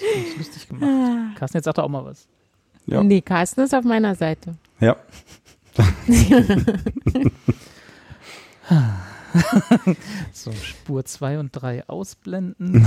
mich lustig gemacht. Carsten, jetzt sagt er auch mal was. Ja. Nee, Carsten ist auf meiner Seite. Ja. So, Spur 2 und 3 ausblenden.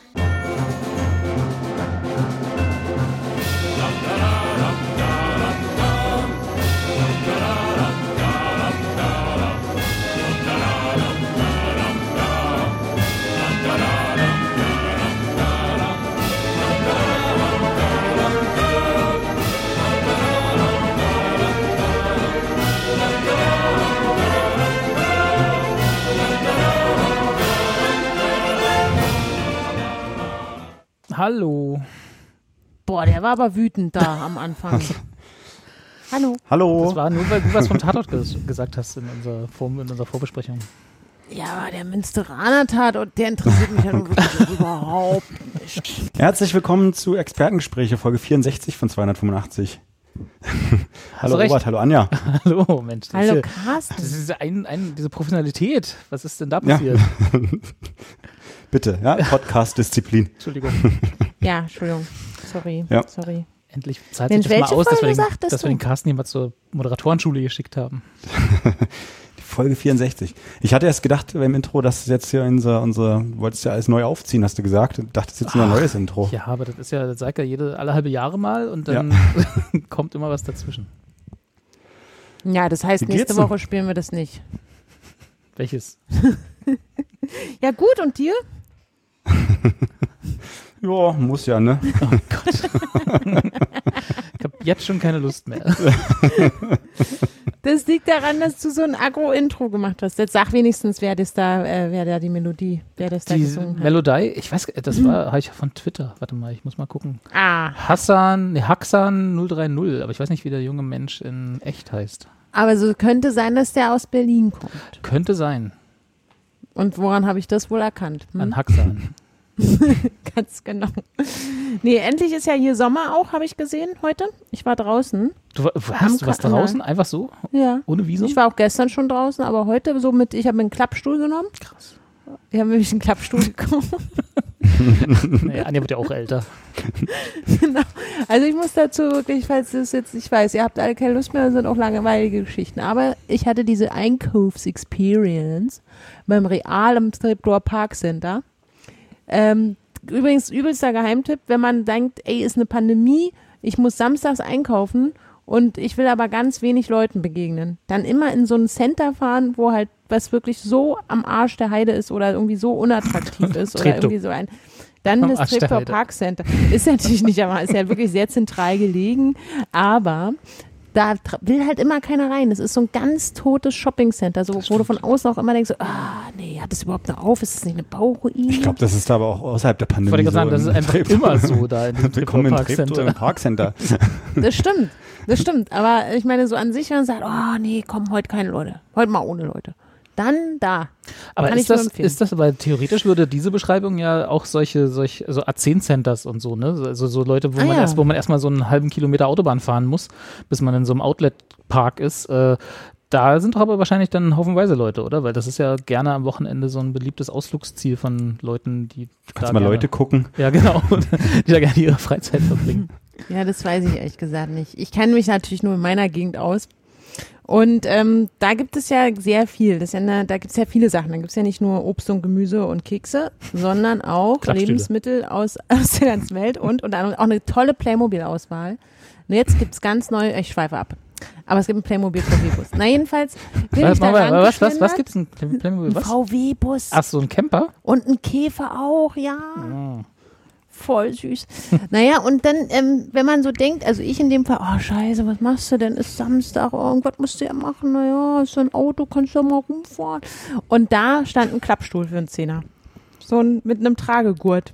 Hallo. Boah, der war aber wütend da am Anfang. Hallo. Hallo. Das war nur, weil du was vom Tatort ges gesagt hast in unserer, Vor in unserer Vorbesprechung. Ja, aber der Münsteraner Tat und der interessiert mich ja nun wirklich überhaupt nicht. Herzlich willkommen zu Expertengespräche, Folge 64 von 285. hallo recht. Robert, hallo Anja. Hallo, Mensch. Das Hallo ist, ja- Carsten. das ist ein, ein, diese Professionalität. Was ist denn da Ja. Bitte, ja, Podcast-Disziplin. Entschuldigung. Ja, Entschuldigung. Sorry. Ja. Sorry. Endlich zahlt Mensch, sich das mal aus, dass wir, den, dass wir den Carsten jemand zur Moderatorenschule geschickt haben. Die Folge 64. Ich hatte erst gedacht beim Intro, dass jetzt hier unser, unser, du wolltest ja alles neu aufziehen, hast du gesagt. Ich dachte, das ist jetzt ein neues Intro. Ja, aber das ist ja, das sagt ja jede, alle halbe Jahre mal und dann kommt immer was dazwischen. Ja, das heißt, nächste? Woche spielen wir das nicht. Welches? Ja, gut, und dir? Ja, muss ja, ne? Ich habe jetzt schon keine Lust mehr. Das liegt daran, dass du so ein Agro-Intro gemacht hast. Jetzt sag wenigstens, wer das da, äh, wer da die Melodie, wer das da Die gesungen hat. Melodie, ich weiß, das war, habe ich von Twitter. Warte mal, ich muss mal gucken. Ah, Hassan, nee, Haxan 030, aber ich weiß nicht, wie der junge Mensch in echt heißt. aber so könnte sein, dass der aus Berlin kommt. Könnte sein. Und woran habe ich das wohl erkannt? Hm? An Haxan. Ganz genau. Nee, endlich ist ja hier Sommer auch, habe ich gesehen heute. Ich war draußen. Du, hast du was Ka- draußen? Einfach so? Ja. Ohne Visum? Ich war auch gestern schon draußen, aber heute so mit, ich habe mir einen Klappstuhl genommen. Krass. Ich habe nämlich einen Klappstuhl gekauft. Nee, Anja wird ja auch älter. genau. Also ich muss dazu wirklich, falls das jetzt, ich weiß, ihr habt alle keine Lust mehr, das sind auch langweilige Geschichten, aber ich hatte diese Einkaufsexperience beim Real im Treptower Park Center. Ähm, übrigens, übelster Geheimtipp, wenn man denkt, ey, ist eine Pandemie, ich muss samstags einkaufen und ich will aber ganz wenig Leuten begegnen, dann immer in so ein Center fahren, wo halt was wirklich so am Arsch der Heide ist oder irgendwie so unattraktiv ist oder irgendwie so ein. Dann Am das Treptower. Park Center. Ist natürlich nicht, aber ist ja wirklich sehr zentral gelegen. Aber da will halt immer keiner rein. Es ist so ein ganz totes Shopping-Center, so, wo du von außen auch immer denkst, so, ah, nee, hat das überhaupt noch auf? Ist das nicht eine Bauruine? Ich glaube, das ist aber auch außerhalb der Ich Pandemie. wollte gerade sagen, das ist einfach Treptow. immer so da in diesem Willkommen im Park Treptow Center. im Parkcenter. Das stimmt, das stimmt. Aber ich meine, so an sich, wenn man sagt, oh, nee, komm, heute keine Leute. Heute mal ohne Leute. Dann da. Aber Kann ist das, empfehlen. ist das, aber theoretisch würde diese Beschreibung ja auch solche, solche so A10-Centers und so, ne? Also so Leute, wo Ah, man ja. erst, wo man erstmal so einen halben Kilometer Autobahn fahren muss, bis man in so einem Outlet-Park ist. Äh, da sind doch aber wahrscheinlich dann haufenweise Leute, oder? Weil das ist ja gerne am Wochenende so ein beliebtes Ausflugsziel von Leuten, die Kannst da mal gerne, Leute gucken. Ja, genau. die da gerne ihre Freizeit verbringen. Ja, das weiß ich ehrlich gesagt nicht. Ich kenne mich natürlich nur in meiner Gegend aus. Und ähm, da gibt es ja sehr viel. Das ja eine, da gibt es ja viele Sachen. Da gibt es ja nicht nur Obst und Gemüse und Kekse, sondern auch. Lebensmittel aus, aus der ganzen Welt und, und auch eine tolle Playmobil-Auswahl. Und jetzt gibt es ganz neu, ich schweife ab. Aber es gibt einen Playmobil VW-Bus. Na jedenfalls bin Was, ich da was, was, was, was gibt's? Ein Playmobil? Ein Was? VW-Bus Ach so, ein Camper? und ein Käfer auch, ja. Ah. Voll süß. naja, und dann, ähm, wenn man so denkt, also ich in dem Fall, oh scheiße, was machst du denn? Ist Samstag, oh, irgendwas musst du ja machen. Naja, ist so ein Auto, kannst du ja mal rumfahren. Und da stand ein Klappstuhl für einen Zehner. So ein, mit einem Tragegurt.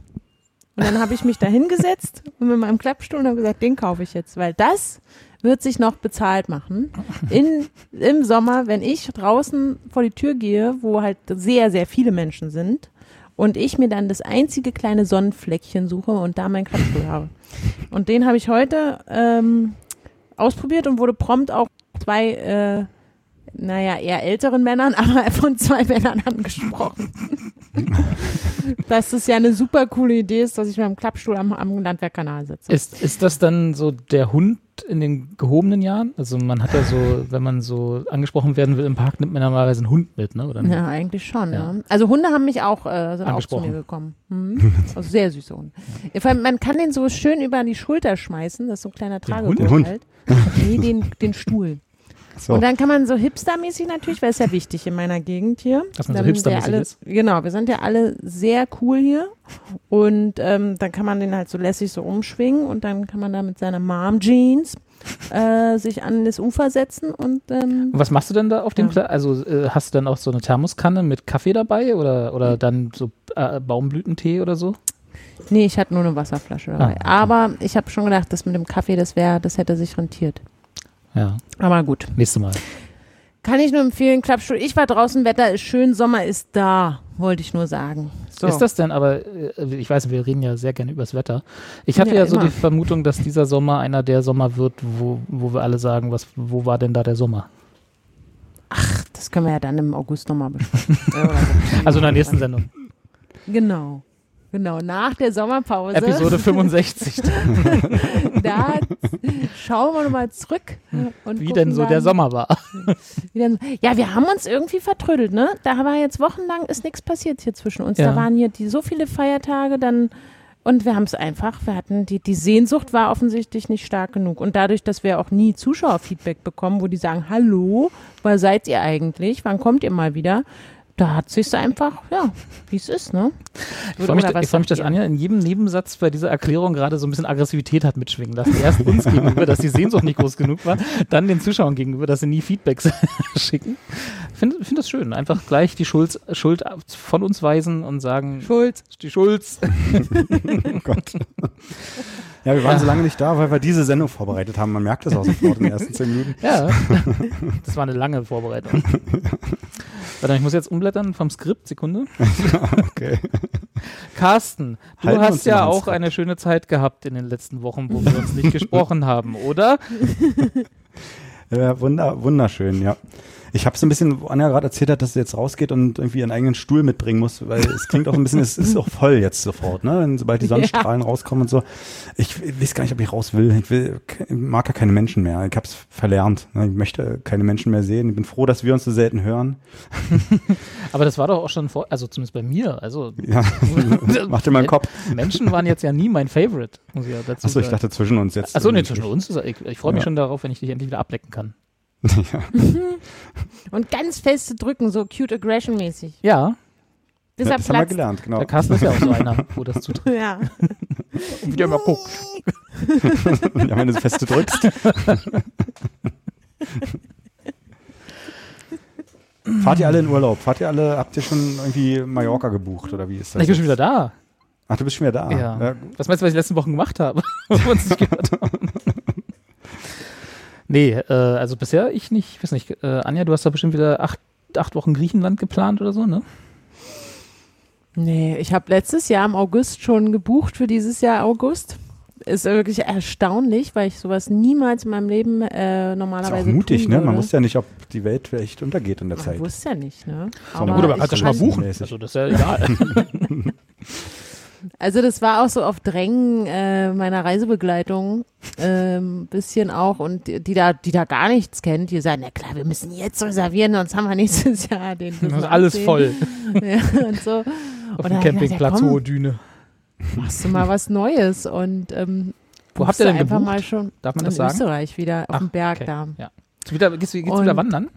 Und dann habe ich mich da hingesetzt und mit meinem Klappstuhl und habe gesagt, den kaufe ich jetzt, weil das wird sich noch bezahlt machen. In, Im Sommer, wenn ich draußen vor die Tür gehe, wo halt sehr, sehr viele Menschen sind und ich mir dann das einzige kleine Sonnenfleckchen suche und da meinen Klappstuhl habe. Und den habe ich heute ähm, ausprobiert und wurde prompt auch zwei, äh, naja, eher älteren Männern, aber von zwei Männern angesprochen. dass das ja eine super coole Idee ist, dass ich mit einem Klappstuhl am, am Landwehrkanal sitze. Ist, ist das dann so der Hund in den gehobenen Jahren? Also man hat ja so, wenn man so angesprochen werden will im Park, nimmt man normalerweise einen Hund mit, ne? Oder Ja, eigentlich schon. Ja. Ja. Also Hunde haben mich auch, äh, sind auch zu Angesprochen. mir gekommen. Mhm. Also sehr süße Hunde. Vor allem, man kann den so schön über die Schulter schmeißen. Das ist so ein kleiner Tragegurt Den Hund? halt. Nee, den, den Stuhl. So. Und dann kann man so hipstermäßig natürlich, weil es ja wichtig in meiner Gegend hier. Dass man so Dann sind hipstermäßig alle, ist. Genau, wir sind ja alle sehr cool hier. Und ähm, dann kann man den halt so lässig so umschwingen und dann kann man da mit seiner Mom-Jeans äh, sich an das Ufer setzen und ähm, Und was machst du denn da auf dem Ja. Pla Also äh, hast du dann auch so eine Thermoskanne mit Kaffee dabei oder, oder dann so äh, Baumblütentee oder so? Nee, ich hatte nur eine Wasserflasche dabei. Ah, okay. Aber ich habe schon gedacht, das mit dem Kaffee, das wäre, das hätte sich rentiert. Ja, Aber gut. nächstes Mal. Kann ich nur empfehlen, Klappstuhl. Ich war draußen, Wetter ist schön, Sommer ist da, wollte ich nur sagen. So. Ist das denn aber, äh, ich weiß, wir reden ja sehr gerne übers Wetter. Ich hatte ja, Ja, so die Vermutung, dass dieser Sommer einer der Sommer wird, wo, wo wir alle sagen, was, wo war denn da der Sommer? Das können wir ja dann im August nochmal besprechen. Also in der nächsten Sendung. Genau. Genau, nach der Sommerpause. Episode 65. Da schauen wir nochmal zurück. Und Wie denn so der dann, Sommer war. denn, ja, wir haben uns irgendwie vertrödelt, ne? Da war jetzt wochenlang ist nichts passiert hier zwischen uns. Ja. Da waren hier die, so viele Feiertage, dann und wir haben es einfach, wir hatten die, die Sehnsucht war offensichtlich nicht stark genug. Und dadurch, dass wir auch nie Zuschauerfeedback bekommen, wo die sagen, hallo, wo seid ihr eigentlich? Wann kommt ihr mal wieder? Da hat sich's einfach, ja, wie es ist, ne? Ich freue mich, ich freu mich, dass? Anja in jedem Nebensatz bei dieser Erklärung gerade so ein bisschen Aggressivität hat mitschwingen lassen. Erst uns gegenüber, dass die Sehnsucht nicht groß genug war, dann den Zuschauern gegenüber, dass sie nie Feedbacks schicken. Ich finde find das schön. Einfach gleich die Schuld, Schuld von uns weisen und sagen, Schuld. die Schulz. Oh Gott. Ja, wir waren so lange nicht da, weil wir diese Sendung vorbereitet haben. Man merkt das auch sofort in den ersten zehn Minuten. Ja, das war eine lange Vorbereitung. Warte, ich muss jetzt umblättern vom Skript, Sekunde. Okay. Carsten, du Halten hast ja auch eine schöne Zeit gehabt in den letzten Wochen, wo wir uns nicht gesprochen haben, oder? Ja, wunder, wunderschön, ja. Ich habe so ein bisschen, wo Anja gerade erzählt hat, dass sie jetzt rausgeht und irgendwie ihren eigenen Stuhl mitbringen muss, weil es klingt auch ein bisschen, es ist auch voll jetzt sofort, ne? Wenn sobald die Sonnenstrahlen rauskommen und so. Ich weiß gar nicht, ob ich raus will. Ich will, ich mag ja keine Menschen mehr. Ich habe es verlernt. Ne? Ich möchte keine Menschen mehr sehen. Ich bin froh, dass wir uns so selten hören. Aber das war doch auch schon vor, also zumindest bei mir. Also Ja, mach dir mal einen Kopf. Menschen waren jetzt ja nie mein Favorite, muss ich ja dazu Achso, ich dachte zwischen uns jetzt. Achso, nee, zwischen uns. Ist, ich ich freue mich Ja. schon darauf, wenn ich dich endlich wieder ablecken kann. Ja. Und ganz feste drücken, so cute aggression mäßig. Ja, Bis Ja, das haben wir platzt. gelernt, genau. der Carsten ist ja auch so einer, wo das zutrifft. Ja. Und wieder immer guckt. Ja, wenn du so fest drückst. Fahrt ihr alle in Urlaub? Fahrt ihr alle, habt ihr schon irgendwie Mallorca gebucht oder wie ist das? Ich bin schon wieder da. Ach, du bist schon wieder da. Ja. Was meinst du, was ich die letzten Wochen gemacht habe? wo wir uns nicht gehört haben? Nee, äh, also bisher ich nicht. Ich weiß nicht, äh, Anja, du hast da bestimmt wieder acht, acht Wochen Griechenland geplant oder so, ne? Nee, ich habe letztes Jahr im August schon gebucht für dieses Jahr August. Ist wirklich erstaunlich, weil ich sowas niemals in meinem Leben äh, ist normalerweise auch mutig, tun ne? Man wusste ja nicht, ob die Welt vielleicht untergeht in der Man Zeit. wusste ja nicht, ne? Na Gut, aber kannst du schon mal buchen. Also das ist ja egal. Also das war auch so auf Drängen äh, meiner Reisebegleitung ähm, bisschen auch und die, die da, die da gar nichts kennt, die sagen, na klar, wir müssen jetzt reservieren, sonst haben wir nächstes Jahr den. das ist alles voll. Ja, und so. Auf Und dem Campingplatz ja, Hohe Düne. machst du mal was Neues und ähm, Wo habt ihr denn einfach gebucht? mal schon Darf man in das sagen? Österreich wieder auf Ach, dem Berg okay. da. Ja. Wieder, gehst, du- gehst du wieder wandern?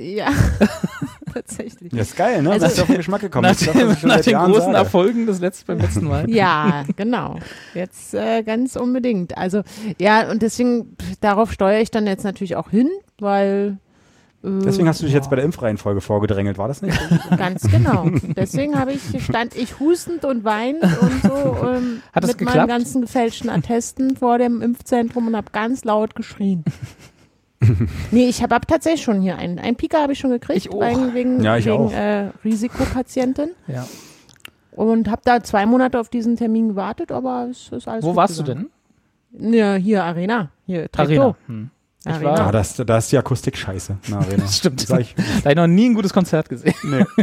Ja. tatsächlich. Ja, ist geil, ne? Also- Also, ist auf den Geschmack gekommen. nach Das das, ich schon nach seit den großen sage. Erfolgen des letzten, beim letzten Mal. Ja, genau. Jetzt äh, ganz unbedingt. Also ja, und deswegen, darauf steuere ich dann jetzt natürlich auch hin, weil äh, Deswegen hast du dich jetzt bei der Impfreihenfolge vorgedrängelt, war das nicht? Ganz genau. Deswegen habe ich, stand ich hustend und weinend und so ähm, Hat das mit geklappt? meinen ganzen gefälschten Attesten vor dem Impfzentrum und habe ganz laut geschrien. nee, ich habe hab tatsächlich schon hier einen. Einen Pika habe ich schon gekriegt, Ich wegen, Ja, ich wegen äh, Risikopatientin. Ja. Und habe da zwei Monate auf diesen Termin gewartet, aber es ist alles Wo warst du gegangen. denn? Ja, hier Arena. Hier, Treptow. Arena. Hm. Ich Arena. war- Ah, da ist, da ist die Akustik scheiße. Na, Arena. Stimmt. Sag ich, Da habe ich noch nie ein gutes Konzert gesehen. nee.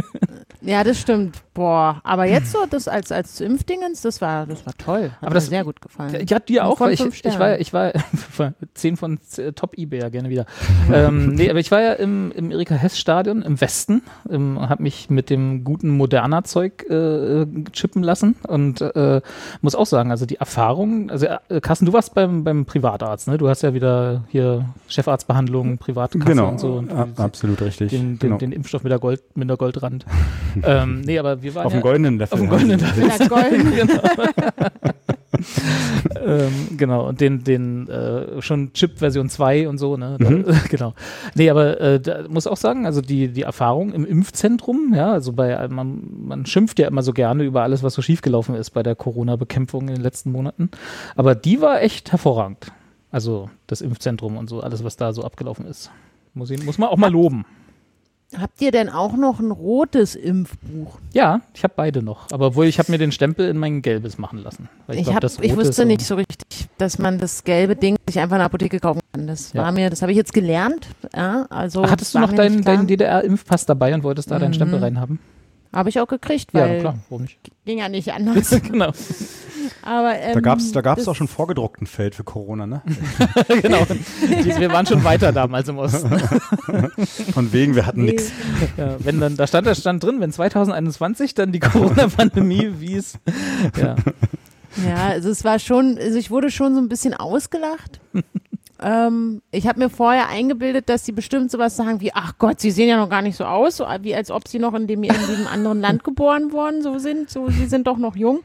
Ja, das stimmt. Boah, aber jetzt so, das als, als Impfdingens, das war, das war toll. Hat Aber mir das- sehr gut gefallen. Ja, dir auch, Von weil ich, ich war, ich war, von 10 von z- Top eBay, ja, gerne wieder. ähm, nee, aber ich war ja im, im Erika Hess Stadion im Westen, ähm, habe mich mit dem guten Moderna Zeug äh, chippen lassen und äh, muss auch sagen, also die Erfahrung, also äh, Carsten, du warst beim, beim Privatarzt, ne? Du hast ja wieder hier Chefarztbehandlung, Privatkasse Genau, und so. Und a- absolut richtig. den, den, genau. den Impfstoff mit der Gold, mit der Goldrand. ähm, nee, aber wir waren auf ja, dem goldenen Löffel. auf dem goldenen Löffel. Der Golden. genau. ähm, genau, und den, den äh, schon Chip Version 2 und so, ne? Da, Mhm. genau. Nee, aber äh, da muss auch sagen, also die, die Erfahrung im Impfzentrum, ja, also bei man, man schimpft ja immer so gerne über alles, was so schiefgelaufen ist bei der Corona-Bekämpfung in den letzten Monaten. Aber die war echt hervorragend. Also das Impfzentrum und so, alles, was da so abgelaufen ist. Muss, ich, muss man auch mal loben. Habt ihr denn auch noch ein rotes Impfbuch? Ja, ich habe beide noch. Aber wohl, ich habe mir den Stempel in mein gelbes machen lassen. Weil Ich, glaub, hab, das ich wusste nicht so richtig, dass man das gelbe Ding sich einfach in der Apotheke kaufen kann. Das Ja. war mir, das habe ich jetzt gelernt. Ja, also Ach, Hattest du noch deinen, deinen DDR-Impfpass dabei und wolltest da deinen Mhm. Stempel reinhaben? Habe ich auch gekriegt, Ja, weil klar, warum nicht? ging ja nicht anders. genau. Aber, ähm, Da gab es da gab's auch schon vorgedruckten Feld für Corona, ne? genau. Die, wir waren schon weiter damals im Osten. Von wegen, wir hatten nix. Ja, wenn dann, da stand, da stand drin, wenn 2021 dann die Corona-Pandemie, wie es. Ja. Ja, also es war schon, also ich wurde schon so ein bisschen ausgelacht. Ähm, ich habe mir vorher eingebildet, dass sie bestimmt sowas sagen wie, ach Gott, sie sehen ja noch gar nicht so aus, so wie als ob sie noch in dem in diesem anderen Land geboren worden so sind. So, sie sind doch noch jung.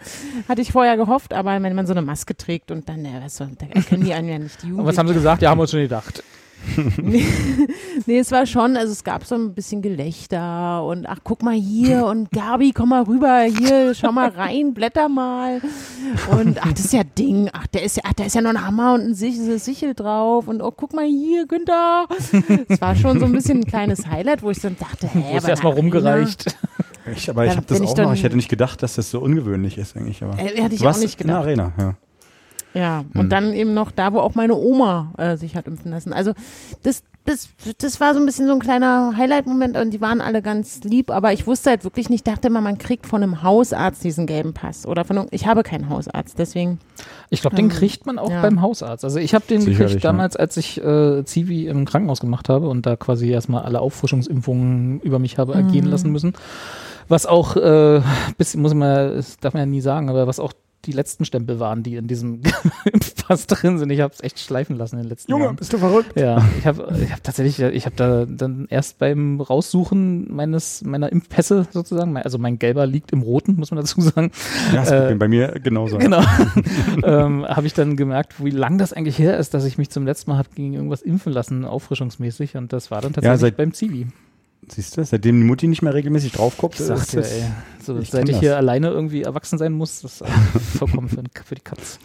Hatte ich vorher gehofft, aber wenn man so eine Maske trägt und dann, ja, weißt du, da erkennen die einen ja nicht die Und was haben sie gesagt? Ja, haben wir uns schon gedacht. Nee, es war schon, also es gab so ein bisschen Gelächter und ach, guck mal hier und Gabi, komm mal rüber, hier, schau mal rein, blätter mal. Und ach, das ist ja Ding, ach, der ist ja, ach, da ist ja noch ein Hammer und ein Sich- Sichel drauf und oh, guck mal hier, Günther. Es war schon so ein bisschen ein kleines Highlight, wo ich dann dachte, hä, Wo ist aber erstmal rumgereicht. Ich, aber ich habe das auch noch. Ich hätte nicht gedacht, dass das so ungewöhnlich ist eigentlich. Aber Äh, hätte ich du warst auch nicht in der gedacht. Arena, ja. Ja, und Hm. dann eben noch da, wo auch meine Oma äh, sich hat impfen lassen. Also das, das, das war so ein bisschen so ein kleiner Highlight-Moment und die waren alle ganz lieb, aber ich wusste halt wirklich nicht, dachte immer, man kriegt von einem Hausarzt diesen gelben Pass oder von einem, ich habe keinen Hausarzt, deswegen. Ich glaube, den Ähm, kriegt man auch ja. beim Hausarzt. Also ich habe den Sicherlich, gekriegt ja. damals, als ich äh, Zivi im Krankenhaus gemacht habe und da quasi erstmal alle Auffrischungsimpfungen über mich habe ergehen Mhm. lassen müssen. Was auch, äh, bis, muss man, das darf man ja nie sagen, aber was auch die letzten Stempel waren, die in diesem Impfpass drin sind. Ich habe es echt schleifen lassen in den letzten Jahren. bist du verrückt? Ja, ich habe ich hab tatsächlich, ich habe da dann erst beim Raussuchen meines meiner Impfpässe sozusagen, also mein gelber liegt im roten, muss man dazu sagen. Ja, ist Äh, bei mir genauso. Genau. ähm, habe ich dann gemerkt, wie lang das eigentlich her ist, dass ich mich zum letzten Mal habe gegen irgendwas impfen lassen, auffrischungsmäßig. Und das war dann tatsächlich seit- beim Zivi. Siehst du, seitdem die Mutti nicht mehr regelmäßig drauf guckt, Ich sag dir, das- ey, so, ich seit ich das. hier alleine irgendwie erwachsen sein muss, das ist vollkommen für, für die Katz.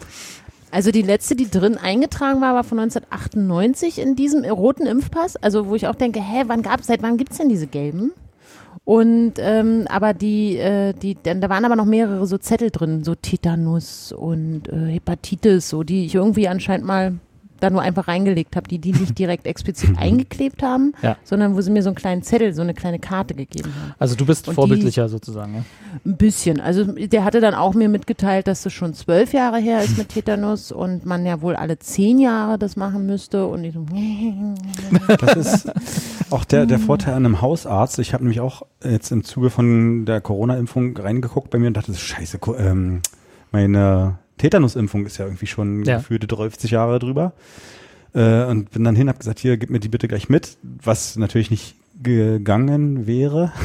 Also die letzte, die drin eingetragen war, war von 1998 in diesem roten Impfpass. Also wo ich auch denke, hä, wann gab's, seit wann gibt's denn diese gelben? Und ähm, aber die, äh, die, denn da waren aber noch mehrere so Zettel drin, so Tetanus und äh, Hepatitis, so die ich irgendwie anscheinend mal da nur einfach reingelegt habe, die die nicht direkt explizit eingeklebt haben, Ja. sondern wo sie mir so einen kleinen Zettel, so eine kleine Karte gegeben haben. Also du bist Und die- vorbildlicher sozusagen. Ja? Ein bisschen. Also der hatte dann auch mir mitgeteilt, dass das schon zwölf Jahre her ist mit Tetanus und man ja wohl alle zehn Jahre das machen müsste. Und ich so, Das ist auch der, der Vorteil an einem Hausarzt. Ich habe nämlich auch jetzt im Zuge von der Corona-Impfung reingeguckt bei mir und dachte, scheiße, ähm, meine Tetanus-Impfung ist ja irgendwie schon Ja. gefühlte 30 Jahre drüber. Äh, und bin dann hin, habe gesagt, hier, gib mir die bitte gleich mit, was natürlich nicht gegangen wäre.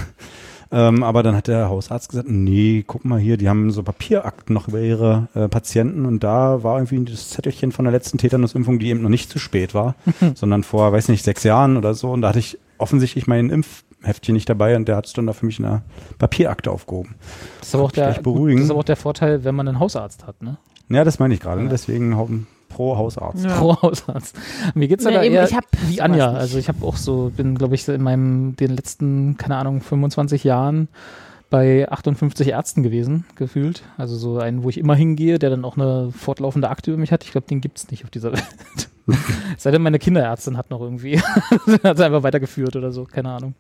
Ähm, aber dann hat der Hausarzt gesagt, nee, guck mal hier, die haben so Papierakten noch über ihre äh, Patienten und da war irgendwie das Zettelchen von der letzten Tetanusimpfung, die eben noch nicht zu spät war, sondern vor, weiß nicht, sechs Jahren oder so. Und da hatte ich offensichtlich mein Impfheftchen nicht dabei und der hat es dann da für mich in einer Papierakte aufgehoben. Das ist aber auch der, beruhigen. das ist aber auch der Vorteil, wenn man einen Hausarzt hat, ne? Ja, das meine ich gerade. Ne? Deswegen pro Hausarzt. Ja. Pro Hausarzt. Mir geht's Ja, aber eben, eher ich hab wie Anja. Also ich habe auch so, bin glaube ich so in meinem, den letzten, keine Ahnung, 25 Jahren bei 58 Ärzten gewesen, gefühlt. Also so einen, wo ich immer hingehe, der dann auch eine fortlaufende Akte über mich hat. Ich glaube, den gibt's nicht auf dieser Welt. Es sei denn, meine Kinderärztin hat noch irgendwie, hat sie einfach weitergeführt oder so, keine Ahnung.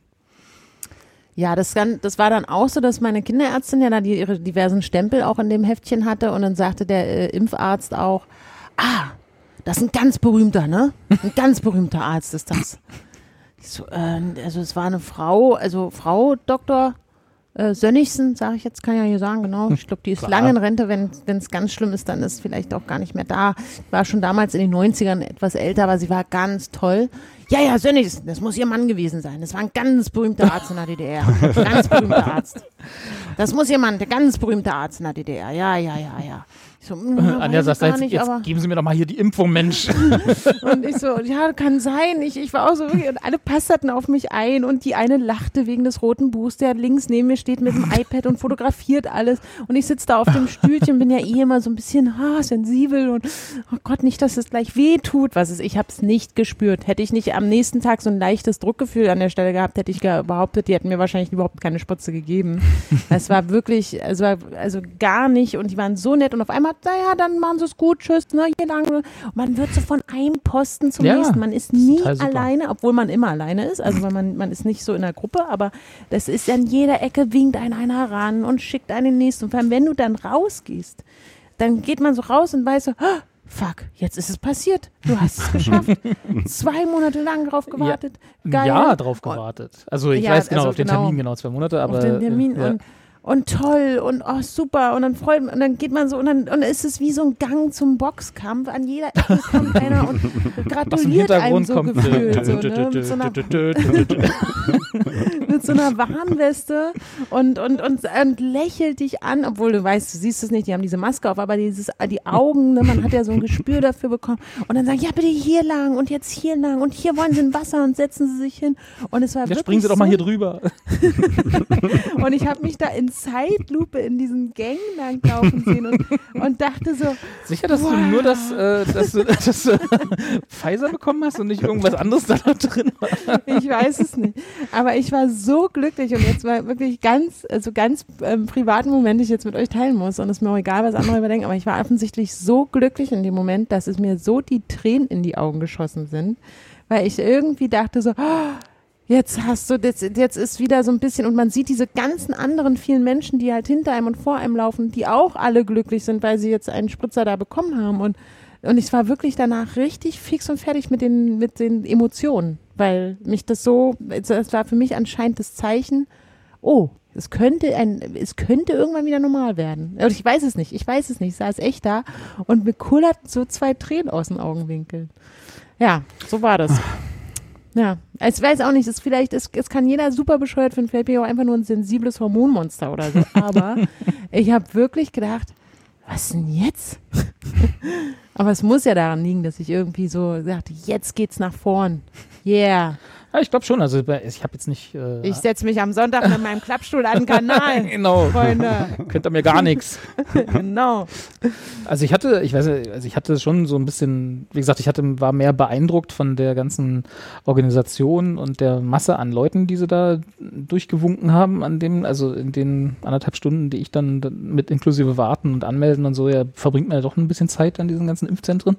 Ja, das, kann, das war dann auch so, dass meine Kinderärztin ja da die, ihre diversen Stempel auch in dem Heftchen hatte und dann sagte der äh, Impfarzt auch, ah, das ist ein ganz berühmter, ne? Ein ganz berühmter Arzt ist das. So, äh, also es war eine Frau, also Frau Dr. Äh, Sönnigsen, sage ich jetzt, kann ich ja hier sagen, genau. Ich glaube, die ist Klar. lange in Rente, wenn es ganz schlimm ist, dann ist vielleicht auch gar nicht mehr da. War schon damals in den 90ern etwas älter, aber sie war ganz toll. Ja, ja, Sönnigsen, das muss ihr Mann gewesen sein. Das war ein ganz berühmter Arzt in der DDR. Ganz berühmter Arzt. Das muss ihr Mann, der ganz berühmte Arzt in der DDR. Ja, ja, ja, ja. So, mm, Anja weiß sagt, jetzt, nicht, jetzt geben Sie mir doch mal hier die Impfung, Mensch. und ich so, ja, kann sein. Ich, ich war auch so wirklich, und alle passterten auf mich ein und die eine lachte wegen des roten Buchs, der links neben mir steht mit dem iPad und fotografiert alles. Und ich sitze da auf dem Stühlchen, bin ja eh immer so ein bisschen ah, sensibel und oh Gott, nicht, dass es gleich weh tut. Was ist, ich habe es nicht gespürt. Hätte ich nicht am nächsten Tag so ein leichtes Druckgefühl an der Stelle gehabt, hätte ich behauptet, die hätten mir wahrscheinlich überhaupt keine Spritze gegeben. Es war wirklich, also, also gar nicht und die waren so nett und auf einmal, naja, dann machen sie es gut, tschüss, ne, hier lang. Und man wird so von einem Posten zum Ja, nächsten. Man ist ist nie super. alleine, obwohl man immer alleine ist. Also weil man, man ist nicht so in der Gruppe, aber das ist an jeder Ecke winkt einen einer ran und schickt einen den nächsten. Und vor allem, wenn du dann rausgehst, dann geht man so raus und weiß so, "Ah, fuck, jetzt ist es passiert. Du hast es geschafft. Zwei Monate lang drauf gewartet. Ein Geil. Jahr drauf gewartet. Also ich Ja, weiß genau, also auf den genau. Termin genau, zwei Monate, aber auf den Termin äh, ja. und und toll und oh super und dann freut man und dann geht man so und dann und dann ist es wie so ein Gang zum Boxkampf an jeder Ecke kommt einer und gratuliert einem so kommt. gefühlt so, ne? so so einer Warnweste und, und, und, und lächelt dich an, obwohl du weißt, du siehst es nicht, die haben diese Maske auf, aber dieses, die Augen, ne, man hat ja so ein Gespür dafür bekommen und dann sagen, ja bitte hier lang und jetzt hier lang und hier wollen sie ein Wasser und setzen sie sich hin und es war Ja, wirklich springen Sie doch mal hier drüber. und ich habe mich da in Zeitlupe in diesen Gängen lang laufen sehen und, und dachte so, Sicher, dass du nur das, äh, dass du, dass du Pfizer bekommen hast und nicht irgendwas anderes da drin war. ich weiß es nicht. Aber ich war so glücklich und jetzt war wirklich ganz, also ganz ähm, privaten Moment, den ich jetzt mit euch teilen muss. Und es mir auch egal, was andere überdenken, aber ich war offensichtlich so glücklich in dem Moment, dass es mir so die Tränen in die Augen geschossen sind, weil ich irgendwie dachte so, oh, Jetzt hast du, jetzt, jetzt ist wieder so ein bisschen, und man sieht diese ganzen anderen vielen Menschen, die halt hinter einem und vor einem laufen, die auch alle glücklich sind, weil sie jetzt einen Spritzer da bekommen haben. Und, und ich war wirklich danach richtig fix und fertig mit den, mit den Emotionen, weil mich das so, es war für mich anscheinend das Zeichen, oh, es könnte ein, es könnte irgendwann wieder normal werden. Und ich weiß es nicht, ich weiß es nicht, ich saß echt da und mir kullerten so zwei Tränen aus den Augenwinkeln. Ja, so war das. Ja, ich weiß auch nicht, es vielleicht, es, es kann jeder super bescheuert finden, vielleicht bin ich auch einfach nur ein sensibles Hormonmonster oder so, aber ich habe wirklich gedacht, was denn jetzt? aber es muss ja daran liegen, dass ich irgendwie so sagte, jetzt geht's nach vorn. Yeah. Ja, ich glaube schon. Also ich habe jetzt nicht. Äh, Ich setze mich am Sonntag mit meinem Klappstuhl an den Kanal. genau. Freunde, Könnt ihr mir gar nichts. genau. Also ich hatte, ich weiß nicht, also ich hatte schon so ein bisschen, wie gesagt, ich hatte, war mehr beeindruckt von der ganzen Organisation und der Masse an Leuten, die sie da durchgewunken haben an dem, also in den anderthalb Stunden, die ich dann mit inklusive Warten und Anmelden und so, ja, verbringt man ja doch ein bisschen Zeit an diesen ganzen Impfzentren.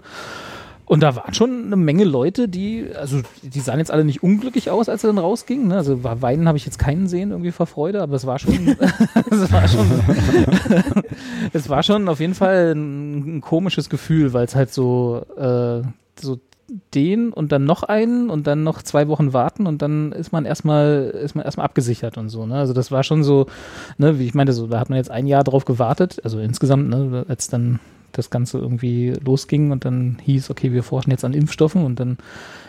Und da waren schon eine Menge Leute, die, also die sahen jetzt alle nicht unglücklich aus, als sie dann rausgingen. Ne? Also weinen habe ich jetzt keinen sehen irgendwie vor Freude, aber es war schon, es war schon, es war schon auf jeden Fall ein, ein komisches Gefühl, weil es halt so, äh, so den und dann noch einen und dann noch zwei Wochen warten und dann ist man erstmal ist man erstmal abgesichert und so. Ne? Also das war schon so, ne, wie ich meinte, so da hat man jetzt ein Jahr drauf gewartet, also insgesamt, ne, als dann das Ganze irgendwie losging und dann hieß, okay, wir forschen jetzt an Impfstoffen und dann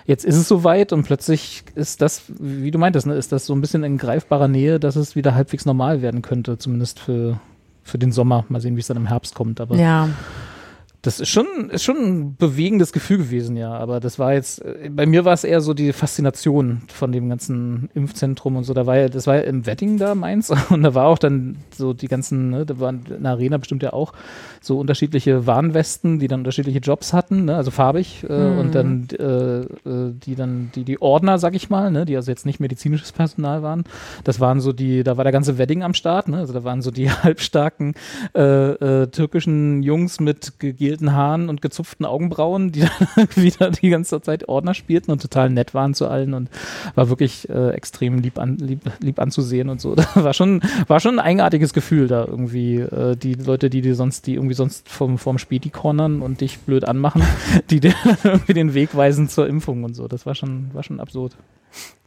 jetzt ist es soweit und plötzlich ist das, wie du meintest, ne, ist das so ein bisschen in greifbarer Nähe, dass es wieder halbwegs normal werden könnte, zumindest für, für den Sommer. Mal sehen, wie es dann im Herbst kommt. Aber Ja, das ist schon, ist schon ein bewegendes Gefühl gewesen, ja. Aber das war jetzt, äh, bei mir war es eher so die Faszination von dem ganzen Impfzentrum und so. Da war ja, das war ja im Wedding da, Mainz. Und da war auch dann so die ganzen, ne, da waren in der Arena bestimmt ja auch so unterschiedliche Warnwesten, die dann unterschiedliche Jobs hatten, ne, also farbig. Äh, Mhm. Und dann, äh, äh, die dann, die, die Ordner, sag ich mal, ne, die also jetzt nicht medizinisches Personal waren. Das waren so die, da war der ganze Wedding am Start, ne? Also da waren so die halbstarken äh, äh, türkischen Jungs mit gegelten Haaren und gezupften Augenbrauen, die dann wieder die ganze Zeit Ordner spielten und total nett waren zu allen und war wirklich äh, extrem lieb, an, lieb, lieb anzusehen und so. War schon, war schon ein eigenartiges Gefühl da irgendwie. Äh, die Leute, die dir sonst, die irgendwie sonst vom, vom Späti cornern und dich blöd anmachen, die dir irgendwie den Weg weisen zur Impfung und so. Das war schon, war schon absurd.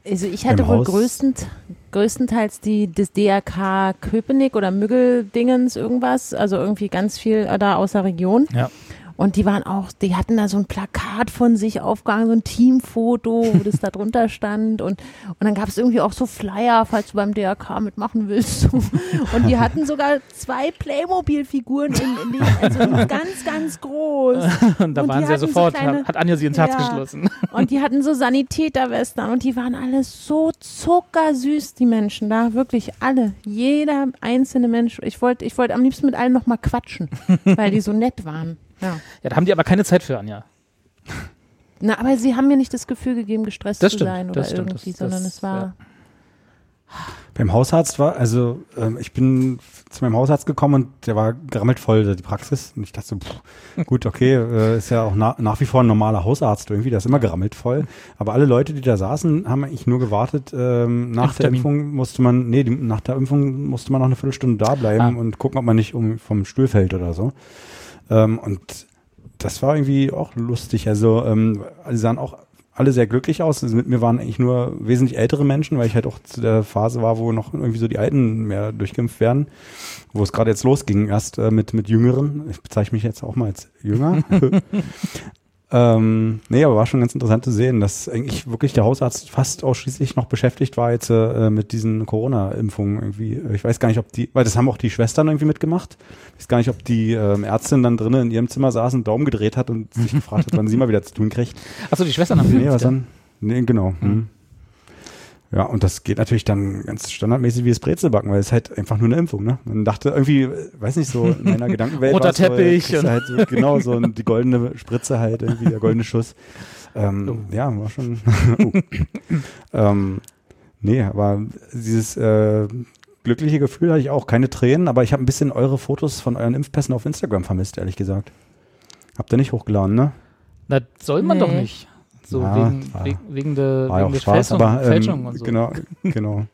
Also ich hatte wohl größtent, größtenteils die das DRK Köpenick oder Müggeldingens irgendwas, also irgendwie ganz viel äh, da aus der Region. Ja. Und die waren auch, die hatten da so ein Plakat von sich aufgehangen, so ein Teamfoto, wo das da drunter stand. Und, und dann gab es irgendwie auch so Flyer, falls du beim DRK mitmachen willst. Und die hatten sogar zwei Playmobil-Figuren in, in dem, also ganz, ganz groß. Und da Und waren sie ja hatten so sofort, kleine- hat Anja sie ins Herz Ja. geschlossen. Und die hatten so Sanitäterwestern und die waren alle so zuckersüß, die Menschen da. Wirklich alle. Jeder einzelne Mensch. Ich wollte ich wollt am liebsten mit allen nochmal quatschen, weil die so nett waren. Ja. Ja, da haben die aber keine Zeit für, Anja. Na, aber sie haben mir nicht das Gefühl gegeben, gestresst Das zu stimmt, sein oder stimmt, irgendwie, das- sondern das- es war. Beim Hausarzt war, also ähm, ich bin zu meinem Hausarzt gekommen und der war gerammelt voll, die Praxis. Und ich dachte so, pff, gut, okay, äh, ist ja auch na, nach wie vor ein normaler Hausarzt irgendwie, der ist immer gerammelt voll. Aber alle Leute, die da saßen, haben eigentlich nur gewartet. Ähm, nach der. Impfung musste man, nee, die, nach der Impfung musste man noch eine Viertelstunde da bleiben Ah. und gucken, ob man nicht um, vom Stuhl fällt oder so. Ähm, und das war irgendwie auch lustig. Also ähm, alle sahen auch alle sehr glücklich aus. Also mit mir waren eigentlich nur wesentlich ältere Menschen, weil ich halt auch zu der Phase war, wo noch irgendwie so die Alten mehr durchgeimpft werden, wo es gerade jetzt losging, erst äh, mit, mit Jüngeren. Ich bezeichne mich jetzt auch mal als Jünger. ähm, nee, aber war schon ganz interessant zu sehen, dass eigentlich wirklich der Hausarzt fast ausschließlich noch beschäftigt war jetzt äh, mit diesen Corona-Impfungen irgendwie. Ich weiß gar nicht, ob die, weil das haben auch die Schwestern irgendwie mitgemacht. Ich weiß gar nicht, ob die ähm, Ärztin dann drinnen in ihrem Zimmer saß, einen Daumen gedreht hat und sich gefragt hat, wann sie mal wieder zu tun kriegt. Achso, die Schwestern haben Nee, was dann? Nee, genau. Hm. Ja, und das geht natürlich dann ganz standardmäßig wie das Brezelbacken, weil es halt einfach nur eine Impfung, ne? Man dachte irgendwie, weiß nicht, so in meiner Gedankenwelt. Roter so, Teppich und- Halt so, genau, so die goldene Spritze halt, irgendwie der goldene Schuss. Ähm, Oh. Ja, war schon. oh. ähm, nee, aber dieses äh, glückliche Gefühl hatte ich auch. Keine Tränen, aber ich habe ein bisschen eure Fotos von euren Impfpässen auf Instagram vermisst, ehrlich gesagt. Habt ihr nicht hochgeladen, ne? Na, soll man Nee. doch nicht. So Ja, wegen, war- wegen, wegen der, wegen auch der Spaß, Fälschung, aber ähm, Fälschung und so. genau, genau.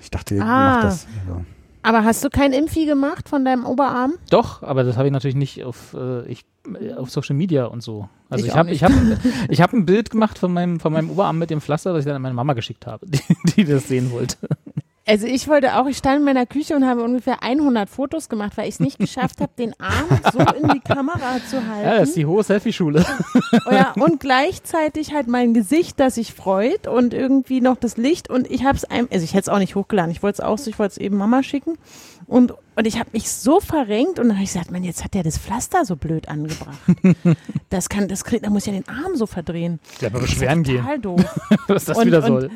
Ich dachte, ihr Ah. macht das. Also. Aber hast du kein Impfi gemacht von deinem Oberarm? Doch, aber das habe ich natürlich nicht auf, äh, ich, äh, auf Social Media und so. Also Ich ich, auch habe nicht. ich hab, ich hab ein Bild gemacht von meinem, von meinem Oberarm mit dem Pflaster, das ich dann an meine Mama geschickt habe, die, die das sehen wollte. Also ich wollte auch, ich stand in meiner Küche und habe ungefähr 100 Fotos gemacht, weil ich es nicht geschafft habe, den Arm so in die Kamera zu halten. Ja, das ist die hohe Selfie-Schule. Oh ja, und gleichzeitig halt mein Gesicht, das sich freut und irgendwie noch das Licht und ich habe es einem, also ich hätte es auch nicht hochgeladen, ich wollte es auch, so, ich wollte es eben Mama schicken und, und ich habe mich so verrenkt und dann habe ich gesagt, man, jetzt hat der das Pflaster so blöd angebracht. Das kann, das kriegt, da muss ja den Arm so verdrehen. Ja, aber beschweren gehen, Total doof. was das Und- wieder soll. Und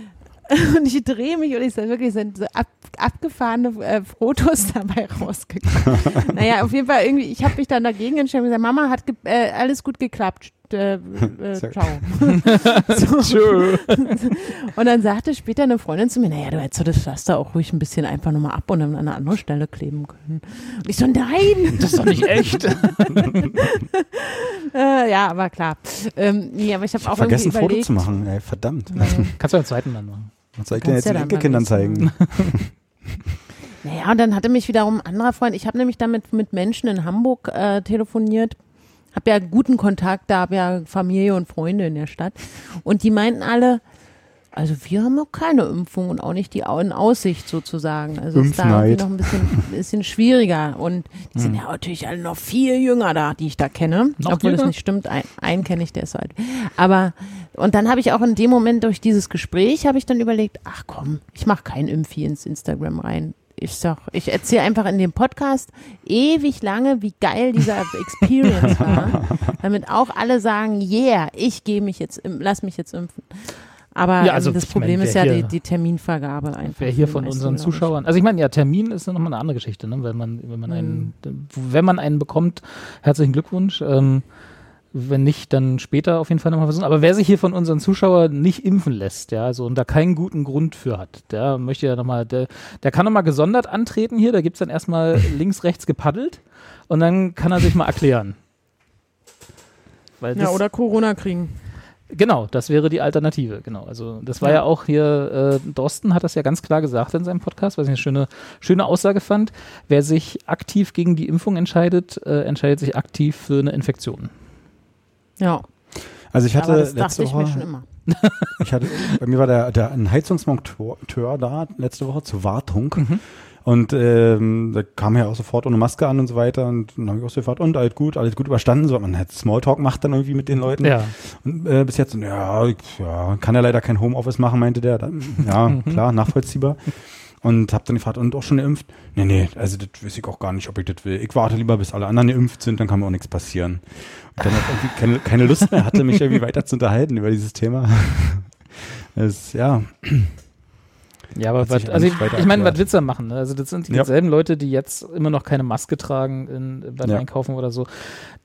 ich drehe mich und ich sage wirklich, es sind so ab, abgefahrene äh, Fotos dabei rausgekommen. naja, auf jeden Fall irgendwie, ich habe mich dann dagegen entschieden und gesagt, Mama, hat ge äh, alles gut geklappt. Äh, äh, ciao. so. Und dann sagte später eine Freundin zu mir, naja, du hättest das Pflaster auch ruhig ein bisschen einfach nochmal ab und an eine andere Stelle kleben können. Und ich so, nein. Das ist doch nicht echt. Äh, ja, aber klar. Ähm, nee, aber ich habe auch vergessen, irgendwie Foto zu machen, ey, verdammt. Kannst du einen zweiten dann machen. Was soll ich denn jetzt ja den Enkelkindern zeigen? Naja, und dann hatte mich wiederum ein anderer Freund, ich habe nämlich damit mit Menschen in Hamburg äh, telefoniert, habe ja guten Kontakt, da habe ja Familie und Freunde in der Stadt und die meinten alle, Also wir haben noch keine Impfung und auch nicht die in Aussicht sozusagen. Also ist da irgendwie noch ein bisschen, bisschen schwieriger. Und die sind ja natürlich alle noch viel jünger da, die ich da kenne. Noch Obwohl das jünger? nicht stimmt. Ein, einen kenne ich, der ist so alt. Aber, und dann habe ich auch in dem Moment durch dieses Gespräch, habe ich dann überlegt, ach komm, ich mache kein Impfi ins Instagram rein. Ich sag, ich erzähle einfach in dem Podcast ewig lange, wie geil dieser Experience war, damit auch alle sagen, yeah, ich gehe mich jetzt, lass mich jetzt impfen. Aber Ja, also ähm, das ich Problem mein, ist ja hier- die, die Terminvergabe einfach. Wer hier von unseren. Zuschauern, also ich meine, ja, Termin ist nochmal eine andere Geschichte, ne? wenn man, wenn man einen, wenn man einen bekommt, herzlichen Glückwunsch. Ähm, wenn nicht, dann später auf jeden Fall nochmal versuchen. Aber wer sich hier von unseren Zuschauern nicht impfen lässt, ja, also und da keinen guten Grund für hat, der möchte ja nochmal, der, der kann nochmal gesondert antreten hier, da gibt's dann erstmal links, rechts gepaddelt und dann kann er sich mal erklären. Ja, das- oder Corona kriegen. Genau, das wäre die Alternative, genau. Also das war ja, Ja. auch hier, äh, Dorsten hat das ja ganz klar gesagt in seinem Podcast, was ich eine schöne, schöne Aussage fand. Wer sich aktiv gegen die Impfung entscheidet, äh, entscheidet sich aktiv für eine Infektion. Ja, Also ich hatte aber das letzte dachte ich mir Woche, schon immer. ich hatte, bei mir war der, der ein Heizungsmonteur da letzte Woche zur Wartung. Mhm. Und ähm, da kam er auch sofort ohne Maske an und so weiter. Und dann habe ich auch so gefragt, und alles gut, alles gut überstanden. So, man hat Smalltalk macht dann irgendwie mit den Leuten. Ja, Und äh, bis jetzt, ja, ich- ja, kann er leider kein Homeoffice machen, meinte der. Dann, ja, klar, nachvollziehbar. Und hab dann gefragt, und auch schon geimpft? Nee, nee, also das weiß ich auch gar nicht, ob ich das will. Ich warte lieber, bis alle anderen geimpft sind, dann kann mir auch nichts passieren. Und dann auch irgendwie keine, keine Lust mehr hatte, mich irgendwie weiter zu unterhalten über dieses Thema. Das, ja, ja, aber was, also ich, ich meine, was willst du da machen? Ne? Also das sind Ja. dieselben Leute, die jetzt immer noch keine Maske tragen in, beim Ja. Einkaufen oder so.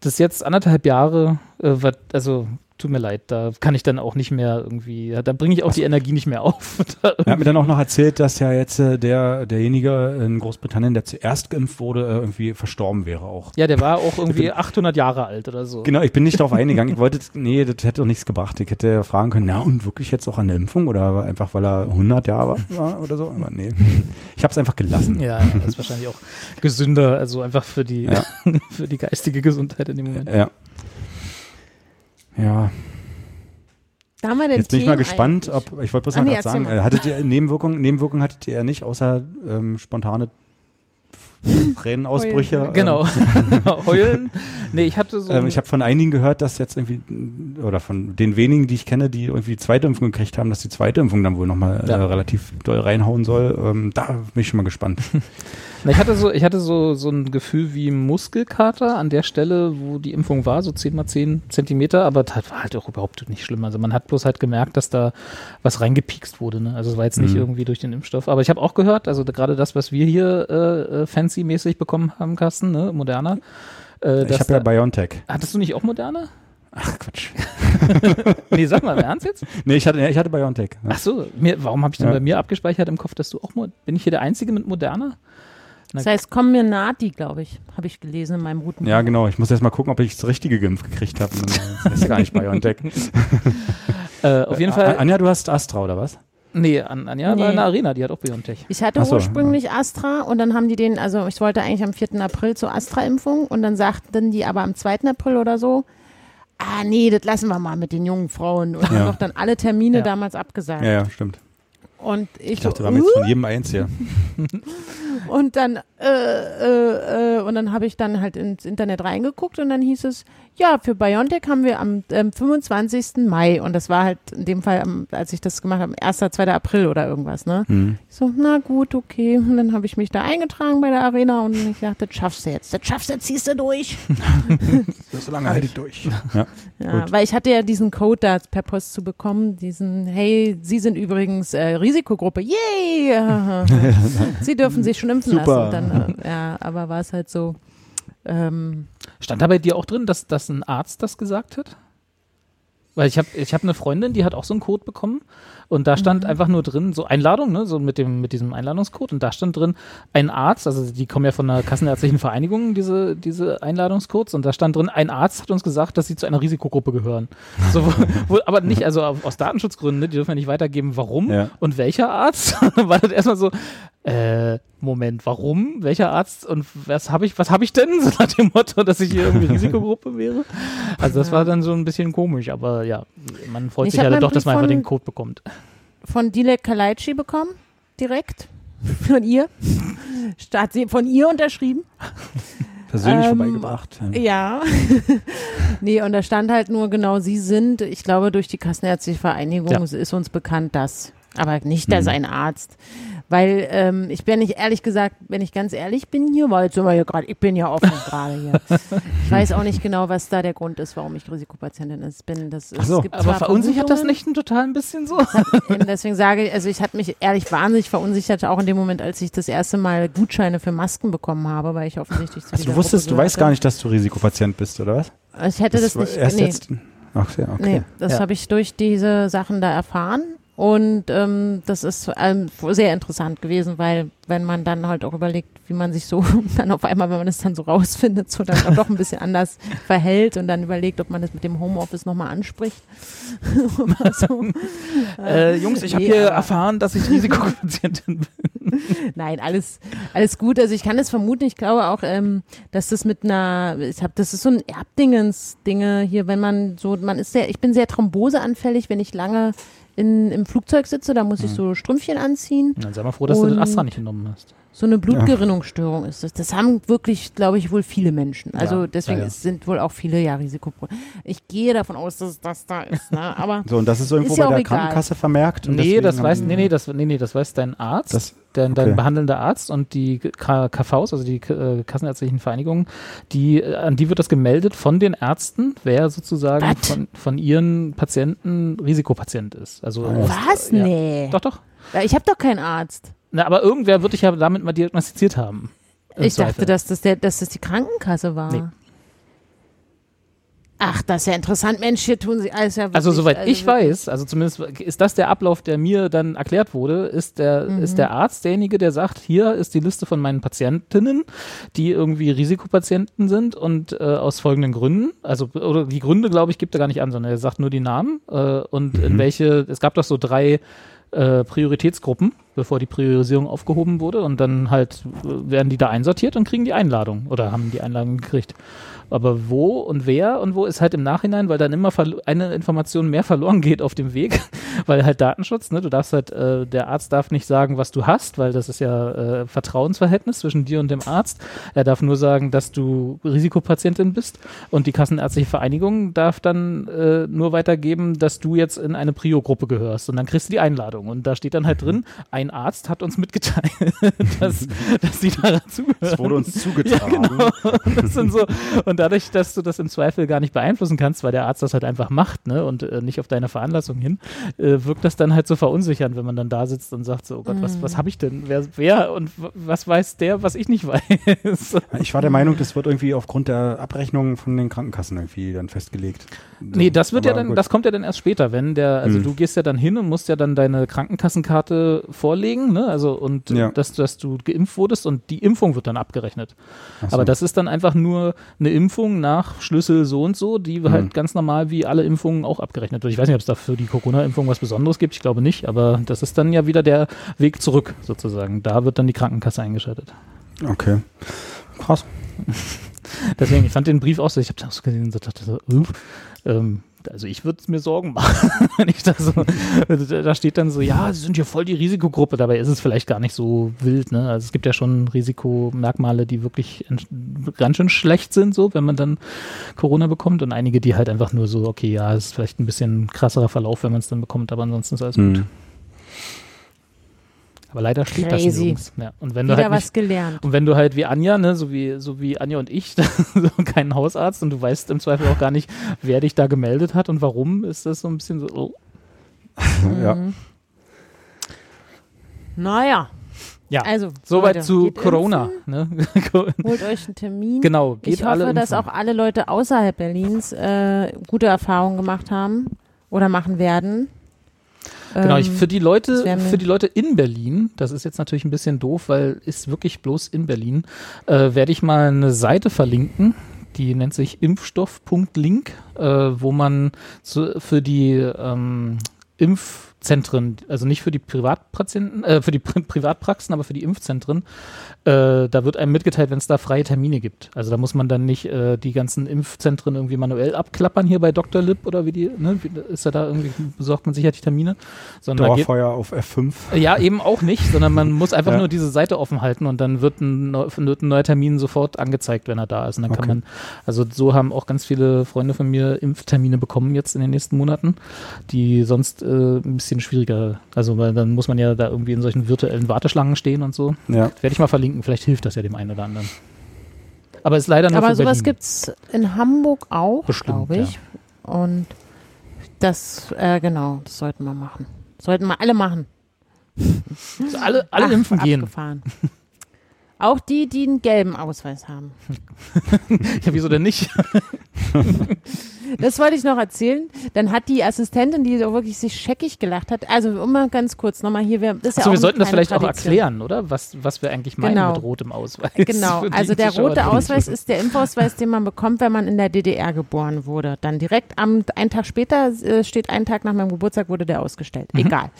Das jetzt anderthalb Jahre, äh, wat, also tut mir leid, da kann ich dann auch nicht mehr irgendwie, da bringe ich auch die Energie nicht mehr auf. Er hat mir dann auch noch erzählt, dass ja jetzt äh, der, derjenige in Großbritannien, der zuerst geimpft wurde, äh, irgendwie verstorben wäre auch. Ja, der war auch irgendwie 800 Jahre alt oder so. Genau, ich bin nicht darauf eingegangen. Ich wollte, nee, das hätte doch nichts gebracht. Ich hätte fragen können, na und wirklich jetzt auch an der Impfung oder einfach, weil er 100 Jahre war oder so. Aber nee, ich habe es einfach gelassen. Ja, ja, das ist wahrscheinlich auch gesünder, also einfach für die, Ja. für die geistige Gesundheit in dem Moment. Ja. Ja, Da haben wir den jetzt bin ich mal gespannt, eigentlich. ob, ich wollte bloß Ah, mal nee, sagen, mal. äh, hattet ihr Nebenwirkungen, Nebenwirkungen hattet ihr nicht, außer ähm, spontane Tränenausbrüche? Heulen. Genau. Heulen. Nee, ich hatte so. Ähm, ich habe von einigen gehört, dass jetzt irgendwie, oder von den wenigen, die ich kenne, die irgendwie die zweite Impfung gekriegt haben, dass die zweite Impfung dann wohl nochmal Ja. äh, relativ doll reinhauen soll. Ähm, da bin ich schon mal gespannt. Na, ich hatte so, ich hatte so, so ein Gefühl wie Muskelkater an der Stelle, wo die Impfung war, so 10 mal 10 Zentimeter, aber das war halt auch überhaupt nicht schlimm. Also man hat bloß halt gemerkt, dass da was reingepiekst wurde. Ne? Also es war jetzt nicht Mhm. irgendwie durch den Impfstoff. Aber ich habe auch gehört, also gerade das, was wir hier äh, äh, fancy-mäßig bekommen haben, Carsten, ne? Moderna. Äh, ich habe ja BioNTech. Hattest du nicht auch Moderna? Ach Quatsch. Nee, sag mal, im Ernst jetzt? Nee, ich hatte, ich hatte BioNTech. Ja. Ach so, mir, warum habe ich denn Ja. bei mir abgespeichert im Kopf, dass du auch, bin ich hier der Einzige mit Moderna? Das heißt, Comirnaty, glaube ich, habe ich gelesen in meinem Routen. Ja, genau. Ich muss erst mal gucken, ob ich das richtige geimpft gekriegt habe. Das ist ja gar nicht BioNTech. Äh, auf jeden Fall, Anja, du hast Astra, oder was? nee, An- Anja war Nee. in der Arena, die hat auch Biontech. Ich hatte so. ursprünglich Astra und dann haben die den, also ich wollte eigentlich am 4. April zur Astra-Impfung und dann sagten die aber am 2. April oder so, ah nee, das lassen wir mal mit den jungen Frauen und Ja. haben doch dann alle Termine Ja. damals abgesagt. Ja, ja, stimmt. Und ich, Ich dachte, so, wir haben jetzt von jedem eins hier. Und dann, äh, äh, äh, und dann habe ich dann halt ins Internet reingeguckt und dann hieß es, ja, für BioNTech haben wir am ähm, 25. Mai und das war halt in dem Fall, am, als ich das gemacht habe, 1., 2. April oder irgendwas, ne? Hm. Ich so, na gut, okay. Und dann habe ich mich da eingetragen bei der Arena und ich dachte, das schaffst du jetzt, das schaffst du, ziehst du durch. So lange halte ich durch. Ja. Ja, weil ich hatte ja diesen Code da per Post zu bekommen, diesen, hey, Sie sind übrigens äh, Risikogruppe, yay! Sie dürfen sich schon impfen Super. lassen. Dann, äh, ja, aber war es halt so, ähm, Stand da bei dir auch drin, dass, dass ein Arzt das gesagt hat? Weil ich habe ich hab eine Freundin, die hat auch so einen Code bekommen und da stand einfach nur drin, so Einladung, ne, so mit dem mit diesem Einladungscode und da stand drin ein Arzt, also die kommen ja von der Kassenärztlichen Vereinigung, diese diese Einladungscodes und da stand drin, ein Arzt hat uns gesagt, dass sie zu einer Risikogruppe gehören. So, wo, wo, aber nicht, also aus Datenschutzgründen, ne, die dürfen ja nicht weitergeben, warum Ja. und welcher Arzt. War das erstmal so, äh, Moment, warum? Welcher Arzt und was habe ich, was habe ich denn? So nach dem Motto, dass ich hier irgendwie Risikogruppe wäre. Also das war dann so ein bisschen komisch, aber ja, man freut Ich sich ja meinen doch, dass man einfach den Code bekommt. Von Dilek Kalaici bekommen, direkt von ihr. Statt sie von ihr unterschrieben. Persönlich Ähm, vorbeigebracht. Ja. Ja. nee, und da stand halt nur genau, sie sind, ich glaube, durch die Kassenärztliche Vereinigung Ja. ist uns bekannt, dass. Aber nicht, dass Mhm. ein Arzt. Weil ähm, ich bin nicht ehrlich gesagt, wenn ich ganz ehrlich bin hier, weil jetzt sind wir hier gerade, ich bin ja offen gerade hier. Ich weiß auch nicht genau, was da der Grund ist, warum ich Risikopatientin ist, bin. Das ist, so. es gibt Aber verunsichert das nicht ein total ein bisschen so? Deswegen sage ich, also ich hatte mich ehrlich wahnsinnig verunsichert, auch in dem Moment, als ich das erste Mal Gutscheine für Masken bekommen habe, weil ich offensichtlich zu Also du wusstest, du weißt gar nicht, dass du Risikopatient bist, oder was? Ich hätte das, war nicht, erst nee, jetzt. Ach okay. nee, das Ja. habe ich durch diese Sachen da erfahren. Und ähm, das ist ähm, sehr interessant gewesen, weil wenn man dann halt auch überlegt, wie man sich so dann auf einmal, wenn man das dann so rausfindet, so dann auch doch ein bisschen anders verhält und dann überlegt, ob man das mit dem Homeoffice nochmal anspricht. So. Äh, Jungs, ich habe Nee, hier aber- erfahren, dass ich Risikopatientin bin. Nein, alles, alles gut. Also ich kann es vermuten. Ich glaube auch, ähm, dass das mit einer, ich habe, das ist so ein Erbdingens-Dinge hier, wenn man so, man ist sehr, ich bin sehr thromboseanfällig, wenn ich lange in, im Flugzeug sitze, da muss ich Mhm. so Strümpfchen anziehen. Dann sei mal froh, dass du den Astra nicht genommen hast. So eine Blutgerinnungsstörung ist das. Das haben wirklich, glaube ich, wohl viele Menschen. Also Ja, deswegen ja, sind wohl auch viele ja Risiko. Ich gehe davon aus, dass das da ist. Ne? Aber So, und das ist irgendwo Ist bei der egal. Krankenkasse vermerkt. und Nee, das weiß, nee, nee, das, nee, nee, das weiß dein Arzt, Das, dein, dein okay. behandelnder Arzt und die K KVs, also die äh, Kassenärztlichen Vereinigungen, die, äh, an die wird das gemeldet von den Ärzten, wer sozusagen von, von ihren Patienten Risikopatient ist. Also aus- was? Ja. Nee. Doch, doch. Ich habe doch keinen Arzt. Na, aber irgendwer wird dich ja damit mal diagnostiziert haben. Ich dachte, Zweifel. dass das, der, dass das die Krankenkasse war. Nee. Ach, das ist ja interessant. Mensch, hier tun sie alles ja Also soweit also ich weiß, also zumindest ist das der Ablauf, der mir dann erklärt wurde, ist der, Mhm. ist der Arzt derjenige, der sagt, hier ist die Liste von meinen Patientinnen, die irgendwie Risikopatienten sind und äh, aus folgenden Gründen, also oder die Gründe, glaube ich, gibt er gar nicht an, sondern er sagt nur die Namen äh, und in welche, es gab doch so drei äh, Prioritätsgruppen, bevor die Priorisierung aufgehoben wurde und dann halt äh, werden die da einsortiert und kriegen die Einladung oder haben die Einladung gekriegt. Aber wo und wer und wo ist halt im Nachhinein, weil dann immer eine Information mehr verloren geht auf dem Weg, weil halt Datenschutz, ne, du darfst halt, äh, der Arzt darf nicht sagen, was du hast, weil das ist ja äh, Vertrauensverhältnis zwischen dir und dem Arzt. Er darf nur sagen, dass du Risikopatientin bist und die Kassenärztliche Vereinigung darf dann äh, nur weitergeben, dass du jetzt in eine Prio-Gruppe gehörst und dann kriegst du die Einladung und da steht dann halt drin, ein Arzt hat uns mitgeteilt, dass, dass sie da zugehören. Es wurde uns zugetragen. genau. Das sind so, und dadurch, dass du das im Zweifel gar nicht beeinflussen kannst, weil der Arzt das halt einfach macht, ne, und äh, nicht auf deine Veranlassung hin, äh, wirkt das dann halt so verunsichernd, wenn man dann da sitzt und sagt so, oh Gott, was, was habe ich denn? Wer, wer und was weiß der, was ich nicht weiß? Ich war der Meinung, das wird irgendwie aufgrund der Abrechnung von den Krankenkassen irgendwie dann festgelegt. Nee, das wird ja Aber dann, gut. das kommt ja dann erst später, wenn der, also Hm. du gehst ja dann hin und musst ja dann deine Krankenkassenkarte vorlegen, ne? Also und Ja. dass, dass du geimpft wurdest und die Impfung wird dann abgerechnet. So. Aber das ist dann einfach nur eine Impfung nach Schlüssel so und so, die halt ganz normal wie alle Impfungen auch abgerechnet wird. Ich weiß nicht, ob es da für die Corona-Impfung was Besonderes gibt, ich glaube nicht, aber das ist dann ja wieder der Weg zurück sozusagen. Da wird dann die Krankenkasse eingeschaltet. Okay. Krass. Deswegen, ich fand den Brief auch so, ich habe das gesehen und so dachte so, uh, ähm, also ich würde mir Sorgen machen, wenn ich da so, da steht dann so, ja, sie sind ja voll die Risikogruppe, dabei ist es vielleicht gar nicht so wild, ne? Also es gibt ja schon Risikomerkmale, die wirklich ganz schön schlecht sind, so, wenn man dann Corona bekommt. Und einige, die halt einfach nur so, okay, ja, es ist vielleicht ein bisschen krasserer Verlauf, wenn man es dann bekommt, aber ansonsten ist alles gut. Aber leider steht das Crazy. nirgends. Ja. Und wenn du Wieder halt nicht, was gelernt. und wenn du halt wie Anja, ne, so wie, so wie Anja und ich, so keinen Hausarzt und du weißt im Zweifel auch gar nicht, wer dich da gemeldet hat und warum, ist das so ein bisschen so, oh. Ja. Mhm. Naja, Ja, also soweit Leute, zu Corona. Ne? Holt euch einen Termin. genau, geht ich hoffe, alle dass auch alle Leute außerhalb Berlins äh, gute Erfahrungen gemacht haben oder machen werden. Genau, ich, Ähm, für die Leute, für die Leute in Berlin, das ist jetzt natürlich ein bisschen doof, weil ist wirklich bloß in Berlin, äh, werde ich mal eine Seite verlinken. Die nennt sich impfstoff.link, äh, wo man zu, für die ähm, Impfzentren, also nicht für die Privatpatienten, äh, für die Pri Privatpraxen, aber für die Impfzentren, äh, da wird einem mitgeteilt, wenn es da freie Termine gibt. Also da muss man dann nicht äh, die ganzen Impfzentren irgendwie manuell abklappern hier bei Dr. Lip oder wie die, ne, wie, ist ja da irgendwie, besorgt man sich ja die Termine, sondern Dauerfeuer auf F5. ja, eben auch nicht, sondern man muss einfach Ja. nur diese Seite offen halten und dann wird ein, wird ein neuer Termin sofort angezeigt, wenn er da ist. Und dann kann Okay. man, also so haben auch ganz viele Freunde von mir Impftermine bekommen jetzt in den nächsten Monaten, die sonst äh, ein bisschen schwieriger, also weil dann muss man ja da irgendwie in solchen virtuellen Warteschlangen stehen und so. Ja. Werde ich mal verlinken, vielleicht hilft das ja dem einen oder anderen. Aber ist leider nur Aber für sowas Berlin. gibt's in Hamburg auch, glaube ich. Und das, äh, genau, das sollten wir machen. Sollten wir alle machen. Also alle, alle Ach, impfen gehen. abgefahren. Auch die, die einen gelben Ausweis haben. Ja, wieso denn nicht? Das wollte ich noch erzählen. Dann hat die Assistentin, die so wirklich sich scheckig gelacht hat, also immer ganz kurz nochmal hier, wir, das ist ja Achso, auch wir sollten das vielleicht auch Tradition. erklären, oder? Was, was wir eigentlich meinen Genau. mit rotem Ausweis. Genau, also der rote Ausweis ist der Impfausweis, den man bekommt, wenn man in der DDR geboren wurde. Dann direkt am einen Tag später äh, steht ein Tag nach meinem Geburtstag wurde der ausgestellt. Mhm. Egal.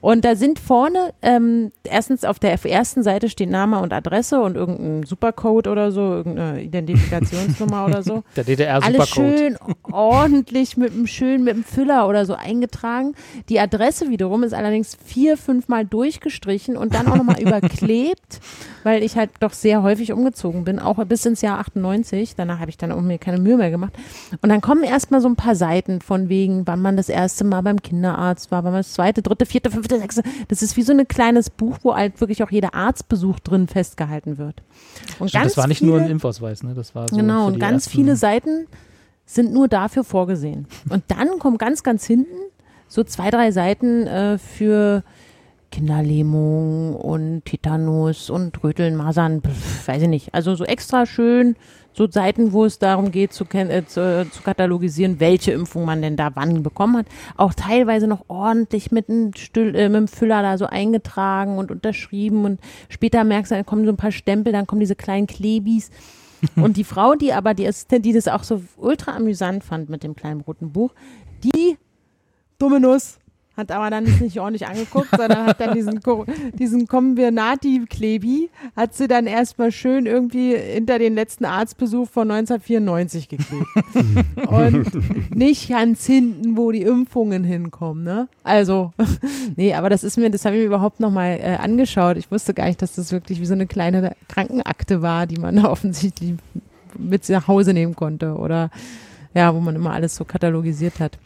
Und da sind vorne ähm, erstens auf der ersten Seite steht Name und Adresse und irgendein Supercode oder so, irgendeine Identifikationsnummer oder so. Der DDR Alles schön ordentlich mit einem schön mit einem Füller oder so eingetragen. Die Adresse wiederum ist allerdings vier, fünfmal durchgestrichen und dann auch nochmal überklebt, weil ich halt doch sehr häufig umgezogen bin, auch bis ins Jahr 98. Danach habe ich dann auch mir keine Mühe mehr gemacht. Und dann kommen erstmal so ein paar Seiten von wegen, wann man das erste Mal beim Kinderarzt war, wann man das zweite, dritte, vierte, fünfte, sechste. Das ist wie so ein kleines Buch, wo halt wirklich auch jeder Arztbesuch drin festgehalten wird. Und Stimmt, ganz das war nicht viele, nur ein Impfausweis, ne? Das war so Genau, und ganz viele Seiten sind nur dafür vorgesehen. Und dann kommen ganz, ganz hinten so zwei, drei Seiten äh, für Kinderlähmung und Tetanus und Röteln, Masern, pf, weiß ich nicht. Also so extra schön, so Seiten, wo es darum geht, zu, äh, zu, zu katalogisieren, welche Impfung man denn da wann bekommen hat. Auch teilweise noch ordentlich mit einem, Stüll, äh, mit einem Füller da so eingetragen und unterschrieben. Und später merkst du, dann kommen so ein paar Stempel, dann kommen diese kleinen Klebis. Und die Frau, die aber die Assistentin, die das auch so ultra amüsant fand mit dem kleinen roten Buch, die dumme Nuss hat aber dann nicht ordentlich angeguckt, sondern hat dann diesen, diesen Kombinati-Klebi, hat sie dann erstmal schön irgendwie hinter den letzten Arztbesuch von 1994 geklebt. Und nicht ganz hinten, wo die Impfungen hinkommen, ne? Also, nee, aber das ist mir, das habe ich mir überhaupt nochmal äh, angeschaut. Ich wusste gar nicht, dass das wirklich wie so eine kleine Krankenakte war, die man da offensichtlich mit nach Hause nehmen konnte oder ja, wo man immer alles so katalogisiert hat.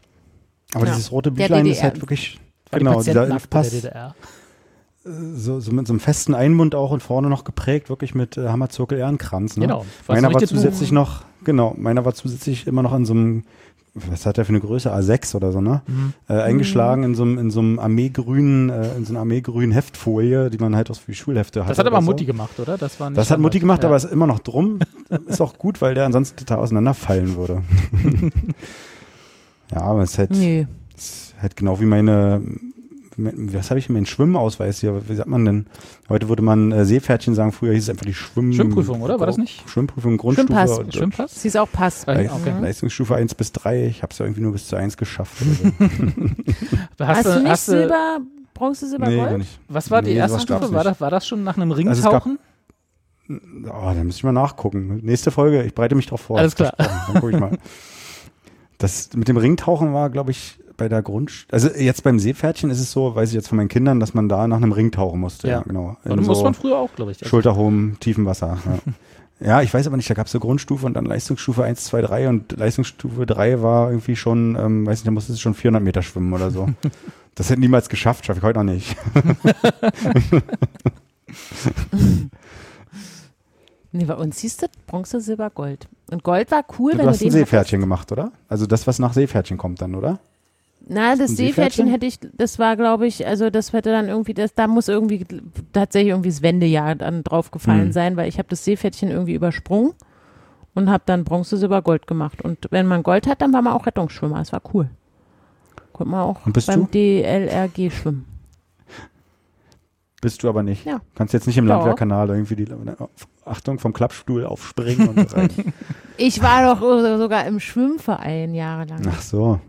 Aber Ja. dieses rote Büchlein ist halt wirklich, War die genau, dieser Impfpass, der DDR. so, so mit so einem festen Einmund auch und vorne noch geprägt, wirklich mit äh, Hammerzirkel Ehrenkranz. Ne? Genau. Was Meiner war zusätzlich noch, genau, meiner war zusätzlich immer noch in so einem, was hat der für eine Größe? A6 oder so, ne? Mhm. Äh, eingeschlagen in so einem, in so einem Armeegrünen, äh, in so einer Armeegrünen Heftfolie, die man halt aus wie Schulhefte hat. Das hat aber so. Mutti gemacht, oder? Das, war nicht Das hat Mutti gemacht, ja. aber ist immer noch drum. ist auch gut, weil der ansonsten total auseinanderfallen würde. ja, aber es ist halt, Nee. es ist halt genau wie meine, was habe ich mein Schwimmausweis hier? Wie sagt man denn? Heute würde man äh, Seepferdchen sagen, früher hieß es einfach die Schwimm Schwimmprüfung, oder? War das nicht? Schwimmprüfung, Grundstufe. Schwimmpass. und- Schwimmpass? Sie ist auch Pass. Le okay. Leistungsstufe 1 bis 3. Ich habe es ja irgendwie nur bis zu 1 geschafft. So. Hast, du nicht hast du- Silber, Bronze, Silber, nee, Gold? gar nicht. Was war die Nee, erste sowas gab's Stufe? War das, war das schon nach einem Also es Ringtauchen? Oh, da müsste ich mal nachgucken. Nächste Folge, ich bereite mich drauf vor. Alles klar. Dann gucke ich mal. Das mit dem Ringtauchen war, glaube ich, bei der Grund. Also jetzt beim Seepferdchen ist es so, weiß ich jetzt von meinen Kindern, dass man da nach einem Ring tauchen musste. Ja, Ja. genau. Oder In muss so man früher auch, glaube ich. Also, Schulterhoben, tiefem Wasser. Ja. ja, ich weiß aber nicht, da gab es so Grundstufe und dann Leistungsstufe 1, 2, 3 und Leistungsstufe 3 war irgendwie schon, ähm, weiß nicht, da musste es schon 400 Meter schwimmen oder so. Das hätte niemals geschafft, schaffe ich heute noch nicht. Nee, bei uns siehst du Bronze, Silber, Gold. Und Gold war cool, Du wenn hast du ein den Seepferdchen gemacht, oder? Also das, was nach Seepferdchen kommt dann, oder? Na, das Ein Seepferdchen hätte ich, das war, glaube ich, also das hätte dann irgendwie, das, da muss irgendwie tatsächlich irgendwie das Wendejahr dann draufgefallen Hm. sein, weil ich habe das Seepferdchen irgendwie übersprungen und habe dann Bronze, Silber, Gold gemacht. Und wenn man Gold hat, dann war man auch Rettungsschwimmer. Das war cool. Konnte man auch beim du? DLRG schwimmen. Bist du aber nicht. Ja. Kannst jetzt nicht im. Landwehrkanal irgendwie die Achtung vom Klappstuhl aufspringen und rein. Ich war doch sogar im Schwimmverein jahrelang. Ach so.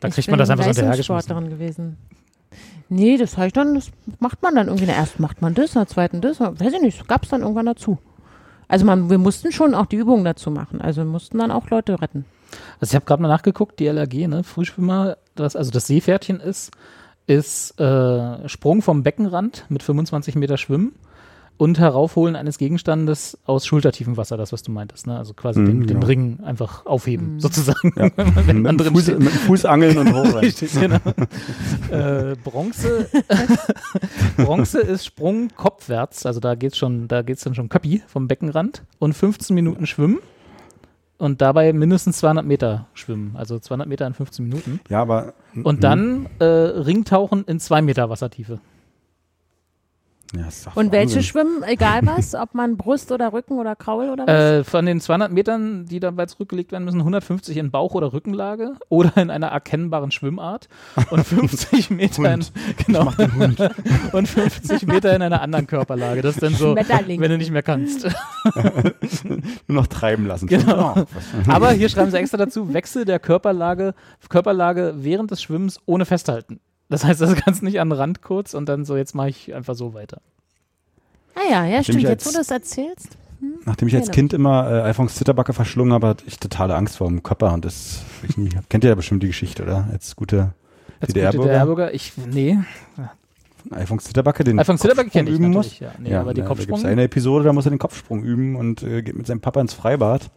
Da ich kriegt bin man das einfach so hinterhergeschmissen. Gewesen. Nee, das habe ich dann, das macht man dann irgendwie. Na, Erst macht man das, na zweiten das, na, weiß ich nicht, gab es dann irgendwann dazu. Also man, wir mussten schon auch die Übungen dazu machen. Also wir mussten dann auch Leute retten. Also ich habe gerade mal nachgeguckt, die LAG, ne, Frühschwimmer, das, also das Seepferdchen ist, ist äh, Sprung vom Beckenrand mit 25 Meter Schwimmen und Heraufholen eines Gegenstandes aus schultertiefem Wasser, das, was du meintest, ne? Also quasi Mhm, den, den genau. Ring einfach aufheben, sozusagen. Ja. Wenn man mit, Fuß, steht. mit Fuß angeln und hoch. rein. genau. äh, Bronze, Bronze ist Sprung kopfwärts, also da geht's schon, da geht's dann schon Köppi vom Beckenrand und 15 Minuten Schwimmen und dabei mindestens 200 Meter schwimmen, also 200 Meter in 15 Minuten Ja, aber. und dann äh, Ringtauchen in 2 Meter Wassertiefe. Ja, ist doch Und welche Wahnsinn. schwimmen, egal was, ob man Brust oder Rücken oder Kraul oder was? Äh, von den 200 Metern, die dabei zurückgelegt werden müssen, 150 in Bauch- oder Rückenlage oder in einer erkennbaren Schwimmart und 50 Meter in, genau, und 50 Meter in einer anderen Körperlage. Das ist dann so, wenn du nicht mehr kannst. Nur noch treiben lassen. Genau. Oh, was- Aber hier schreiben sie extra dazu, Wechsel der Körperlage, Körperlage während des Schwimmens ohne Festhalten. Das heißt, das kannst nicht an den Rand kurz und dann so, jetzt mache ich einfach so weiter. ah ja, ja, stimmt. ich Jetzt, wo du das erzählst. Nachdem ich als Genau. Kind immer äh, Alfons Zitterbacke verschlungen habe, hatte ich totale Angst vor dem Körper und das ich nie. Kennt ihr ja bestimmt die Geschichte, oder? Als gute Als DDR-Bürger? gute DDR-Bürger, ich, nee. Alfons Zitterbacke, den Alfons Zitterbacke Kopfsprung kenne ich üben natürlich, muss. ja. Nee, aber die da, da gibt Kopfsprung. es eine Episode, da muss er den Kopfsprung üben und äh, geht mit seinem Papa ins Freibad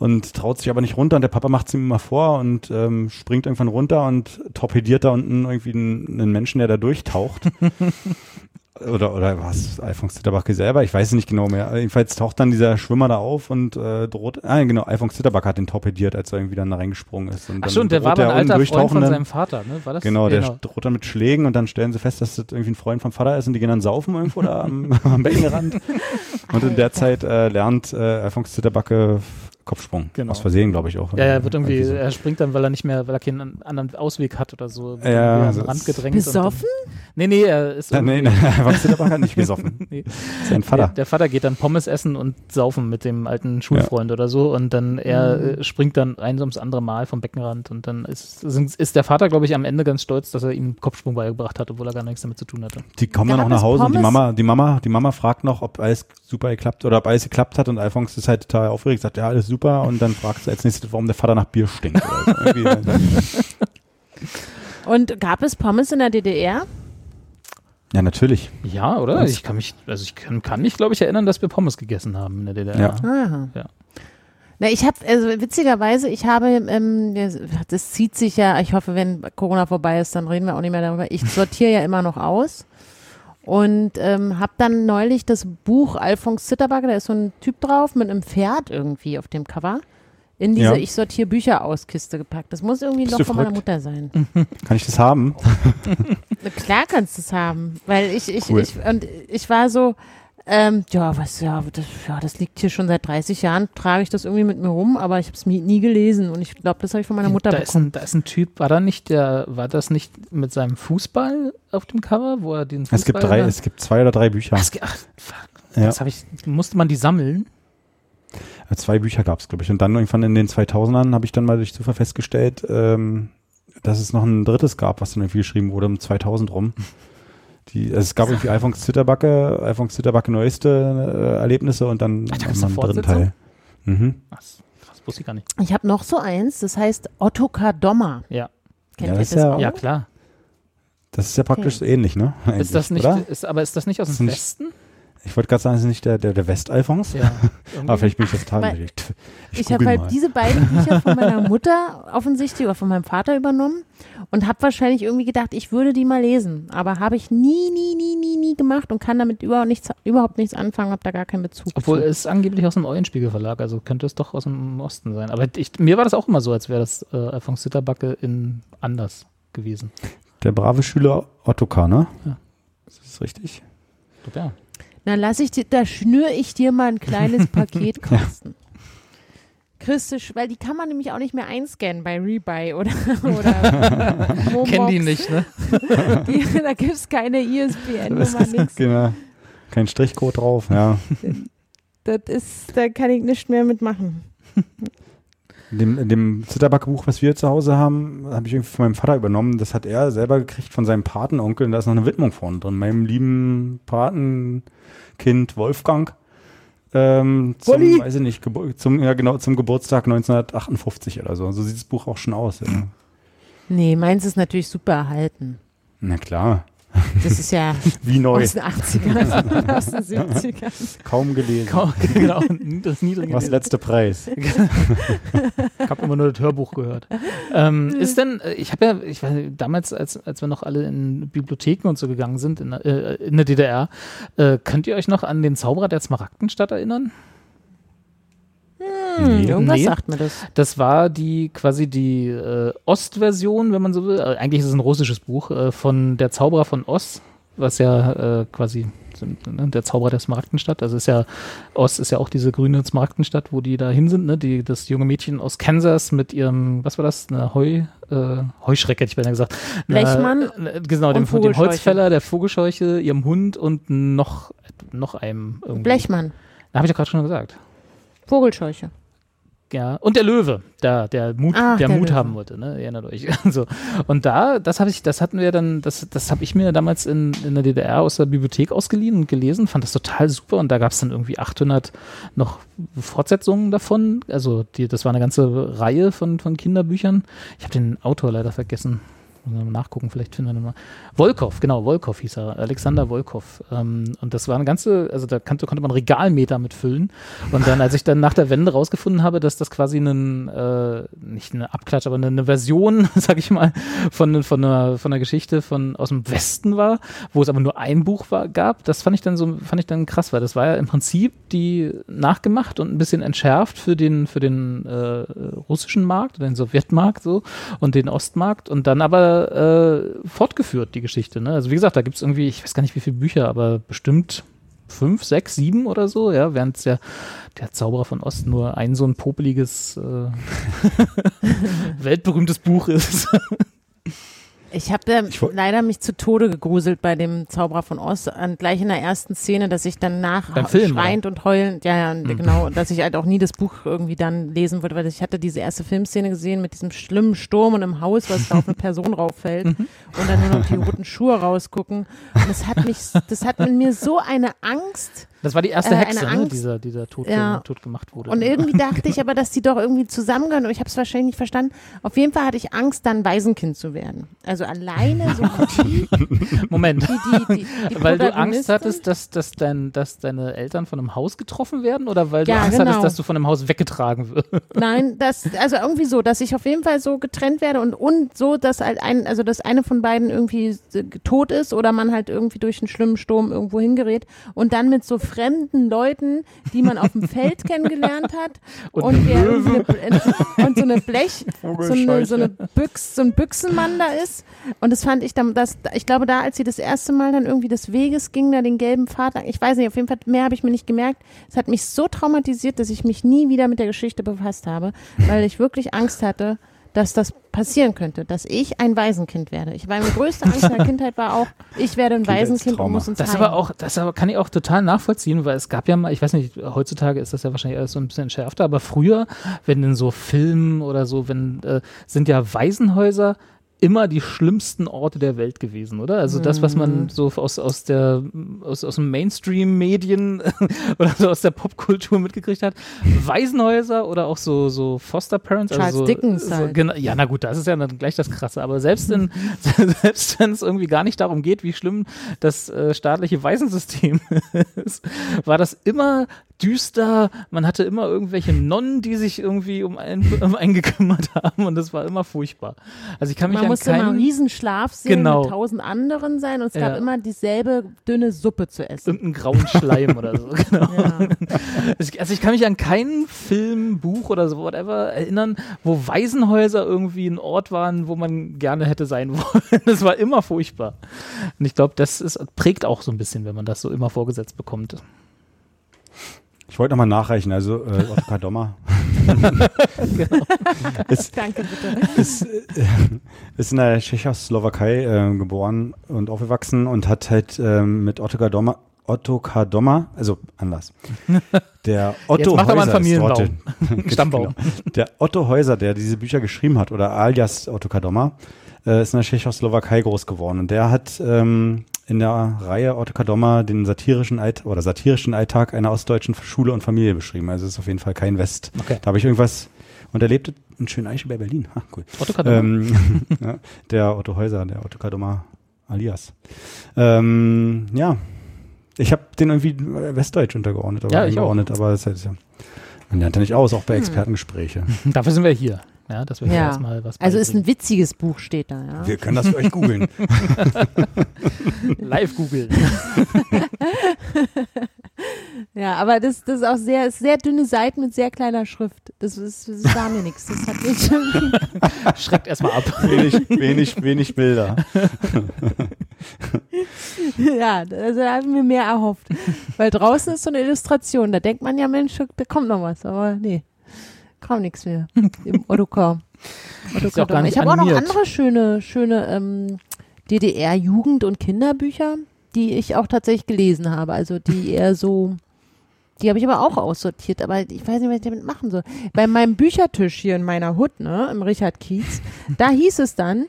und traut sich aber nicht runter und der Papa macht es ihm immer vor und ähm, springt irgendwann runter und torpediert da unten irgendwie einen, einen Menschen, der da durchtaucht. oder, oder was, Alfons Zitterbacke selber, ich weiß es nicht genau mehr. Jedenfalls taucht dann dieser Schwimmer da auf und äh, droht, ah genau, Alfons Zitterbacke hat den torpediert, als er irgendwie dann da reingesprungen ist. Und Ach dann schon, der war aber ein alter Freund von seinem Vater, ne? War das? Genau, der droht dann mit Schlägen und dann stellen sie fest, dass das irgendwie ein Freund vom Vater ist und die gehen dann saufen irgendwo da am, am Beckenrand. Und in der Zeit äh, lernt äh, Alfons Zitterbacke Kopfsprung. Genau. Aus Versehen, glaube ich auch. Ja, er wird irgendwie, so. er springt dann, weil er nicht mehr, weil er keinen anderen Ausweg hat oder so, wird Ja, also Rand gedrängt. und Besoffen? Dann, nee, nee, er ist nee, nee, Alfons Zitterbacke hat nicht gesoffen. Nee. Sein Vater. Der, der Vater geht dann Pommes essen und saufen mit dem alten Schulfreund oder so und dann er Mhm. äh, springt dann ein ums andere Mal vom Beckenrand und dann ist, ist der Vater, glaube ich, am Ende ganz stolz, dass er ihm Kopfsprung beigebracht hat, obwohl er gar nichts damit zu tun hatte. Die kommen dann auch nach Hause und die? Mama, die Mama, die Mama fragt noch, ob alles super geklappt oder ob alles geklappt hat und Alfons ist halt total aufgeregt, sagt ja alles super und dann fragt sie als nächstes, warum der Vater nach Bier stinkt. Oder so. Irgendwie, Und gab es Pommes in der DDR? ja, natürlich. Ja, oder? Ich kann mich, also ich kann, kann mich, glaube ich, erinnern, dass wir Pommes gegessen haben in der DDR. Ja. Aha. Ja. Na, ich habe, also witzigerweise, ich habe, ähm, das zieht sich ja, ich hoffe, wenn Corona vorbei ist, dann reden wir auch nicht mehr darüber. Ich sortiere ja immer noch aus und ähm, habe dann neulich das Buch Alfons Zitterbacke, da ist so ein Typ drauf mit einem Pferd irgendwie auf dem Cover, in diese Ja. Ich sortiere Bücher aus Kiste gepackt. Das muss irgendwie Bist noch von meiner? Mutter sein. Kann ich das haben? Na klar kannst du es haben, weil ich, ich, Cool. ich, und ich war so, ähm, ja, was, ja das, ja, das liegt hier schon seit 30 Jahren, trage ich das irgendwie mit mir rum, aber ich habe es nie gelesen und ich glaube, das habe ich von meiner Mutter da ist, bekommen. ein, da ist ein Typ, war da nicht der, war das nicht mit seinem Fußball auf dem Cover, wo er den Fußball Es gibt drei, es gibt zwei oder drei Bücher. Ach, ach, fuck. Ja. Ich, musste man die sammeln? Zwei Bücher gab es, glaube ich. Und dann irgendwann in den 2000ern habe ich dann mal durch Zufall festgestellt, ähm, dass es noch ein drittes gab, was dann irgendwie geschrieben wurde um 2000 rum. Die, also es gab irgendwie Alfons Zitterbacke, Alfons Zitterbacke neueste äh, Erlebnisse und dann Ach, da einen dritten? Teil. Mhm. Was? Krass, wusste ich gar nicht. Ich habe noch so eins, das heißt Ottokar Dommer. Ja, Kennt Ja, ihr das das ist ja- auch? ja klar. Das ist ja praktisch so ähnlich, ne? Ist Eigentlich, das nicht, Oder? ist, aber ist das nicht aus Ist dem nicht- Westen? Ich wollte gerade sagen, es ist nicht der, der, der West-Alfons. Ja. Aber vielleicht bin ich das total Weil- bewegt. Ich, habe halt mal. diese beiden Bücher von meiner Mutter offensichtlich oder von meinem Vater übernommen und habe wahrscheinlich irgendwie gedacht, ich würde die mal lesen. Aber habe ich nie, nie, nie, nie, nie gemacht und kann damit überhaupt nichts, überhaupt nichts anfangen, habe da gar keinen Bezug Obwohl zu. es angeblich aus dem Eulenspiegel Verlag, also könnte es doch aus dem Osten sein. Aber ich, mir war das auch immer so, als wäre das äh, Alfons Zitterbacke in anders gewesen. Der brave Schüler Ottokar, ne? Ja. Ist das richtig? Ja. Na, lass ich dir, da schnür ich dir mal ein kleines Paket kosten. Kriegst du, sch- weil die kann man nämlich auch nicht mehr einscannen bei Rebuy oder, oder. Kennen die nicht, ne? Die, da gibt es keine ISBN-Nummer, nix. Genau. Kein Strichcode drauf, ja. Das ist, da kann ich nichts mehr mitmachen. In dem, dem Zitterbacke-Buch, was wir zu Hause haben, habe ich irgendwie von meinem Vater übernommen. Das hat er selber gekriegt von seinem Patenonkel. Und da ist noch eine Widmung vorne drin. Meinem lieben Patenkind Wolfgang. Ähm, zum, Wolli? weiß ich nicht, zum, ja genau, zum Geburtstag 1958 oder so. So sieht das Buch auch schon aus. Ja. Nee, meins ist natürlich super erhalten. Na klar, Das ist ja wie neu, aus den 80ern, aus den 70ern. kaum gelesen. Kaum- genau, das niedrige Was letzte Preis? Ich habe immer nur das Hörbuch gehört. Ähm, ist denn, äh, ich habe ja, ich weiß, damals, als, als wir noch alle in Bibliotheken und so gegangen sind in, der- äh, in der DDR, äh, könnt ihr euch noch an den Zauberer der Smaragdenstadt erinnern? Hm, irgendwas Nee. sagt mir das. Das war die quasi die äh, Ostversion, wenn man so will. Äh, eigentlich ist es ein russisches Buch äh, von Der Zauberer von Oz, was ja äh, quasi ne, der Zauberer der Smaragdenstadt. Also ist ja Oz ist ja auch diese grüne Smaragdenstadt, wo die da hin sind. Ne? Die, das junge Mädchen aus Kansas mit ihrem, was war das? Eine Heu, äh, Heuschrecke, hätte ich beinahe gesagt. Blechmann Na, äh, genau, dem, dem. Holzfäller, der Vogelscheuche, ihrem Hund und noch noch einem irgendwie. Blechmann, Da habe ich doch gerade schon gesagt. Vogelscheuche. Ja, und der Löwe, der, der Mut, Ach, der, der Mut Löwe. haben wollte, ne? Erinnert euch. so. Und da, das habe ich, das hatten wir dann, das, das habe ich mir damals in, in der DDR aus der Bibliothek ausgeliehen und gelesen, fand das total super und da gab es dann irgendwie 800 noch Fortsetzungen davon. Also die, das war eine ganze Reihe von, von Kinderbüchern. Ich habe den Autor leider vergessen. Mal nachgucken, vielleicht finden wir den mal. Volkov, genau, Volkov hieß er, Alexander Volkov. Ähm, und das war eine ganze, also da konnte, konnte man Regalmeter mitfüllen. Und dann, als ich dann nach der Wende rausgefunden habe, dass das quasi ein, äh, nicht eine Abklatsch, aber eine, eine Version, sag ich mal, von, von, einer, von einer Geschichte von, aus dem Westen war, wo es aber nur ein Buch war, gab, das fand ich dann so, fand ich dann krass, weil das war ja im Prinzip die nachgemacht und ein bisschen entschärft für den, für den äh, russischen Markt, den Sowjetmarkt so und den Ostmarkt und dann aber äh, fortgeführt, die Geschichte. Ne? Also wie gesagt, da gibt es irgendwie, ich weiß gar nicht wie viele Bücher, aber bestimmt fünf, sechs, sieben oder so, ja, während der, der Zauberer von Ost nur ein so ein popeliges, äh, weltberühmtes Buch ist. Ich habe äh, woll- leider mich zu Tode gegruselt bei dem Zauberer von Oz, an, gleich in der ersten Szene, dass ich dann nach schreiend und heulend, ja, ja, Mhm. genau, und dass ich halt auch nie das Buch irgendwie dann lesen wollte, weil ich hatte diese erste Filmszene gesehen mit diesem schlimmen Sturm und im Haus, was da auf eine Person rauffällt Mhm. und dann nur noch die roten Schuhe rausgucken. Und das hat mich, das hat in mir so eine Angst. Das war die erste Äh, Hexe, ne, dieser, dieser tot, Ja. tot gemacht wurde. Und irgendwie dachte ich aber, dass die doch irgendwie zusammengehören und ich habe es wahrscheinlich nicht verstanden. Auf jeden Fall hatte ich Angst, dann Waisenkind zu werden. Also alleine so Moment. die, die, die Weil du Angst hattest, dass, dass, dein, dass deine Eltern von einem Haus getroffen werden oder weil du Ja, Angst genau. hattest, dass du von einem Haus weggetragen wirst? Nein, das, also irgendwie so, dass ich auf jeden Fall so getrennt werde und, und so, dass halt ein, also dass eine von beiden irgendwie tot ist oder man halt irgendwie durch einen schlimmen Sturm irgendwo hingerät und dann mit so fremden Leuten, die man auf dem Feld kennengelernt hat. Und und, irgendwie eine, und so eine Blech, so eine, so eine Büchs, so ein Büchsenmann da ist. Und das fand ich dann, das, ich glaube da, als sie das erste Mal dann irgendwie des Weges ging, da den gelben Pfad, ich weiß nicht, auf jeden Fall mehr habe ich mir nicht gemerkt. Es hat mich so traumatisiert, dass ich mich nie wieder mit der Geschichte befasst habe, weil ich wirklich Angst hatte, dass das passieren könnte, dass ich ein Waisenkind werde. Ich meine größte Angst in der Kindheit war auch, ich werde ein Waisenkind und muss uns Das heilen. aber auch, das aber kann ich auch total nachvollziehen, weil es gab ja mal, ich weiß nicht, heutzutage ist das ja wahrscheinlich alles so ein bisschen entschärfter, aber früher, wenn in so Filmen oder so, wenn, äh, sind ja Waisenhäuser immer die schlimmsten Orte der Welt gewesen, oder? Also das, was man so aus, aus der, aus, aus dem Mainstream-Medien oder so aus der Popkultur mitgekriegt hat. Waisenhäuser oder auch so, so Foster Parents. Charles also so, Dickens so, halt. genau, ja, na gut, das ist ja dann gleich das Krasse. Aber selbst in, selbst wenn es irgendwie gar nicht darum geht, wie schlimm das äh, staatliche Waisensystem ist, war das immer düster. Man hatte immer irgendwelche Nonnen, die sich irgendwie um einen, um einen gekümmert haben und das war immer furchtbar. Also ich kann mich man an musste immer einen keinen Riesenschlaf sehen Genau. mit tausend anderen sein und es Ja. gab immer dieselbe dünne Suppe zu essen. irgendeinen grauen Schleim oder so. Genau. Ja. Also ich- Also ich kann mich an keinen Film, Buch oder so whatever erinnern, wo Waisenhäuser irgendwie ein Ort waren, wo man gerne hätte sein wollen. Das war immer furchtbar. Und ich glaube, das ist, prägt auch so ein bisschen, wenn man das so immer vorgesetzt bekommt. Ich wollte nochmal nachreichen, also äh, Ottokar Dommer ist, Danke bitte. ist, äh, ist in der Tschechoslowakei äh, geboren und aufgewachsen und hat halt ähm, mit Ottokar Dommer, Otto K. Dommer, also anders. Der Otto Jetzt er Häuser Familienbaum. dort- Stammbaum. Genau. Der Otto Häuser, der diese Bücher geschrieben hat, oder alias Otto K. Dommer, äh, ist in der Tschechoslowakei groß geworden. Und der hat ähm, in der Reihe Otto K. Dommer den satirischen Alt oder satirischen Alltag einer ostdeutschen Schule und Familie beschrieben. Also es ist auf jeden Fall kein West. Okay. Da habe ich irgendwas. Und er lebte in Schöneiche bei Berlin. Ha, cool. Otto Kadoma. Ähm, ja, der Otto Häuser, der Otto Kadoma alias. Ähm, ja, ich habe den irgendwie Westdeutsch untergeordnet, aber Ja, ich auch. aber das ist ja, man lernt ja nicht aus, auch Hm. bei Expertengespräche. Dafür sind wir hier. Ja, dass wir Ja. erstmal was Also ist ein witziges Buch, steht da, ja. Wir können das für euch googeln. live googeln. Ja, aber das, das ist auch sehr, ist sehr dünne Seiten mit sehr kleiner Schrift. Das ist, das war mir nichts. Das hat mich. Schreckt erstmal ab. wenig, wenig, wenig Bilder. ja, also da habe ich mir mehr erhofft. Weil draußen ist so eine Illustration. Da denkt man ja, Mensch, da kommt noch was. Aber nee, kaum nichts mehr. Im Ottokar. Auch ich habe auch noch andere schöne, schöne ähm, DDR-Jugend- und Kinderbücher, die ich auch tatsächlich gelesen habe. Also die eher so. Die habe ich aber auch aussortiert, aber ich weiß nicht, was ich damit machen soll. Bei meinem Büchertisch hier in meiner Hut, ne, im Richard Kiez, da hieß es dann,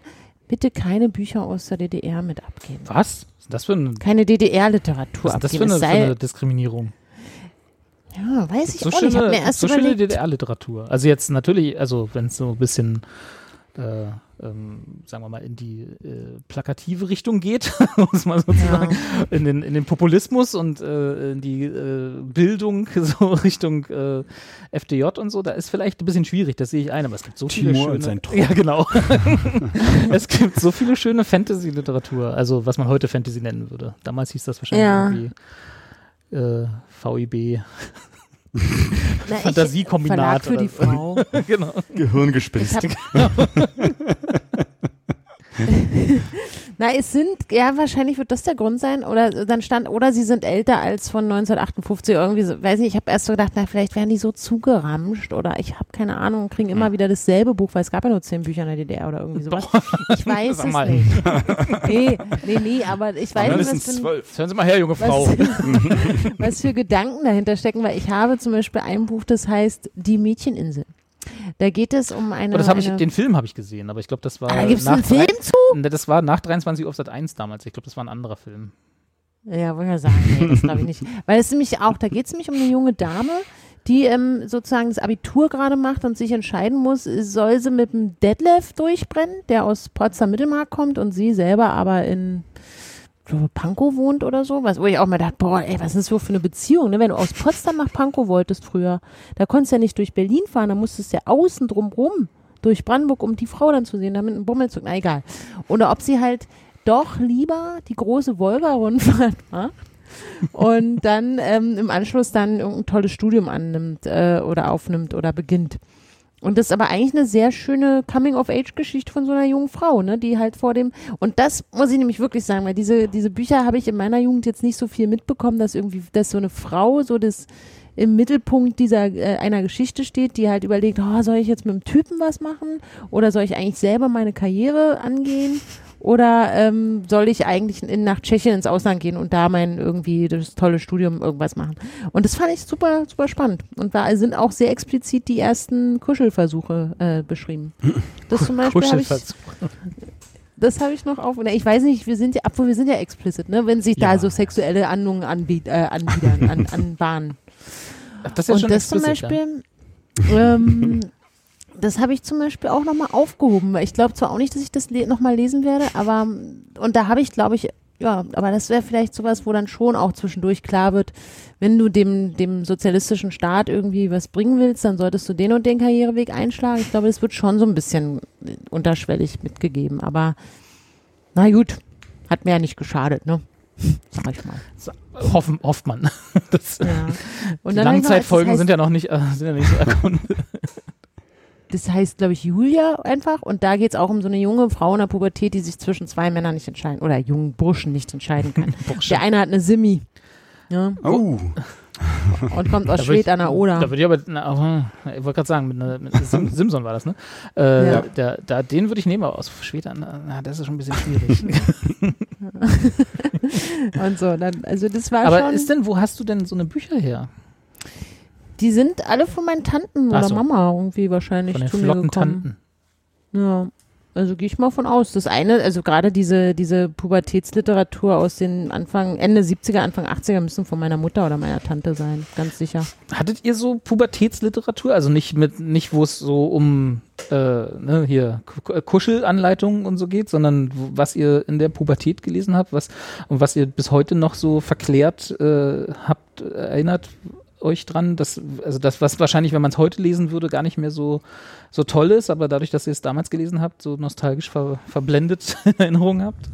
bitte keine Bücher aus der DDR mit abgeben. Was? Das für, ein, Keine DDR-Literatur ist das für, abgeben. eine, für eine Diskriminierung? Ja, weiß ich So auch nicht. Ich habe schöne, mir erst so schöne überlegt. DDR-Literatur. Also jetzt natürlich, also wenn es so ein bisschen, äh, ähm, sagen wir mal, in die äh, plakative Richtung geht, muss man sozusagen, in, den, in den Populismus und äh, in die äh, Bildung, so Richtung äh, FDJ und so, da ist vielleicht ein bisschen schwierig, das sehe ich ein, aber es gibt so viele Timur schöne. und sein. Ja, genau. es gibt so viele schöne Fantasy-Literatur, also was man heute Fantasy nennen würde. Damals hieß das wahrscheinlich Ja. irgendwie äh, VIB. Fantasiekombinat Verlag für die. Frau. genau. Gehirngespinst. Na, es sind, ja, wahrscheinlich wird das der Grund sein. Oder dann stand, oder sie sind älter als von 1958 irgendwie so, weiß nicht, ich habe erst so gedacht, na, vielleicht werden die so zugeramscht oder ich habe keine Ahnung, kriegen immer wieder dasselbe Buch, weil es gab ja nur zehn Bücher in der DDR oder irgendwie sowas. Ich weiß Sag es mal. nicht. Nee, nee, nee, aber ich weiß nicht, was für zwölf. Hören Sie mal her, junge Frau. was, was für Gedanken dahinter stecken, weil ich habe zum Beispiel ein Buch, das heißt Die Mädcheninsel. Da geht es um eine. Aber das habe ich, eine, den Film habe ich gesehen, aber ich glaube, das war. Ah, da gibt's nach einen Film drei- Ne, Das war nach 23 Uhr auf Sat 1 damals. Ich glaube, das war ein anderer Film. Ja, wollte ich ja sagen, nee, das glaube ich nicht. Weil es nämlich auch, da geht es nämlich um eine junge Dame, die ähm, sozusagen das Abitur gerade macht und sich entscheiden muss, soll sie mit dem Detlef durchbrennen, der aus Potsdam-Mittelmark kommt und sie selber aber in glaube, Pankow wohnt oder so, was, wo ich auch mal dachte, boah, ey, was ist so für eine Beziehung, ne? Wenn du aus Potsdam nach Pankow wolltest früher, da konntest du ja nicht durch Berlin fahren, da musstest du ja außen drum rum, durch Brandenburg, um die Frau dann zu sehen, damit ein Bummelzug, na egal. Oder ob sie halt doch lieber die große Volga-Rundfahrt macht und dann ähm, im Anschluss dann irgendein tolles Studium annimmt äh, oder aufnimmt oder beginnt. Und das ist aber eigentlich eine sehr schöne Coming-of-Age-Geschichte von so einer jungen Frau, ne, die halt vor dem, und das muss ich nämlich wirklich sagen, weil diese, diese Bücher habe ich in meiner Jugend jetzt nicht so viel mitbekommen, dass irgendwie, dass so eine Frau so das im Mittelpunkt dieser äh, einer Geschichte steht, die halt überlegt, oh, soll ich jetzt mit dem Typen was machen oder soll ich eigentlich selber meine Karriere angehen oder ähm, soll ich eigentlich in, nach Tschechien ins Ausland gehen und da mein irgendwie das tolle Studium irgendwas machen? Und das fand ich super, super spannend. Und da sind auch sehr explizit die ersten Kuschelversuche äh, beschrieben. Das zum Beispiel habe ich, das habe ich noch auf. Na, ich weiß nicht, wir sind ja, obwohl wir sind ja explicit, ne? Wenn sich Ja. da so sexuelle Andungen anbiet, äh, anbiedern, an, anbahnen. Ach, Das ist Und schon das zum. Beispiel, ähm, das habe ich zum Beispiel auch nochmal aufgehoben. Ich glaube zwar auch nicht, dass ich das le nochmal lesen werde, aber und da habe ich, glaube ich, ja, aber das wäre vielleicht sowas, wo dann schon auch zwischendurch klar wird, wenn du dem, dem sozialistischen Staat irgendwie was bringen willst, dann solltest du den und den Karriereweg einschlagen. Ich glaube, das wird schon so ein bisschen unterschwellig mitgegeben, aber na gut, hat mir ja nicht geschadet, ne? Sag ich mal. Hoffen, hofft man. Das, Ja. Und die Langzeitfolgen das heißt, sind ja noch nicht, äh, sind ja nicht so erkundet. Das heißt, glaube ich, Julia einfach. Und da geht es auch um so eine junge Frau in der Pubertät, die sich zwischen zwei Männern nicht entscheiden oder jungen Burschen nicht entscheiden kann. Der eine hat eine Simi. Ja. Oh, und kommt aus Schwedt an der Oder. Da würde ich aber, na, oh, ich wollte gerade sagen, mit, einer- mit Sim, Simson war das, ne? Äh, Ja. da, da, den würde ich nehmen, aber aus Schweden, na, das ist schon ein bisschen schwierig. und so. Dann, also das war aber schon. ist denn, wo hast du denn so eine Bücher her? Die sind alle von meinen Tanten Ach oder so. Mama irgendwie wahrscheinlich Von den zu mir gekommen. Flockentanten. Ja. Also gehe ich mal von aus. Das eine, also gerade diese, diese Pubertätsliteratur aus den Anfang, Ende 70er, Anfang 80er müssen von meiner Mutter oder meiner Tante sein, ganz sicher. Hattet ihr so Pubertätsliteratur? Also nicht mit, nicht wo es so um äh, ne, hier Ku- Kuschelanleitungen und so geht, sondern was ihr in der Pubertät gelesen habt, was und was ihr bis heute noch so verklärt äh, habt, erinnert euch dran, dass, also das, was wahrscheinlich, wenn man es heute lesen würde, gar nicht mehr so, so toll ist, aber dadurch, dass ihr es damals gelesen habt, so nostalgisch ver, verblendet in Erinnerung habt?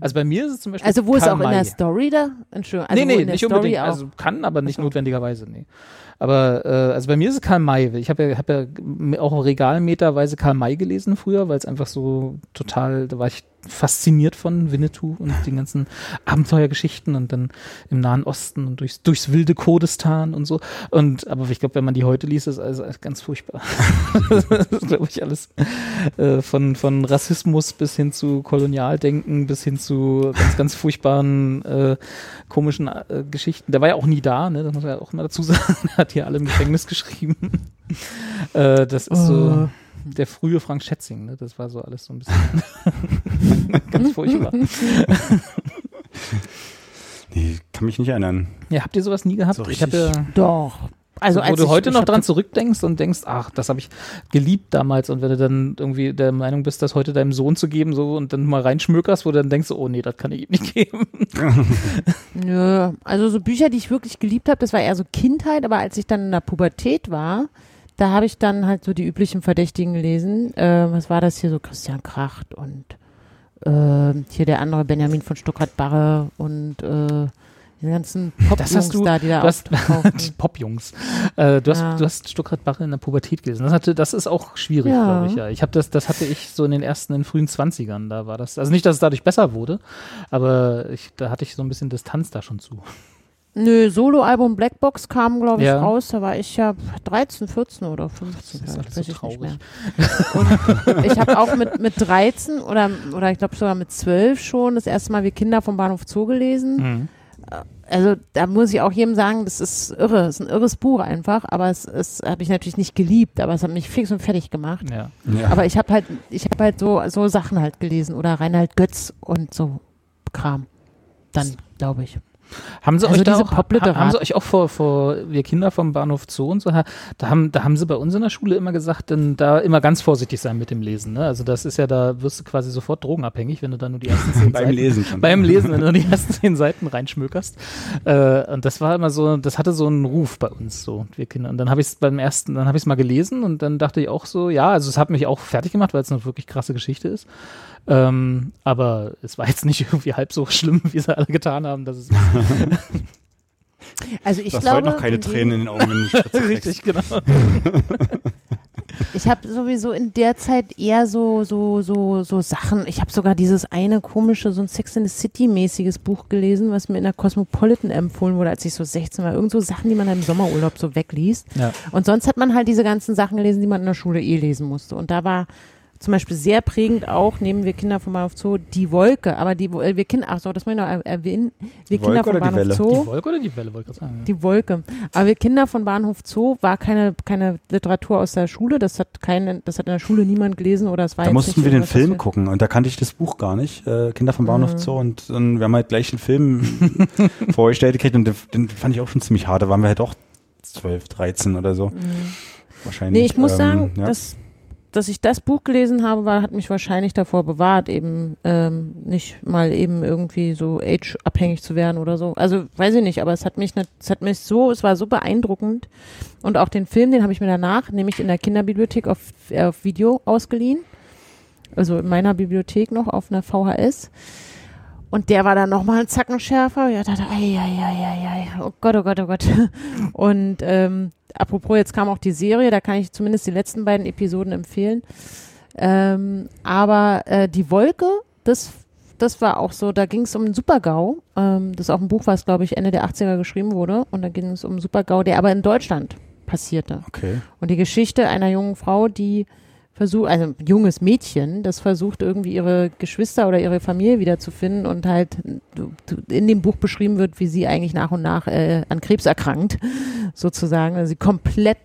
Also bei mir ist es zum Beispiel. Mm. Also wo ist Karl auch in der May. Story da? Entschuldigung. Also nee, nee, nicht Story unbedingt. auch. Also kann, aber nicht Ach so. notwendigerweise, nee. Aber äh, also bei mir ist es Karl May. Ich habe ja, hab ja auch regalmeterweise Karl May gelesen früher, weil es einfach so total, da war ich fasziniert von Winnetou und den ganzen Abenteuergeschichten und dann im Nahen Osten und durchs, durchs wilde Kurdistan und so. Und aber ich glaube, wenn man die heute liest, ist alles ganz furchtbar. das ist, glaube ich, alles äh, von, von Rassismus bis hin zu Kolonialdenken, bis hin zu ganz, ganz furchtbaren äh, komischen äh, Geschichten. Der war ja auch nie da, ne? Das muss man ja auch immer dazu sagen. Er hat hier alle im Gefängnis geschrieben. äh, das ist so der frühe Frank Schätzing, ne? Das war so alles so ein bisschen ganz furchtbar. Nee, kann mich nicht erinnern. Ja, habt ihr sowas nie gehabt? So ich habe ja, Doch. Also wo als du ich, heute ich noch dran zurückdenkst und denkst, ach, das habe ich geliebt damals und wenn du dann irgendwie der Meinung bist, das heute deinem Sohn zu geben so und dann mal reinschmökerst, wo du dann denkst, oh nee, das kann ich ihm nicht geben. Nö, also so Bücher, die ich wirklich geliebt habe, das war eher so Kindheit, aber als ich dann in der Pubertät war, da habe ich dann halt so die üblichen Verdächtigen gelesen. Äh, was war das hier so? Christian Kracht und äh, hier der andere Benjamin von Stuckrad-Barre und äh, die ganzen Pop-Jungs du- da, die da du hast- auftauchen. Die Popjungs. Äh, du, hast, Ja. du hast Stuckrad Barre in der Pubertät gelesen. Das, hatte, das ist auch schwierig, Ja. glaube ich. Ja. Ich habe das, das hatte ich so in den ersten, in den frühen 20ern. Da war das. Also nicht, dass es dadurch besser wurde, aber ich, da hatte ich so ein bisschen Distanz da schon zu. Nö, Soloalbum Blackbox kam, glaube ich, Ja. raus. Da war ich ja 13, 14 oder 15. Das ist alles weiß so ich nicht traurig. mehr. Und ich habe auch mit, mit 13 oder, oder ich glaube sogar mit 12 schon das erste Mal wie Kinder vom Bahnhof Zoo gelesen. Mhm. Also da muss ich auch jedem sagen, das ist irre, das ist ein irres Buch einfach, aber es, es habe ich natürlich nicht geliebt, aber es hat mich fix und fertig gemacht. Ja. Ja. Aber ich habe halt, ich habe halt so, so Sachen halt gelesen oder Reinhard Götz und so Kram. Dann, glaube ich. Haben sie Also euch da auch, haben sie euch auch vor, vor wir Kinder vom Bahnhof Zoo und so, da haben, da haben sie bei uns in der Schule immer gesagt, dann da immer ganz vorsichtig sein mit dem Lesen. Ne? Also das ist ja, da wirst du quasi sofort drogenabhängig, wenn du da nur die ersten zehn Beim Seiten Lesen schon. beim Lesen, wenn du die ersten zehn Seiten reinschmökerst. Äh, und das war immer so, das hatte so einen Ruf bei uns, so, wir Kinder. Und dann habe ich es beim ersten, dann habe ich es mal gelesen und dann dachte ich auch so, ja, also es hat mich auch fertig gemacht, weil es eine wirklich krasse Geschichte ist. Ähm, aber es war jetzt nicht irgendwie halb so schlimm, wie sie alle getan haben, dass es Also ich Du hast glaube, heute noch keine Tränen in den Augen, wenn du richtig, genau. Ich habe sowieso in der Zeit eher so so so so Sachen. Ich habe sogar dieses eine komische so ein Sex in the City mäßiges Buch gelesen, was mir in der Cosmopolitan empfohlen wurde, als ich so 16 war. Irgend so Sachen, die man im Sommerurlaub so wegliest. Ja. Und sonst hat man halt diese ganzen Sachen gelesen, die man in der Schule eh lesen musste. Und da war zum Beispiel sehr prägend auch, nehmen wir Kinder vom Bahnhof Zoo, die Wolke. Aber die, äh, wir Kinder, ach so, das muss ich noch er- erwähnen. Wir Die Kinder Wolke vom Bahnhof Welle? Zoo. Die Wolke oder die Welle, wollte ich sagen. Die Wolke. Aber wir Kinder von Bahnhof Zoo war keine, keine Literatur aus der Schule. Das hat keine, das hat in der Schule niemand gelesen oder es war Da mussten nicht wir den Film gucken und da kannte ich das Buch gar nicht. Äh, Kinder vom Bahnhof Mhm. Zoo und, und wir haben halt gleich einen Film vorgestellt gekriegt und den, den fand ich auch schon ziemlich hart. Da waren wir halt auch 12, 13 oder so. Wahrscheinlich. Nee, ich muss ähm, sagen, ja. dass, dass ich das Buch gelesen habe, war, hat mich wahrscheinlich davor bewahrt, eben ähm, nicht mal eben irgendwie so age-abhängig zu werden oder so. Also weiß ich nicht, aber es hat mich, nicht, es hat mich so, es war so beeindruckend. Und auch den Film, den habe ich mir danach, nämlich in der Kinderbibliothek auf, äh, auf Video ausgeliehen. Also in meiner Bibliothek noch auf einer VHS. Und der war dann nochmal ein Zacken schärfer. Ja, dachte, ei, ei, ei, ei, ei, oh Gott, oh Gott, oh Gott. Und ähm, apropos, jetzt kam auch die Serie, da kann ich zumindest die letzten beiden Episoden empfehlen. Ähm, aber äh, die Wolke, das das war auch so, da ging es um einen Super-GAU. Ähm, das ist auch ein Buch, was, glaube ich, Ende der 80er geschrieben wurde. Und da ging es um einen Super-GAU, der aber in Deutschland passierte. Okay. Und die Geschichte einer jungen Frau, die versucht, also ein junges Mädchen, das versucht irgendwie ihre Geschwister oder ihre Familie wiederzufinden und halt in dem Buch beschrieben wird, wie sie eigentlich nach und nach äh, an Krebs erkrankt, sozusagen, also sie komplett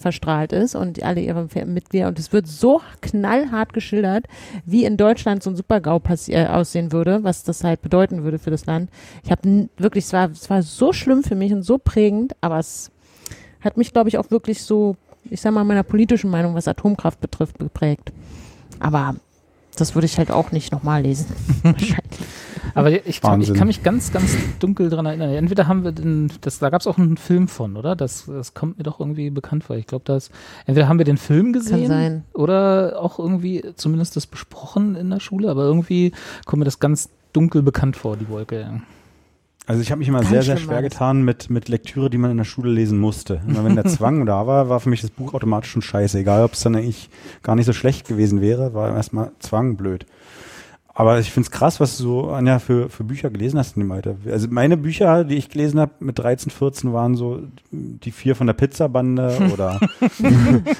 verstrahlt ist und alle ihre Mitglieder und es wird so knallhart geschildert, wie in Deutschland so ein Supergau äh, aussehen würde, was das halt bedeuten würde für das Land. Ich habe wirklich, es war, es war so schlimm für mich und so prägend, aber es hat mich, glaube ich, auch wirklich so, ich sag mal, meiner politischen Meinung, was Atomkraft betrifft, geprägt. Aber das würde ich halt auch nicht nochmal lesen. Wahrscheinlich. Aber ich, ich Wahnsinn. kann mich ganz, ganz dunkel dran erinnern. Entweder haben wir den, das, da gab es auch einen Film von, oder? Das, das kommt mir doch irgendwie bekannt vor. Ich glaube, dass entweder haben wir den Film gesehen sein. oder auch irgendwie zumindest das besprochen in der Schule, aber irgendwie kommt mir das ganz dunkel bekannt vor, die Wolke. Also ich habe mich immer Ganz sehr, sehr schwer getan mit, mit Lektüre, die man in der Schule lesen musste. Immer wenn der Zwang da war, war für mich das Buch automatisch schon scheiße. Egal, ob es dann eigentlich gar nicht so schlecht gewesen wäre, war erstmal Zwang blöd. Aber ich find's krass, was du so, Anja, für, für Bücher gelesen hast in dem Alter. Also meine Bücher, die ich gelesen habe mit 13, 14, waren so die vier von der Pizzabande oder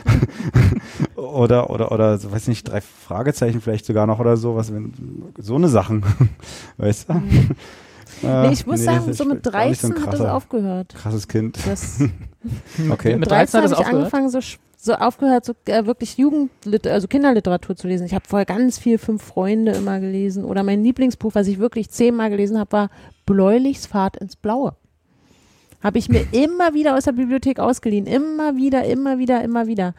oder oder oder so, weiß nicht, drei Fragezeichen vielleicht sogar noch oder so, was wenn so eine Sachen, weißt du? Äh, Nee, ich muss nee, sagen, so mit war nicht so 13 ein hat das aufgehört. Krasses Kind. Das, Okay. Mit 13 hat habe ich aufgehört? angefangen, so, so aufgehört, so äh, wirklich Jugendlit also Kinderliteratur zu lesen. Ich habe vorher ganz viel Fünf Freunde immer gelesen. Oder mein Lieblingsbuch, was ich wirklich zehnmal gelesen habe, war Bläulichs Fahrt ins Blaue. Habe ich mir immer wieder aus der Bibliothek ausgeliehen. Immer wieder, immer wieder, immer wieder.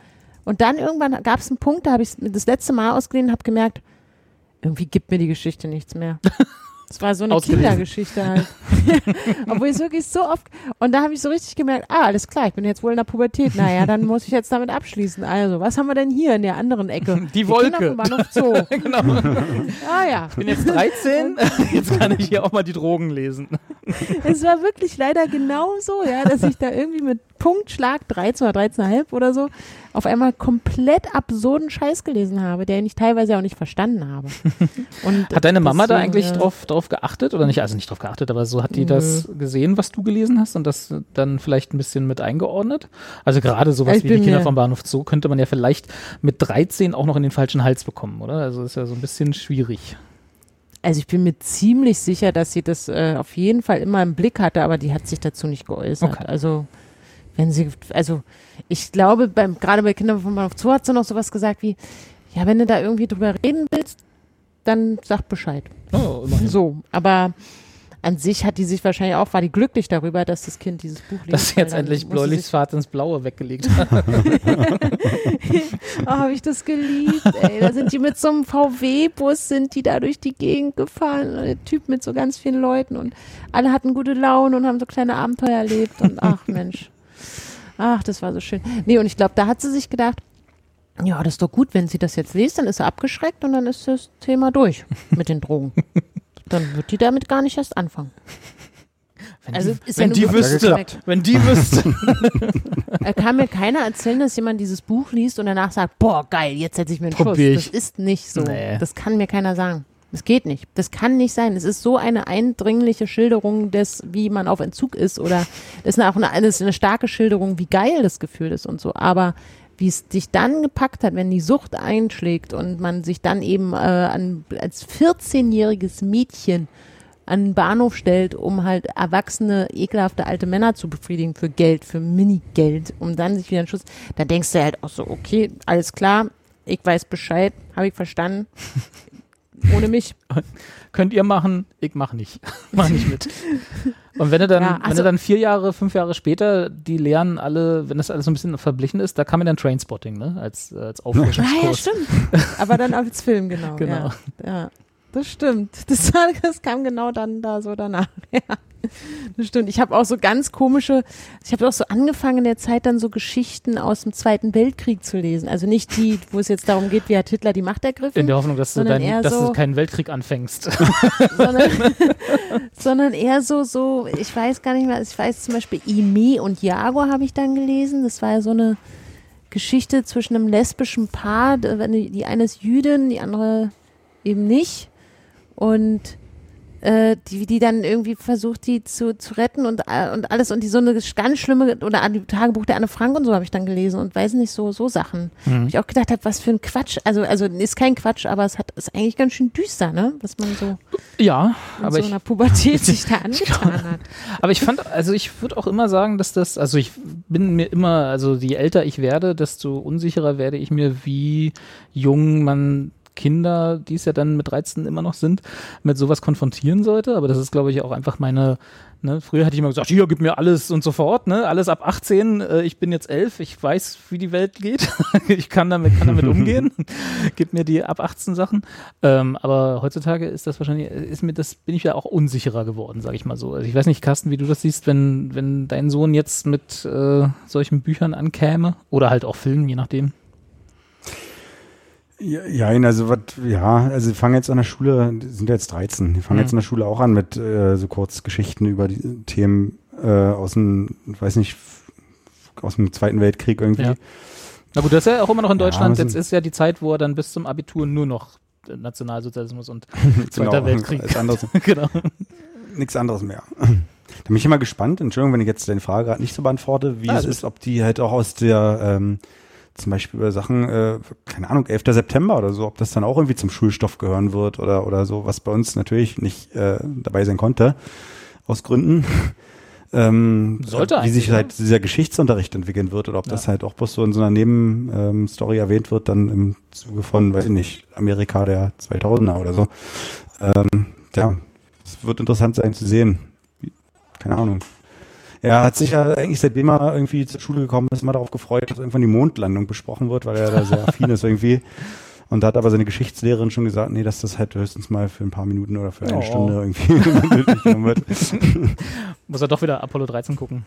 Und dann irgendwann gab es einen Punkt, da habe ich es das letzte Mal ausgeliehen und habe gemerkt, irgendwie gibt mir die Geschichte nichts mehr. Es war so eine Ausgelesen. Kindergeschichte halt. Obwohl ich es wirklich so oft. Und da habe ich so richtig gemerkt, ah, alles klar, ich bin jetzt wohl in der Pubertät. Naja, dann muss ich jetzt damit abschließen. Also, was haben wir denn hier in der anderen Ecke? Die Kinder Wolke. vom Bahnhof Zoo. genau. Ah ja. Ich bin jetzt 13, jetzt kann ich hier auch mal die Drogen lesen. Es war wirklich leider genau so, ja, dass ich da irgendwie mit Punktschlag 13 oder 13,5 oder so auf einmal komplett absurden Scheiß gelesen habe, den ich teilweise auch nicht verstanden habe. Und Hat deine Mama da eigentlich äh, drauf, drauf geachtet oder nicht? Also nicht drauf geachtet, aber so hat die das gesehen, was du gelesen hast und das dann vielleicht ein bisschen mit eingeordnet? Also gerade sowas Ich wie die Kinder vom Bahnhof Zoo könnte man ja vielleicht mit 13 auch noch in den falschen Hals bekommen, oder? Also ist ja so ein bisschen schwierig. Also ich bin mir ziemlich sicher, dass sie das äh, auf jeden Fall immer im Blick hatte, aber die hat sich dazu nicht geäußert. Okay. Also wenn sie, also ich glaube, beim, gerade bei Kindern von Bahnhof Zoo hat sie noch sowas gesagt wie, ja, wenn du da irgendwie drüber reden willst, dann sag Bescheid. Oh, immerhin. So, aber an sich hat die sich wahrscheinlich auch, war die glücklich darüber, dass das Kind dieses Buch liest. Dass sie jetzt endlich Bläulichs Fahrt ins Blaue weggelegt hat. Oh, habe ich das geliebt, ey. Da sind die mit so einem VW-Bus, sind die da durch die Gegend gefahren. Und Der Typ mit so ganz vielen Leuten und alle hatten gute Laune und haben so kleine Abenteuer erlebt und ach Mensch. Ach, das war so schön. Nee, und ich glaube, da hat sie sich gedacht, ja, das ist doch gut, wenn sie das jetzt liest, dann ist sie abgeschreckt und dann ist das Thema durch mit den Drogen. Dann wird die damit gar nicht erst anfangen. Wenn Also, die, ist wenn ja die wüsste, wenn die wüsste. Er kann mir keiner erzählen, dass jemand dieses Buch liest und danach sagt, boah, geil, jetzt setze ich mir einen Schuss. Probier Das ich. ist nicht so. Nee. Das kann mir keiner sagen. Das geht nicht. Das kann nicht sein. Es ist so eine eindringliche Schilderung des, wie man auf Entzug ist oder das ist auch eine, ist eine starke Schilderung, wie geil das Gefühl ist und so. Aber wie es dich dann gepackt hat, wenn die Sucht einschlägt und man sich dann eben äh, an, als 14-jähriges Mädchen an den Bahnhof stellt, um halt erwachsene, ekelhafte alte Männer zu befriedigen für Geld, für Minigeld, um dann sich wieder einen Schuss. Da denkst du halt auch so, okay, alles klar, ich weiß Bescheid, habe ich verstanden. Ohne mich. Könnt ihr machen, ich mach nicht. mach nicht mit. Und wenn du dann, Ja, wenn also- du dann vier Jahre, fünf Jahre später, die lernen alle, wenn das alles so ein bisschen verblichen ist, da kam mir dann Trainspotting, ne? Als, äh, als Ah ja, Auffrischungskurs. stimmt. Aber dann als Film, genau. Genau. Ja, ja. Das stimmt. Das, das kam genau dann da so danach. Ja. Das stimmt. Ich habe auch so ganz komische, ich habe auch so angefangen in der Zeit dann so Geschichten aus dem Zweiten Weltkrieg zu lesen. Also nicht die, wo es jetzt darum geht, wie hat Hitler die Macht ergriffen. In der Hoffnung, dass du, dein, dass so- du keinen Weltkrieg anfängst. sondern, sondern eher so, so, ich weiß gar nicht mehr, ich weiß zum Beispiel Ime und Jaguar habe ich dann gelesen. Das war ja so eine Geschichte zwischen einem lesbischen Paar. Die eine ist Jüdin, die andere eben nicht. und äh, die, die dann irgendwie versucht, die zu, zu retten und, äh, und alles und die so eine ganz schlimme, oder an Tagebuch der Anne Frank und so habe ich dann gelesen und weiß nicht, so, so Sachen. Mhm. Wo ich auch gedacht habe, was für ein Quatsch, also, also ist kein Quatsch, aber es hat, ist eigentlich ganz schön düster, ne, was man so Ja, in aber so ich, einer Pubertät sich da angetan hat. aber ich fand, also ich würde auch immer sagen, dass das, also ich bin mir immer, also je älter ich werde, desto unsicherer werde ich mir, wie jung man Kinder, die es ja dann mit 13 immer noch sind, mit sowas konfrontieren sollte. Aber das ist, glaube ich, auch einfach meine, ne, früher hatte ich immer gesagt, hier, gib mir alles und sofort, ne, alles ab 18, äh, ich bin jetzt elf, ich weiß, wie die Welt geht, ich kann damit, kann damit umgehen, gib mir die ab 18 Sachen. Ähm, aber heutzutage ist das wahrscheinlich, ist mir das, bin ich ja auch unsicherer geworden, sage ich mal so. Also ich weiß nicht, Carsten, wie du das siehst, wenn, wenn dein Sohn jetzt mit äh, solchen Büchern ankäme oder halt auch Filmen, je nachdem. Ja, ja, also was, ja, also die fangen jetzt an der Schule, die sind jetzt 13, die fangen Mhm. jetzt in der Schule auch an mit äh, so Kurzgeschichten über die Themen äh, aus dem, weiß nicht, aus dem Zweiten Weltkrieg irgendwie. Ja. Na gut, das ist ja auch immer noch in Ja, Deutschland. das Jetzt ist ja die Zeit, wo er dann bis zum Abitur nur noch Nationalsozialismus und Zweiter Genau, Weltkrieg. genau. nichts anderes mehr. Da bin ich immer gespannt, Entschuldigung, wenn ich jetzt deine Frage gerade nicht so beantworte, wie Ah, es ist, ob die halt auch aus der, ähm, zum Beispiel über Sachen, äh, keine Ahnung, 11. September oder so, ob das dann auch irgendwie zum Schulstoff gehören wird oder, oder so, was bei uns natürlich nicht äh, dabei sein konnte, aus Gründen. Ähm, Sollte wie sich halt dieser Geschichtsunterricht entwickeln wird oder ob das halt auch bloß so in so einer Nebenstory ähm, erwähnt wird, dann im Zuge von, weiß ich nicht, Amerika der 2000er oder so. Ähm, ja, es wird interessant sein zu sehen. Keine Ahnung. Er hat sich ja eigentlich, seitdem er irgendwie zur Schule gekommen ist, immer darauf gefreut, dass irgendwann die Mondlandung besprochen wird, weil er da sehr affin ist irgendwie. Und da hat aber seine Geschichtslehrerin schon gesagt, nee, dass das halt höchstens mal für ein paar Minuten oder für eine Oh. Stunde irgendwie durchgenommen wird. Muss er doch wieder Apollo 13 gucken.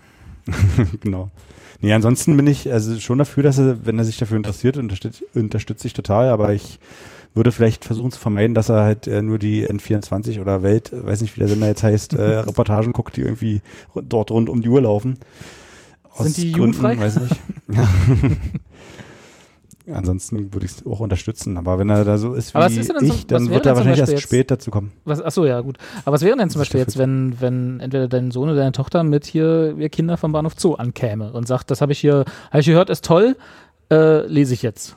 genau. Nee, ansonsten bin ich also schon dafür, dass er, wenn er sich dafür interessiert, unterstützt, unterstütze ich total, aber ich würde vielleicht versuchen zu vermeiden, dass er halt äh, nur die N24 oder Welt, äh, weiß nicht, wie der Sender jetzt heißt, äh, Reportagen guckt, die irgendwie dort rund um die Uhr laufen. Sind die jugendfrei? weiß nicht. Ja. Ansonsten würde ich es auch unterstützen, aber wenn er da so ist wie ist denn dann ich, was dann wird er wahrscheinlich erst spät dazu kommen. Was, ach so, ja, gut. Aber was wäre denn zum Beispiel jetzt, wenn, wenn entweder dein Sohn oder deine Tochter mit hier ihr Kinder vom Bahnhof Zoo ankäme und sagt, das habe ich hier, habe ich gehört, ist toll, äh, lese ich jetzt.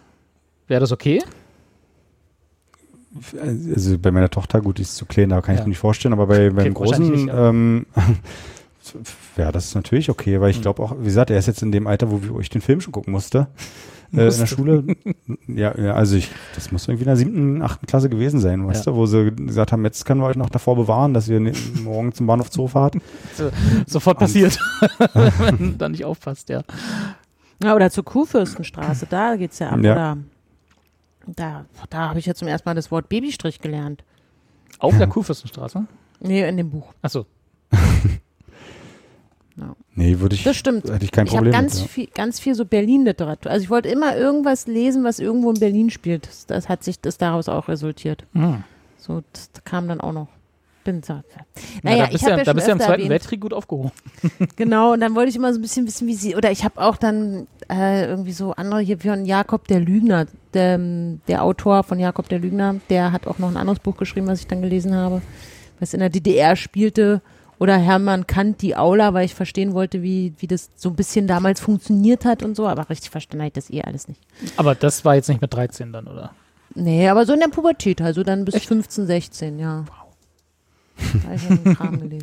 Wäre das okay? Also bei meiner Tochter, gut, die ist zu klein, da kann ich Ja. mir nicht vorstellen, aber bei wahrscheinlich Großen, nicht, ja. ähm, ja, das ist natürlich okay, weil ich Hm. glaube auch, wie gesagt, er ist jetzt in dem Alter, wo, ich den Film schon gucken musste. Äh, in der. Schule. ja, ja, also ich, das muss irgendwie in der siebten, achten Klasse gewesen sein, weißt Ja. du, wo sie gesagt haben, jetzt können wir euch noch davor bewahren, dass ihr morgen zum Bahnhof Zoo fahrt. Sofort passiert, wenn da nicht aufpasst, ja. Ja, oder zur Kuhfürstenstraße, da geht's ja ab. Ja. Oder da, da habe ich ja zum ersten Mal das Wort Babystrich gelernt. Auf der Kurfürstenstraße? Nee, in dem Buch. Achso. Nee, würde ich, Das stimmt. hätte ich kein Ich habe Problem ganz mit. Ja. viel, ganz viel so Berlin-Literatur. Also ich wollte immer irgendwas lesen, was irgendwo in Berlin spielt. Das, das hat sich das daraus auch resultiert. Hm. So, das kam dann auch noch. Bin so. Na, Naja, da bist ich ja, ja, da bist du ja im Zweiten erwähnt, Weltkrieg gut aufgehoben. Genau, und dann wollte ich immer so ein bisschen wissen, wie sie, oder ich habe auch dann äh, irgendwie so andere, hier von Jakob der Lügner, der, der Autor von Jakob der Lügner, der hat auch noch ein anderes Buch geschrieben, was ich dann gelesen habe, was in der DDR spielte. Oder Hermann Kant, die Aula, weil ich verstehen wollte, wie, wie das so ein bisschen damals funktioniert hat und so, aber richtig verstanden habe ich das eh alles nicht. Aber das war jetzt nicht mit 13 dann, oder? Nee, aber so in der Pubertät, also dann bis 15, 16, ja. Wow.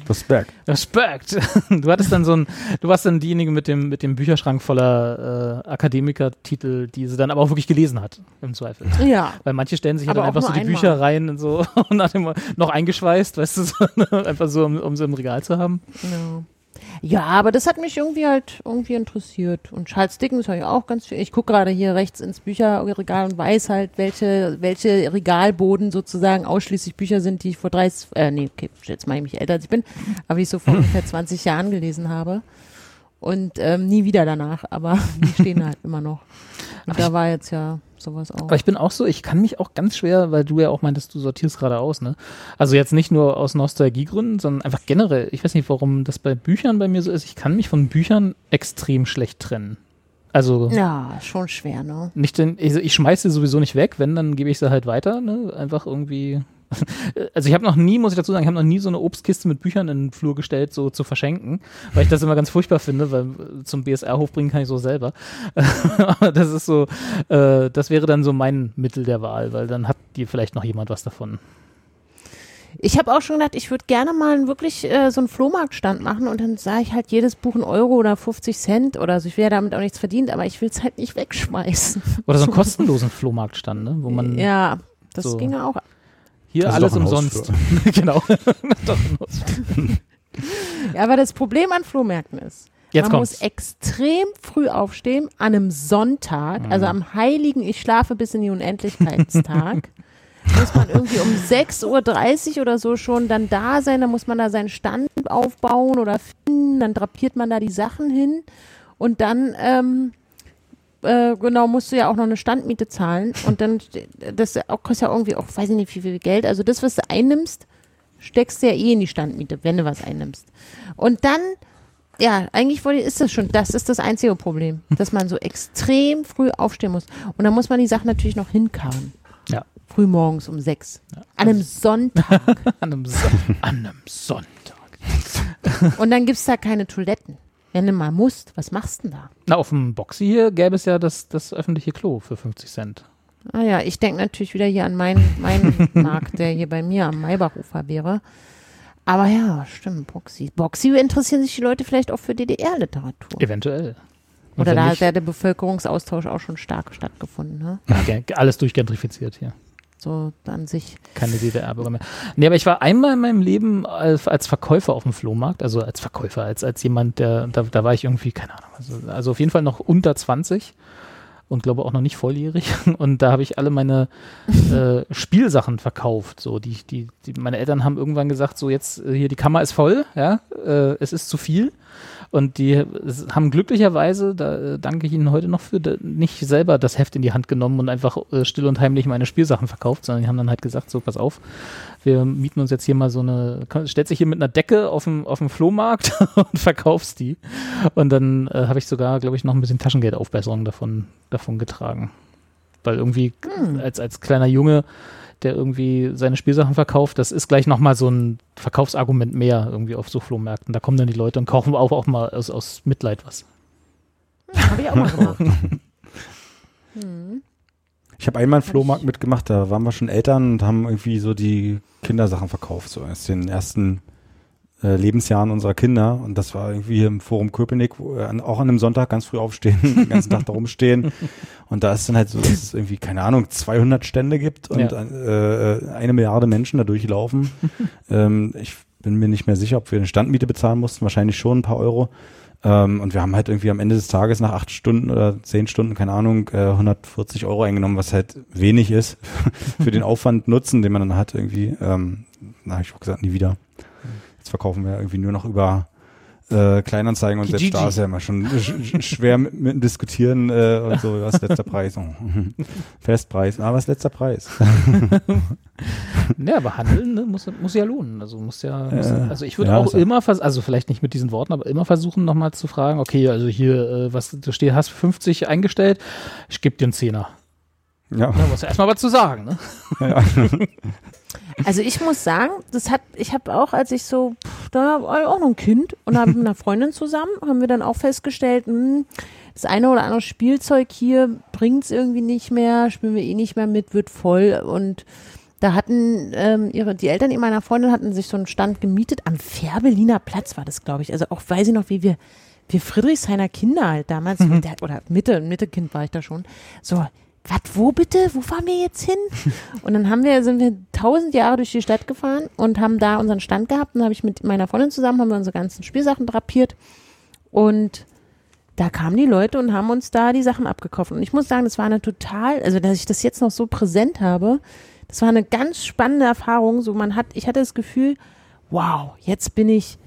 Respekt. Respekt. Du hattest dann so ein, du warst dann diejenige mit dem, mit dem Bücherschrank voller äh, Akademikertitel, die sie dann aber auch wirklich gelesen hat, im Zweifel. Ja, Weil manche stellen sich ja Aber dann einfach so die einmal. Bücher rein und so und nach dem, noch eingeschweißt, weißt du, so, einfach so, um, um sie im Regal zu haben. Ja. Ja, aber das hat mich irgendwie halt irgendwie interessiert. Und Charles Dickens habe ich auch ganz viel. Ich gucke gerade hier rechts ins Bücherregal und weiß halt, welche, welche Regalboden sozusagen ausschließlich Bücher sind, die ich vor 30, äh, nee, okay, jetzt mache ich mich älter als ich bin, aber die ich so vor ungefähr 20 Jahren gelesen habe. Und ähm, nie wieder danach, aber die stehen halt immer noch. Und da war jetzt ja sowas auch. Aber ich bin auch so, ich kann mich auch ganz schwer, weil du ja auch meintest, du sortierst gerade aus, ne? Also jetzt nicht nur aus Nostalgiegründen, sondern einfach generell. Ich weiß nicht, warum das bei Büchern bei mir so ist. Ich kann mich von Büchern extrem schlecht trennen. Also Ja, schon schwer, ne? nicht den, also ich schmeiße sie sowieso nicht weg, wenn, dann gebe ich sie halt weiter, ne? Einfach irgendwie Also ich habe noch nie, muss ich dazu sagen, ich habe noch nie so eine Obstkiste mit Büchern in den Flur gestellt, so zu verschenken, weil ich das immer ganz furchtbar finde, weil äh, zum BSR-Hof bringen kann ich so selber. Aber das ist so, äh, das wäre dann so mein Mittel der Wahl, weil dann hat die vielleicht noch jemand was davon. Ich habe auch schon gedacht, ich würde gerne mal einen wirklich äh, so einen Flohmarktstand machen und dann sage ich halt jedes Buch ein Euro oder 50 Cent oder so. Ich wäre damit auch nichts verdient, aber ich will es halt nicht wegschmeißen. Oder so einen kostenlosen Flohmarktstand, ne? wo man ja, das so- ginge auch. Hier Das alles umsonst. genau. Ja, aber das Problem an Flohmärkten ist, Jetzt man kommt's. muss extrem früh aufstehen an einem Sonntag, also Mhm. am heiligen Ich schlafe bis in die Unendlichkeitstag. muss man irgendwie um 6.30 Uhr oder so schon dann da sein, dann muss man da seinen Stand aufbauen oder finden, dann drapiert man da die Sachen hin und dann ähm, äh, genau, musst du ja auch noch eine Standmiete zahlen und dann, das kostet ja irgendwie auch, weiß ich nicht, wie viel Geld. Also das, was du einnimmst, steckst du ja eh in die Standmiete, wenn du was einnimmst. Und dann, ja, eigentlich ist das schon, das ist das einzige Problem, dass man so extrem früh aufstehen muss. Und dann muss man die Sachen natürlich noch hinkarren. Ja. Früh morgens um sechs. An einem Sonntag. An einem, so an einem Sonntag. Und dann gibt's da keine Toiletten. Wenn du mal musst, was machst du denn da? Na, auf dem Boxy hier gäbe es ja das, das öffentliche Klo für 50 Cent. Ah ja, ich denke natürlich wieder hier an meinen, meinen Markt, der hier bei mir am Maybachufer wäre. Aber ja, stimmt, Boxy. Boxy interessieren sich die Leute vielleicht auch für DDR-Literatur. Eventuell. Und Oder da nicht, hat ja der Bevölkerungsaustausch auch schon stark stattgefunden. Ne? ja, alles durchgentrifiziert hier. So an sich. Keine DDR-Bürger mehr. Nee, aber ich war einmal in meinem Leben als, als Verkäufer auf dem Flohmarkt, also als Verkäufer, als, als jemand, der, da, da war ich irgendwie, keine Ahnung, also, also auf jeden Fall noch unter 20 und glaube auch noch nicht volljährig. Und da habe ich alle meine äh, Spielsachen verkauft. So, die, die, die, meine Eltern haben irgendwann gesagt, so jetzt äh, hier die Kammer ist voll, ja, äh, es ist zu viel. Und die haben glücklicherweise, da äh, danke ich Ihnen heute noch für, nicht selber das Heft in die Hand genommen und einfach äh, still und heimlich meine Spielsachen verkauft, sondern die haben dann halt gesagt, so pass auf, wir mieten uns jetzt hier mal so eine, stellt sich hier mit einer Decke auf dem, auf dem Flohmarkt und verkaufst die. Und dann äh, habe ich sogar, glaube ich, noch ein bisschen Taschengeldaufbesserung davon, davon getragen. Weil irgendwie als, als kleiner Junge, der irgendwie seine Spielsachen verkauft, das ist gleich nochmal so ein Verkaufsargument mehr irgendwie auf so Flohmärkten. Da kommen dann die Leute und kaufen auch, auch mal aus, aus Mitleid was. Habe ich auch mal gemacht. Ich habe einmal einen Flohmarkt mitgemacht, da waren wir schon Eltern und haben irgendwie so die Kindersachen verkauft, so aus den ersten Lebensjahren unserer Kinder. Und das war irgendwie im Forum Köpenick, wo wir an, auch an einem Sonntag ganz früh aufstehen, den ganzen Tag da rumstehen. Und da ist dann halt so, dass es irgendwie, keine Ahnung, 200 Stände gibt und Ja. äh, eine Milliarde Menschen da durchlaufen. ähm, ich bin mir nicht mehr sicher, ob wir eine Standmiete bezahlen mussten, wahrscheinlich schon ein paar Euro. Ähm, und wir haben halt irgendwie am Ende des Tages nach acht Stunden oder zehn Stunden, keine Ahnung, äh, 140 Euro eingenommen, was halt wenig ist für den Aufwand Nutzen, den man dann hat irgendwie. Ähm, da habe ich auch gesagt, nie wieder. Verkaufen wir irgendwie nur noch über äh, Kleinanzeigen und selbst Kijiji. da ist ja immer schon sch sch schwer mit, mit Diskutieren äh, und so, was ist letzter Preis? Oh. Festpreis, ah, was ist letzter Preis? Ja, aber Handeln ne, muss, muss ja lohnen. Also muss ja, muss, also ich würde ja, auch ja- immer, also vielleicht nicht mit diesen Worten, aber immer versuchen nochmal zu fragen, okay, also hier, äh, was du stehst, hast 50 eingestellt, ich gebe dir einen Zehner. Ja, Da musst du erstmal was zu sagen, ne? ja. Also ich muss sagen, das hat, ich habe auch, als ich so, pff, da war ich auch noch ein Kind und habe mit einer Freundin zusammen, haben wir dann auch festgestellt, hm, das eine oder andere Spielzeug hier bringt's irgendwie nicht mehr, spielen wir eh nicht mehr mit, wird voll und da hatten ähm, ihre, die Eltern meiner Freundin hatten sich so einen Stand gemietet am Fährberliner Platz war das, glaube ich. Also auch weiß ich noch, wie wir, wir Friedrichshainer Kinder halt damals, der, oder Mitte, Mitte-Kind war ich da schon, so, was, wo bitte? Wo fahren wir jetzt hin? Und dann haben wir, sind wir tausend Jahre durch die Stadt gefahren und haben da unseren Stand gehabt. Und habe ich mit meiner Freundin zusammen, haben wir unsere ganzen Spielsachen drapiert. Und da kamen die Leute und haben uns da die Sachen abgekauft. Und ich muss sagen, das war eine total, also dass ich das jetzt noch so präsent habe, das war eine ganz spannende Erfahrung. So, man hat, ich hatte das Gefühl, wow, jetzt bin ich,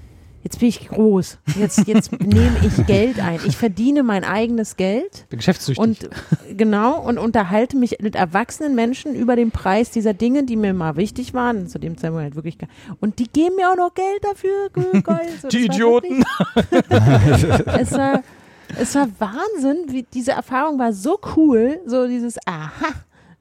jetzt bin ich groß. Jetzt, jetzt nehme ich Geld ein. Ich verdiene mein eigenes Geld. Bin geschäftssüchtig. Und genau, und unterhalte mich mit erwachsenen Menschen über den Preis dieser Dinge, die mir mal wichtig waren. Zu dem Zeitpunkt halt wirklich. Und die geben mir auch noch Geld dafür. Ge- Geil. So, Die Idioten. Es, war, es war Wahnsinn, wie diese Erfahrung war so cool. So dieses, aha,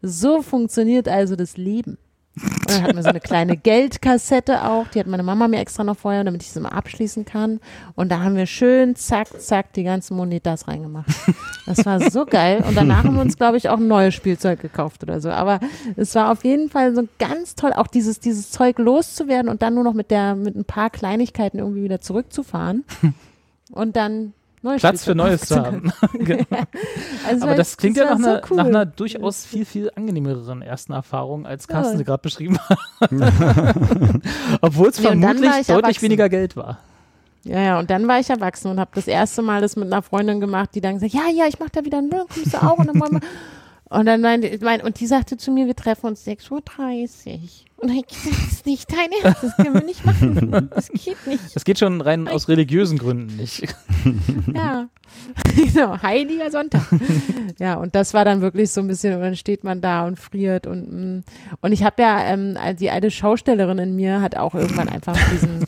so funktioniert also das Leben. Und dann hatten wir so eine kleine Geldkassette auch, die hat meine Mama mir extra noch vorher, damit ich es immer abschließen kann. Und da haben wir schön, zack, zack, die ganzen Monitas reingemacht. Das war so geil. Und danach haben wir uns, glaube ich, auch ein neues Spielzeug gekauft oder so. Aber es war auf jeden Fall so ganz toll, auch dieses, dieses Zeug loszuwerden und dann nur noch mit der, mit ein paar Kleinigkeiten irgendwie wieder zurückzufahren. Und dann neues Platz für Neues zu haben. Genau. Also Aber das klingt ja war nach so einer, cool. nach einer durchaus viel, viel angenehmeren ersten Erfahrung, als Carsten Ja. sie gerade beschrieben hat. Obwohl es Nee, vermutlich deutlich erwachsen. weniger Geld war. Ja, ja, und dann war ich erwachsen und habe das erste Mal das mit einer Freundin gemacht, die dann gesagt, ja, ja, ich mach da wieder einen Müll, kommst du auch? Und dann wollen wir. Und dann meinte, mein, und die sagte zu mir, wir treffen uns 6.30 Uhr. Und ich das ist nicht dein Ernst, das können wir nicht machen. Das geht nicht. Das geht schon rein aus religiösen Gründen nicht. Ja. genau, heiliger Sonntag. ja, und das war dann wirklich so ein bisschen, und dann steht man da und friert und mm. und ich habe ja, ähm, die alte Schaustellerin in mir hat auch irgendwann einfach diesen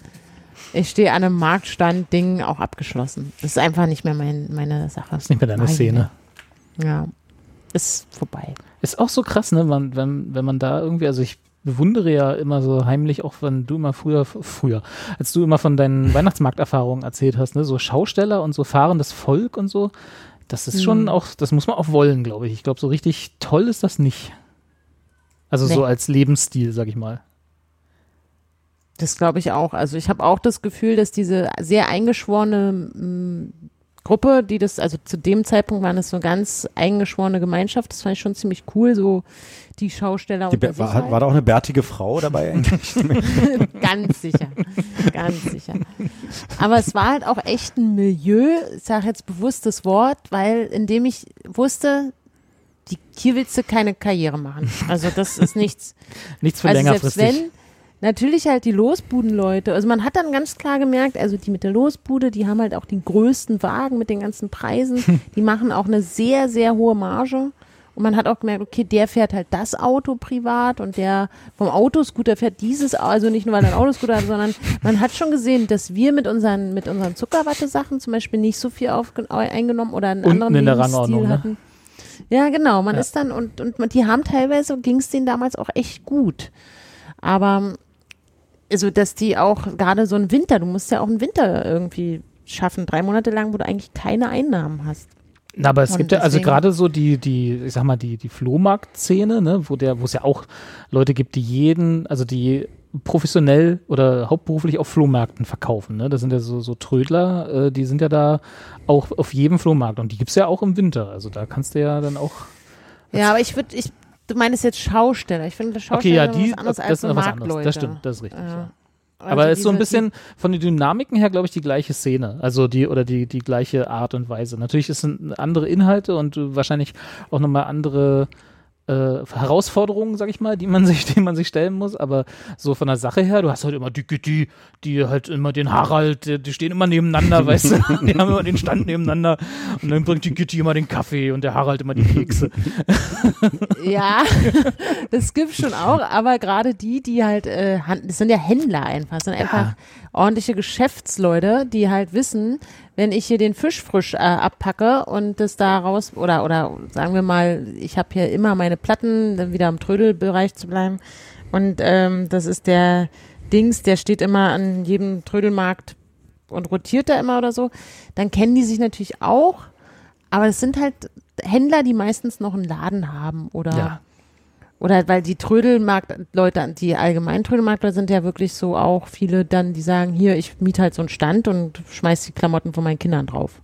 ich stehe an einem Marktstand-Ding auch abgeschlossen. Das ist einfach nicht mehr mein, meine Sache. Das ist nicht mehr deine Szene. Ja. Ist vorbei. Ist auch so krass, ne? Man, wenn, wenn man da irgendwie, also ich bewundere ja immer so heimlich, auch wenn du immer früher, früher, als du immer von deinen Weihnachtsmarkterfahrungen erzählt hast, ne? So Schausteller und so fahrendes Volk und so. Das ist schon Mhm. auch, das muss man auch wollen, glaube ich. Ich glaube, so richtig toll ist das nicht. Also so Nee. als Lebensstil, sag ich mal. Das glaube ich auch. Also ich habe auch das Gefühl, dass diese sehr eingeschworene Gruppe, die das, also zu dem Zeitpunkt waren es so ganz eingeschworene Gemeinschaft, das fand ich schon ziemlich cool, so die Schausteller Die, unter war, halt. war da auch eine bärtige Frau dabei eigentlich? Ganz sicher. Ganz sicher. Aber es war halt auch echt ein Milieu, ich sage jetzt bewusst das Wort, weil in dem ich wusste, die, hier willst du keine Karriere machen. Also das ist nichts. Nichts für also selbst längerfristig. wenn, natürlich halt die Losbudenleute, also man hat dann ganz klar gemerkt, also die mit der Losbude, die haben halt auch den größten Wagen mit den ganzen Preisen, die machen auch eine sehr, sehr hohe Marge. Und man hat auch gemerkt, okay, der fährt halt das Auto privat und der vom Autoscooter fährt dieses, also nicht nur weil er ein Autoscooter hat, sondern man hat schon gesehen, dass wir mit unseren, mit unseren Zuckerwatte-Sachen zum Beispiel nicht so viel aufge eingenommen oder einen Unten anderen in der Lebensstil Rangordnung, ne? hatten. Ja, genau. Man Ja. ist dann und, und die haben teilweise, ging es denen damals auch echt gut. Aber also, dass die auch gerade so einen Winter, du musst ja auch einen Winter irgendwie schaffen, drei Monate lang, wo du eigentlich keine Einnahmen hast. Na, aber es Und gibt ja also gerade so die, die, ich sag mal, die, die Flohmarkt-Szene, ne, wo der, wo es ja auch Leute gibt, die jeden, also die professionell oder hauptberuflich auf Flohmärkten verkaufen, ne? Das sind ja so, so Trödler, äh, die sind ja da auch auf jedem Flohmarkt und die gibt's ja auch im Winter. Also da kannst du ja dann auch. Ja, aber ich würde, ich, du meinst jetzt Schausteller. Ich finde Okay, Schausteller ja, ist die, was anderes das als ist so noch was anderes. Das stimmt, das ist richtig. Ja. Ja. Also Aber es ist so ein bisschen von den Dynamiken her, glaube ich, die gleiche Szene. Also die oder die, die gleiche Art und Weise. Natürlich ist es andere Inhalte und äh, wahrscheinlich auch nochmal andere äh, Herausforderungen, sag ich mal, die man sich, die man sich stellen muss. Aber so von der Sache her, du hast halt immer die, die, die halt immer den Harald, die, die stehen immer nebeneinander, weißt du, die haben immer den Stand nebeneinander und dann bringt die Gitti immer den Kaffee und der Harald immer die Kekse. Ja, das gibt's schon auch, aber gerade die, die halt, äh, das sind ja Händler einfach, sind einfach ordentliche Geschäftsleute, die halt wissen, wenn ich hier den Fisch frisch äh, abpacke und das da raus, oder, oder sagen wir mal, ich habe hier immer meine Platten, dann wieder im Trödelbereich zu bleiben und ähm, das ist der Dings, der steht immer an jedem Trödelmarkt und rotiert da immer oder so, dann kennen die sich natürlich auch, aber es sind halt Händler, die meistens noch einen Laden haben oder Ja. Oder weil die Trödelmarktleute, die allgemeinen Trödelmarktleute sind ja wirklich so auch viele dann, die sagen, hier, ich miete halt so einen Stand und schmeiß die Klamotten von meinen Kindern drauf.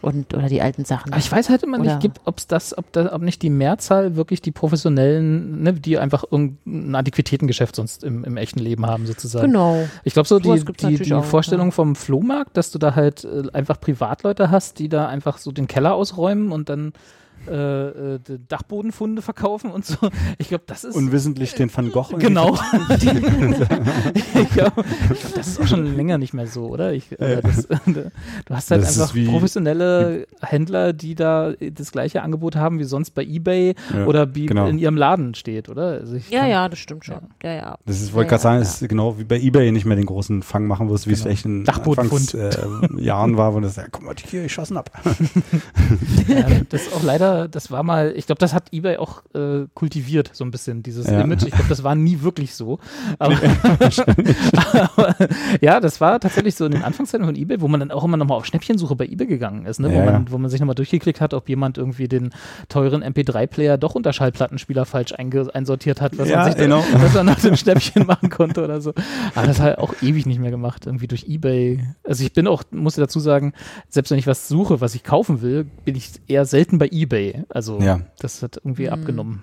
Und, oder die alten Sachen. Aber ich weiß halt immer Oder- nicht, gibt, ob's das, ob da, ob nicht die Mehrzahl wirklich die professionellen, ne, die einfach irgendein Antiquitätengeschäft sonst im, im echten Leben haben, sozusagen. Genau. Ich glaube so, die, die, die auch, Vorstellung ja. vom Flohmarkt, dass du da halt äh, einfach Privatleute hast, die da einfach so den Keller ausräumen und dann äh, äh, Dachbodenfunde verkaufen und so. Ich glaube, das ist Unwissentlich den Van Gogh. genau. ich glaube, glaub, das ist auch schon länger nicht mehr so, oder? Ich, äh, das, du hast halt Das einfach professionelle Händler, die da das gleiche Angebot haben wie sonst bei eBay Ja, oder wie genau. in ihrem Laden steht, oder? Also ich Ja, kann- ja, das stimmt schon. Ja, ja. Das ist, wollte Ja, gerade sagen, ja, es ist genau wie bei Ebay nicht mehr den großen Fang machen wirst, wie es Genau. vielleicht in Dachbodenfund. Anfangs, äh, Jahren war, wo das, ja, guck mal, hier, ich schossen ab. Ja, das ist auch leider war, das war mal, ich glaube, das hat eBay auch äh, kultiviert, so ein bisschen, dieses Ja. Image. Ich glaube, das war nie wirklich so. Aber, aber ja, das war tatsächlich so in den Anfangszeiten von eBay, wo man dann auch immer nochmal auf Schnäppchensuche bei eBay gegangen ist, ne? wo, Ja, man, ja. wo man sich nochmal durchgeklickt hat, ob jemand irgendwie den teuren MP3-Player doch unter Schallplattenspieler falsch einsortiert hat, was man sich genau. dann, was man nach dem Schnäppchen machen konnte oder so. Aber das hat auch ewig nicht mehr gemacht, irgendwie durch eBay. Also ich bin auch, muss ich dazu sagen, selbst wenn ich was suche, was ich kaufen will, bin ich eher selten bei eBay. Also Ja. das hat irgendwie abgenommen.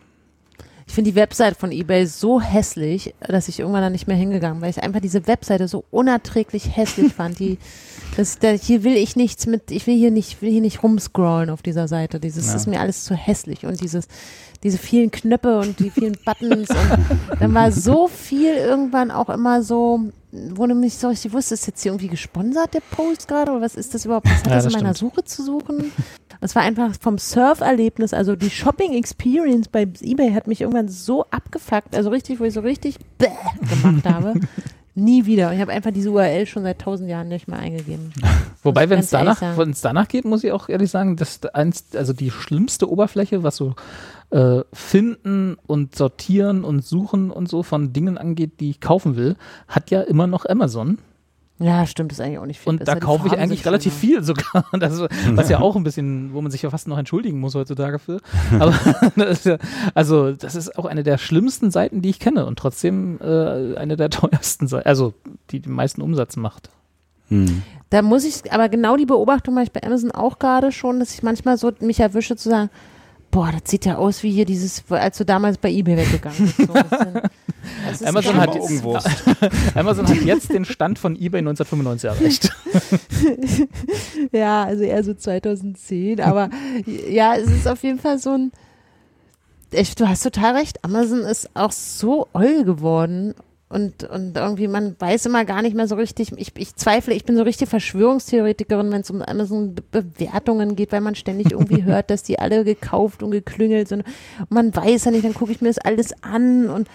Ich finde die Website von eBay so hässlich, dass ich irgendwann da nicht mehr hingegangen, weil ich einfach diese Webseite so unerträglich hässlich fand. Die, das, da, hier will ich nichts mit, ich will hier nicht, will hier nicht rumscrollen auf dieser Seite. Dieses Ja. ist mir alles zu hässlich und dieses, diese vielen Knöpfe und die vielen Buttons und dann war so viel irgendwann auch immer so, wo du nicht so richtig wusstest, ist jetzt hier irgendwie gesponsert, der Post gerade, oder was ist das überhaupt? Was hat Ja, das in das meiner stimmt. Suche zu suchen? Es war einfach vom Surferlebnis, also die Shopping Experience bei eBay hat mich irgendwann so abgefuckt, also richtig, wo ich so richtig bäh gemacht habe. Nie wieder. Ich habe einfach diese URL schon seit tausend Jahren nicht mehr eingegeben. Wobei, wenn es danach, danach geht, muss ich auch ehrlich sagen, dass eins, also die schlimmste Oberfläche, was so äh, finden und sortieren und suchen und so von Dingen angeht, die ich kaufen will, hat ja immer noch Amazon. Ja, stimmt, ist eigentlich auch nicht viel Und besser. da kaufe ich eigentlich relativ schöner. viel sogar. Das, was ja auch ein bisschen, wo man sich ja fast noch entschuldigen muss heutzutage für. Aber das ist ja, also das ist auch eine der schlimmsten Seiten, die ich kenne und trotzdem äh, eine der teuersten Seiten, also die den meisten Umsatz macht. Hm. Da muss ich, aber genau die Beobachtung mache ich bei Amazon auch gerade schon, dass ich manchmal so mich erwische zu sagen, boah, das sieht ja aus wie hier dieses, als du damals bei Ebay weggegangen bist. So Amazon hat, Augenwurst. Amazon hat jetzt den Stand von eBay 1995 erreicht. Ja, also eher so 2010, aber ja, es ist auf jeden Fall so ein, echt, du hast total recht, Amazon ist auch so oll geworden und, und irgendwie, man weiß immer gar nicht mehr so richtig, ich, ich zweifle, ich bin so richtig Verschwörungstheoretikerin, wenn es um Amazon-Bewertungen geht, weil man ständig irgendwie hört, dass die alle gekauft und geklüngelt sind und man weiß ja nicht, dann gucke ich mir das alles an und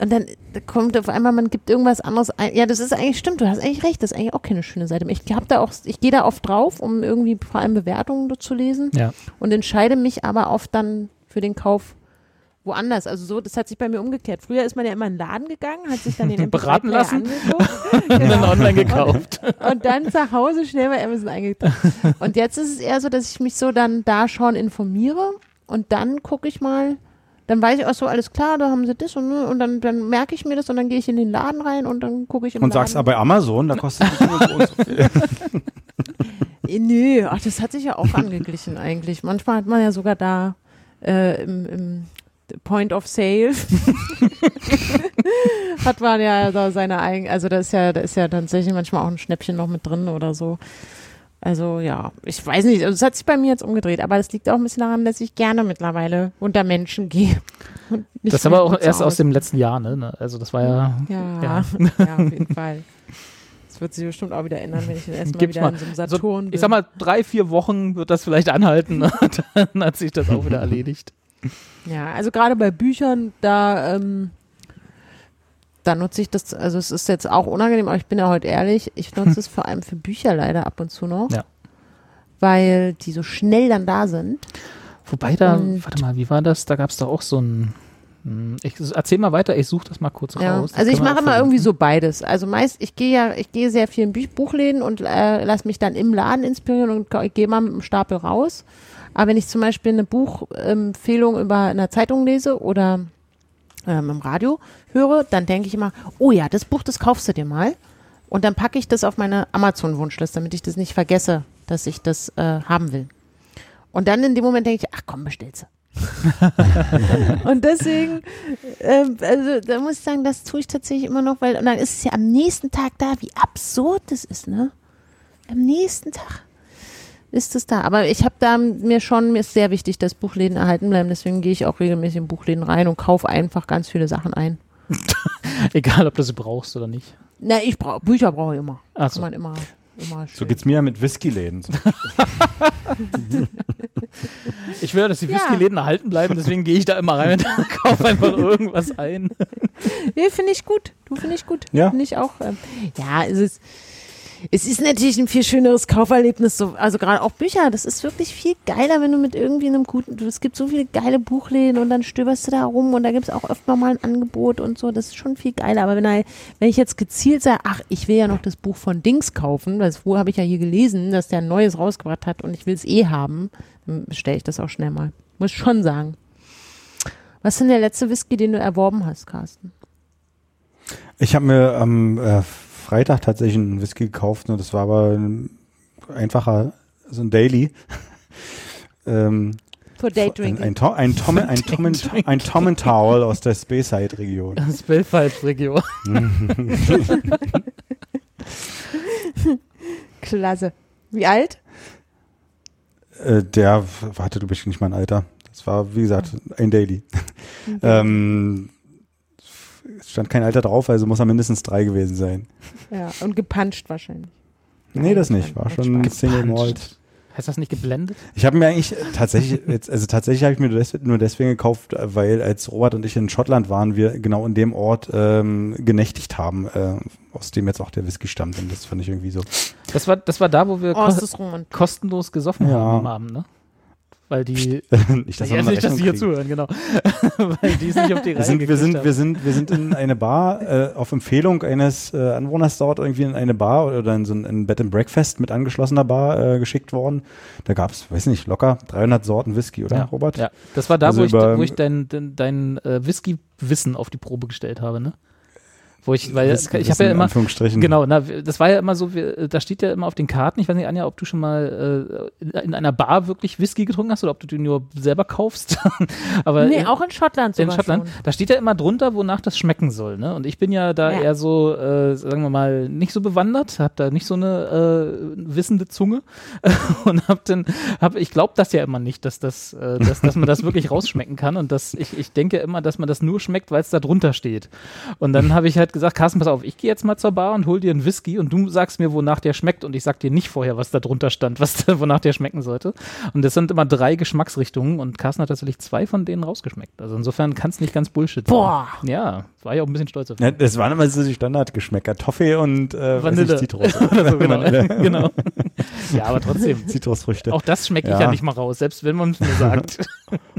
und dann kommt auf einmal, man gibt irgendwas anderes ein. Ja, das ist eigentlich stimmt, du hast eigentlich recht, das ist eigentlich auch keine schöne Seite. Ich habe da auch, ich gehe da oft drauf, um irgendwie vor allem Bewertungen zu lesen Ja. und entscheide mich aber oft dann für den Kauf woanders. Also so, das hat sich bei mir umgekehrt. Früher ist man ja immer in den Laden gegangen, hat sich dann den Beraten MP3-Player lassen. angeguckt Und dann Genau. online gekauft. und dann zu Hause schnell bei Amazon eingetragen. Und jetzt ist es eher so, dass ich mich so dann da schon informiere und dann gucke ich mal, dann weiß ich auch so, alles klar, da haben sie das und, und dann, dann merke ich mir das und dann gehe ich in den Laden rein und dann gucke ich im Und Laden. sagst aber bei Amazon, da kostet es nur so und so viel. Nö, ach, das hat sich ja auch angeglichen eigentlich. Manchmal hat man ja sogar da äh, im, im Point of Sale hat man ja da seine eigene, also da ist ja, da ist ja tatsächlich manchmal auch ein Schnäppchen noch mit drin oder so. Also ja, ich weiß nicht, also es hat sich bei mir jetzt umgedreht, aber das liegt auch ein bisschen daran, dass ich gerne mittlerweile unter Menschen gehe. Das ist aber auch erst aus dem letzten Jahr, ne? Also das war ja, Ja, Ja. ja. auf jeden Fall. Das wird sich bestimmt auch wieder ändern, wenn ich dann erstmal Gibt's wieder mal. in so einem So, Saturn bin. ich sag mal, drei, vier Wochen wird das vielleicht anhalten und dann hat sich das auch wieder erledigt. Ja, also gerade bei Büchern, da, ähm, da nutze ich das, also es ist jetzt auch unangenehm, aber ich bin ja heute ehrlich, ich nutze es vor allem für Bücher leider ab und zu noch. Ja. Weil die so schnell dann da sind. Wobei da, Und- warte mal, wie war das? Da gab es doch auch so ein. hm, Ich erzähl mal weiter, ich suche das mal kurz Ja. raus. Das Also ich mache immer irgendwie so beides. Also meist, ich gehe ja, ich gehe sehr viel in Buchläden und äh, lasse mich dann im Laden inspirieren und gehe mal mit dem Stapel raus. Aber wenn ich zum Beispiel eine Buchempfehlung über einer Zeitung lese oder ähm, im Radio höre, dann denke ich immer, oh ja, das Buch, das kaufst du dir mal. Und dann packe ich das auf meine Amazon-Wunschliste, damit ich das nicht vergesse, dass ich das äh, haben will. Und dann in dem Moment denke ich, ach komm, bestellst du. und deswegen, ähm, also da muss ich sagen, das tue ich tatsächlich immer noch, weil und dann ist es ja am nächsten Tag da, wie absurd das ist, ne? Am nächsten Tag ist es da. Aber ich habe da mir schon, mir ist sehr wichtig, dass Buchläden erhalten bleiben. Deswegen gehe ich auch regelmäßig in Buchläden rein und kaufe einfach ganz viele Sachen ein. Egal, ob du sie brauchst oder nicht. Na, ich brauche Bücher brauche ich immer. Ach Kann so. man immer, immer So geht's mir ja mit Whiskyläden. Ich will, dass die Ja. Whisky-Läden erhalten bleiben, deswegen gehe ich da immer rein und kaufe einfach irgendwas ein. Nee, finde ich gut. Du finde ich gut. Ja. Finde ich auch. Ähm, ja, es ist. Es ist natürlich ein viel schöneres Kauferlebnis, so, also gerade auch Bücher. Das ist wirklich viel geiler, wenn du mit irgendwie einem guten, es gibt so viele geile Buchläden und dann stöberst du da rum und da gibt es auch öfter mal ein Angebot und so. Das ist schon viel geiler. Aber wenn, er, wenn ich jetzt gezielt sage, ach, ich will ja noch das Buch von Dings kaufen, das wo habe ich ja hier gelesen, dass der ein neues rausgebracht hat und ich will es eh haben, dann bestelle ich das auch schnell mal. Muss schon sagen. Was ist denn der letzte Whisky, den du erworben hast, Carsten? Ich habe mir am äh, Freitag tatsächlich einen Whisky gekauft, ne, das war aber ein einfacher, so ein Daily. ähm, For ein, Daydrinking. ein, Tom, ein, Tom, ein, Tom, ein Tom and Towel aus der Speyside-Region. Das Belfast-Region. Klasse. Wie alt? Äh, der, warte, du bist nicht mein Alter. Das war, wie gesagt, ein Daily. ähm, stand kein Alter drauf, also muss er mindestens drei gewesen sein. Ja, und gepuncht wahrscheinlich. Nee, das nicht. War schon ein Single Malt. Heißt das nicht geblendet? Ich habe mir eigentlich tatsächlich, jetzt, also tatsächlich habe ich mir nur, des, nur deswegen gekauft, weil als Robert und ich in Schottland waren, wir genau in dem Ort ähm, genächtigt haben, äh, aus dem jetzt auch der Whisky stammt. Und das fand ich irgendwie so. Das war, das war da, wo wir Oh, ko kostenlos gesoffen Ja. haben am Abend, ne? Weil die, nicht, dass nicht, dass die hier zuhören, genau. Weil die es nicht auf die Reihe Wir sind, wir, sind, haben. wir, sind, wir sind in eine Bar, äh, auf Empfehlung eines äh, Anwohners dort irgendwie in eine Bar oder in so ein, ein Bed and Breakfast mit angeschlossener Bar äh, geschickt worden. Da gab es, weiß nicht, locker 300 Sorten Whisky, oder ja, Robert? Ja, das war da, Also wo ich, wo ich dein, dein, dein äh, Whisky-Wissen auf die Probe gestellt habe, ne? Wo ich, weil Whisky- ich habe ja in immer, Anführungsstrichen. Genau, na, das war ja immer so, wir, da steht ja immer auf den Karten, ich weiß nicht, Anja, ob du schon mal äh, in, in einer Bar wirklich Whisky getrunken hast oder ob du den nur selber kaufst. Aber Nee, in, auch in Schottland in sogar Schottland, schon. da steht ja immer drunter, wonach das schmecken soll. Ne? Und ich bin ja da Ja. eher so, äh, sagen wir mal, nicht so bewandert, habe da nicht so eine äh, wissende Zunge und hab dann, hab, ich glaube das ja immer nicht, dass das, äh, dass, dass man das wirklich rausschmecken kann und dass ich, ich denke immer, dass man das nur schmeckt, weil es da drunter steht. Und dann habe ich halt gesagt, Carsten, pass auf, ich gehe jetzt mal zur Bar und hol dir einen Whisky und du sagst mir, wonach der schmeckt und ich sag dir nicht vorher, was da drunter stand, was da, wonach der schmecken sollte. Und das sind immer drei Geschmacksrichtungen und Carsten hat tatsächlich zwei von denen rausgeschmeckt. Also insofern kann es nicht ganz Bullshit Boah. sein. Ja, war ja auch ein bisschen stolz auf Ja, das waren immer so die Standardgeschmäcker. Toffee und äh, Vanille. Ich, Zitrus. Oder so, genau. Vanille. genau. Ja, aber trotzdem. Zitrusfrüchte. Auch das schmecke ich Ja. ja nicht mal raus, selbst wenn man es mir sagt.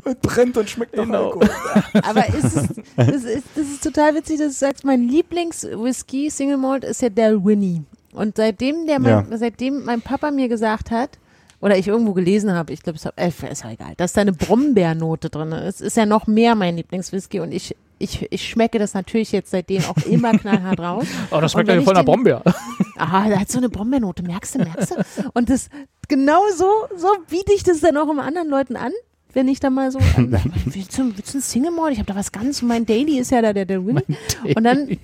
Und brennt und schmeckt nach Genau. Alkohol. Aber ist es, das, ist, das ist total witzig, dass du sagst, mein Lieblings-Whisky, Single Malt, ist ja Del Winnie. Und seitdem, der mein, seitdem mein Papa mir gesagt hat, oder ich irgendwo gelesen habe, ich glaube, es hab- äh, ist ja egal, dass da eine Brombeernote drin ist, ist ja noch mehr mein Lieblingswhisky und ich, ich, ich schmecke das natürlich jetzt seitdem auch immer knallhart raus. Oh, das schmeckt ja voll nach Brombeer. Aha, da hat so eine Brombeernote, merkst du, merkst du? Und das, genau so, so biete ich das dann auch immer anderen Leuten an, wenn ich da mal so, ähm, willst du, willst du ein Single Malt? Ich habe da was ganz, mein Daily ist ja da der, der Winnie. Und dann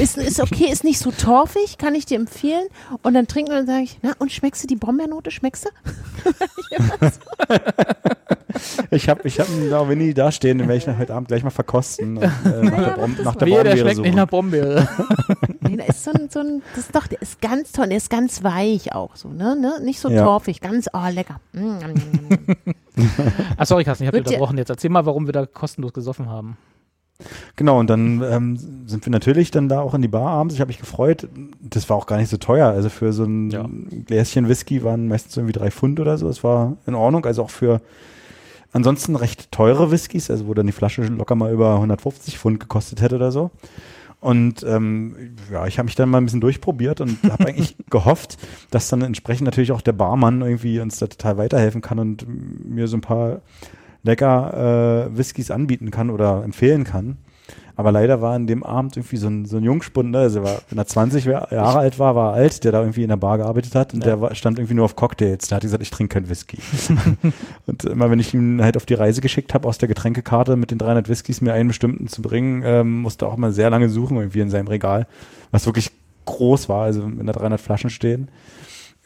ist, ist okay, ist nicht so torfig, kann ich dir empfehlen. Und dann trinken wir und sage ich, na, und schmeckst du die Brombeernote, schmeckst du? Ich habe ich hab einen Winnie da stehen, den werde ich heute Abend gleich mal verkosten. Und, äh, nach der, Brom nach der Wehe, der schmeckt suchen. nicht nach Brombeere. Nee, da ist so ein, so ein, das ist doch, der ist ganz toll, der ist ganz weich auch so, ne? ne? Nicht so Ja. torfig, ganz, oh, lecker. Mm, mm, mm. Ach, sorry, Carsten, ich habe dich unterbrochen jetzt. Erzähl mal, warum wir da kostenlos gesoffen haben. Genau, und dann ähm, sind wir natürlich dann da auch in die Bar abends. Ich habe mich gefreut. Das war auch gar nicht so teuer. Also für so ein Ja. Gläschen Whisky waren meistens irgendwie drei Pfund oder so. Es war in Ordnung. Also auch für ansonsten recht teure Whiskys, also wo dann die Flasche locker mal über 150 Pfund gekostet hätte oder so. Und ähm, ja, ich habe mich dann mal ein bisschen durchprobiert und habe eigentlich gehofft, dass dann entsprechend natürlich auch der Barmann irgendwie uns da total weiterhelfen kann und mir so ein paar lecker äh, Whiskys anbieten kann oder empfehlen kann. Aber leider war in dem Abend irgendwie so ein, so ein Jungspund, ne? also war, wenn er 20 Jahre alt war, war er alt, der da irgendwie in der Bar gearbeitet hat und Ja. der war, stand irgendwie nur auf Cocktails. Der hat gesagt, ich trinke keinen Whisky. und immer wenn ich ihn halt auf die Reise geschickt habe, aus der Getränkekarte mit den 300 Whiskys mir einen bestimmten zu bringen, ähm, musste auch mal sehr lange suchen irgendwie in seinem Regal, was wirklich groß war, also wenn da 300 Flaschen stehen.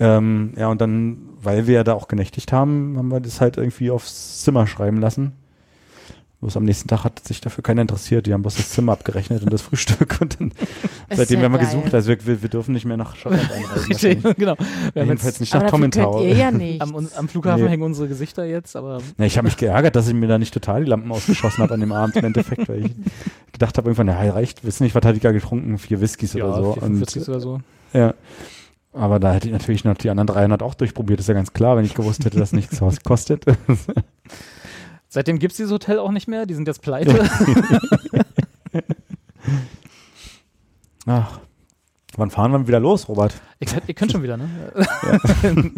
Ähm, ja, und dann, weil wir ja da auch genächtigt haben, haben wir das halt irgendwie aufs Zimmer schreiben lassen. Bloß am nächsten Tag hat sich dafür keiner interessiert. Die haben bloß das Zimmer abgerechnet und das Frühstück. Und dann, seitdem ja haben wir geil. gesucht. Also wir, wir, wir dürfen nicht mehr nach Schottland einreisen. Genau. Wir haben Jedenfalls jetzt nicht nach dafür Tom könnt ihr ja am, am Flughafen Nee. hängen unsere Gesichter jetzt, aber Ja, ich habe mich geärgert, dass ich mir da nicht total die Lampen ausgeschossen habe an dem Abend im Endeffekt, weil ich gedacht habe irgendwann, ja, reicht, wissen nicht, was hatte ich da getrunken? Vier Whiskys oder so. vier, Und, Whiskys oder so. ja. Aber da hätte ich natürlich noch die anderen 300 auch durchprobiert, ist ja ganz klar, wenn ich gewusst hätte, dass nichts was kostet. Seitdem gibt es dieses Hotel auch nicht mehr, die sind jetzt pleite. Ach, wann fahren wir wieder los, Robert? ihr, könnt, ihr könnt schon wieder, ne? Ja,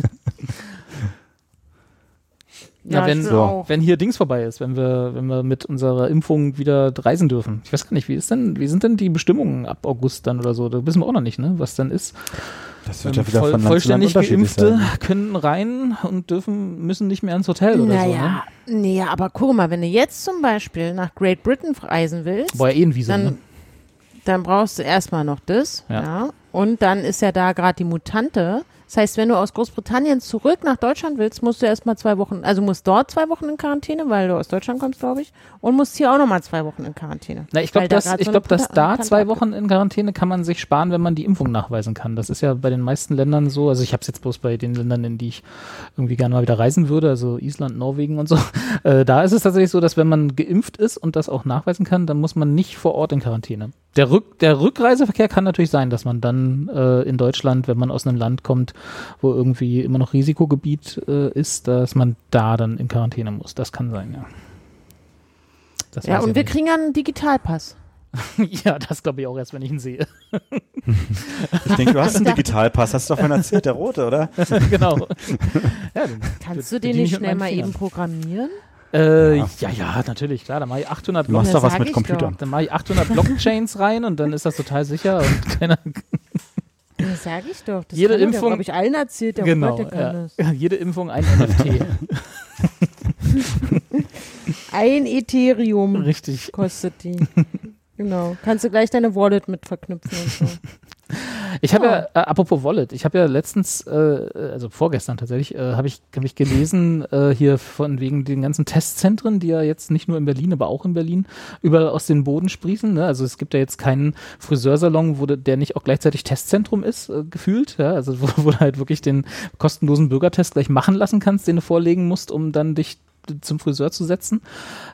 Ja, wenn, so. wenn hier Dings vorbei ist, wenn wir, wenn wir mit unserer Impfung wieder reisen dürfen. Ich weiß gar nicht, wie ist denn, wie sind denn die Bestimmungen ab August dann oder so? Da wissen wir auch noch nicht, ne, was dann ist. Das Ähm, wird ja wieder voll, von Land zu Land vollständig unterschiedlich Geimpfte sein. können rein und dürfen, müssen nicht mehr ins Hotel oder so. Ne? Naja, nee, aber guck mal, wenn du jetzt zum Beispiel nach Great Britain reisen willst, ja eh ein Visum, dann, ne? dann brauchst du erstmal noch das. Ja. Ja. Und dann ist ja da gerade die Mutante. Das heißt, wenn du aus Großbritannien zurück nach Deutschland willst, musst du erstmal zwei Wochen, also musst dort zwei Wochen in Quarantäne, weil du aus Deutschland kommst, glaube ich, und musst hier auch nochmal zwei Wochen in Quarantäne. Na, ich glaube, da dass, grad ich so glaub, dass da zwei Wochen in Quarantäne kann man sich sparen, wenn man die Impfung nachweisen kann. Das ist ja bei den meisten Ländern so. Also ich habe es jetzt bloß bei den Ländern, in die ich irgendwie gerne mal wieder reisen würde, also Island, Norwegen und so. Äh, da ist es tatsächlich so, dass wenn man geimpft ist und das auch nachweisen kann, dann muss man nicht vor Ort in Quarantäne. Der, Rück, der Rückreiseverkehr kann natürlich sein, dass man dann äh, in Deutschland, wenn man aus einem Land kommt, wo irgendwie immer noch Risikogebiet äh, ist, dass man da dann in Quarantäne muss. Das kann sein, ja. Das Ja, und wir nicht. kriegen ja einen Digitalpass. Ja, das glaube ich auch erst, wenn ich ihn sehe. Ich denke, du hast einen Digitalpass, hast du doch vorhin erzählt, der rote, oder? genau. Ja, den, Kannst du den nicht schnell mal Fingern. eben programmieren? Äh, Ja. ja, ja, natürlich, klar. Da mache ich 800 Du machst doch was mit Computern. dann mache ich 800 Blockchains rein und dann ist das total sicher und keiner, Das sage ich doch. Das Jede Impfung- habe ich allen erzählt, der genau, Robert, der kann ja. das. jede Impfung ein NFT. Ein Ethereum Richtig. kostet die. genau. Kannst du gleich deine Wallet mit verknüpfen und so. Ich habe ja, Ja. äh, apropos Wallet, ich habe ja letztens, äh, also vorgestern tatsächlich, äh, habe ich, hab ich gelesen, äh, hier von wegen den ganzen Testzentren, die ja jetzt nicht nur in Berlin, aber auch in Berlin überall aus den Boden sprießen. Ne? Also es gibt ja jetzt keinen Friseursalon, wo de, der nicht auch gleichzeitig Testzentrum ist, äh, gefühlt. Ja? Also wo, wo du halt wirklich den kostenlosen Bürgertest gleich machen lassen kannst, den du vorlegen musst, um dann dich zum Friseur zu setzen.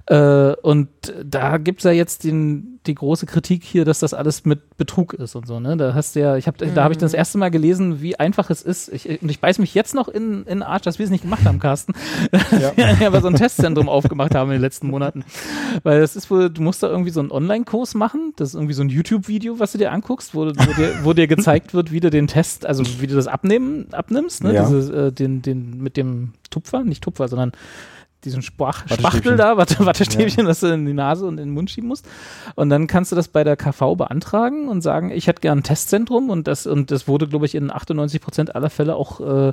Äh, und da gibt's ja jetzt den, die große Kritik hier, dass das alles mit Betrug ist und so. Ne? Da hast du ja, ich hab, da habe ich das erste Mal gelesen, wie einfach es ist. Ich, und ich beiß mich jetzt noch in, in Arsch, dass wir es nicht gemacht haben, Carsten. Ja. aber so ein Testzentrum aufgemacht haben in den letzten Monaten. Weil das ist wohl, du musst da irgendwie so einen Online-Kurs machen. Das ist irgendwie so ein YouTube-Video, was du dir anguckst, wo, wo, dir, wo dir gezeigt wird, wie du den Test, also wie du das abnehmen, abnimmst, ne? Ja. Diese, äh, den, den, mit dem Tupfer, nicht Tupfer, sondern diesen Spach. Spachtel da, Watte, Wattestäbchen, das du in die Nase und in den Mund schieben musst. Und dann kannst du das bei der KV beantragen und sagen, ich hätte gern ein Testzentrum und das, und das wurde, glaube ich, in 98 Prozent aller Fälle auch äh,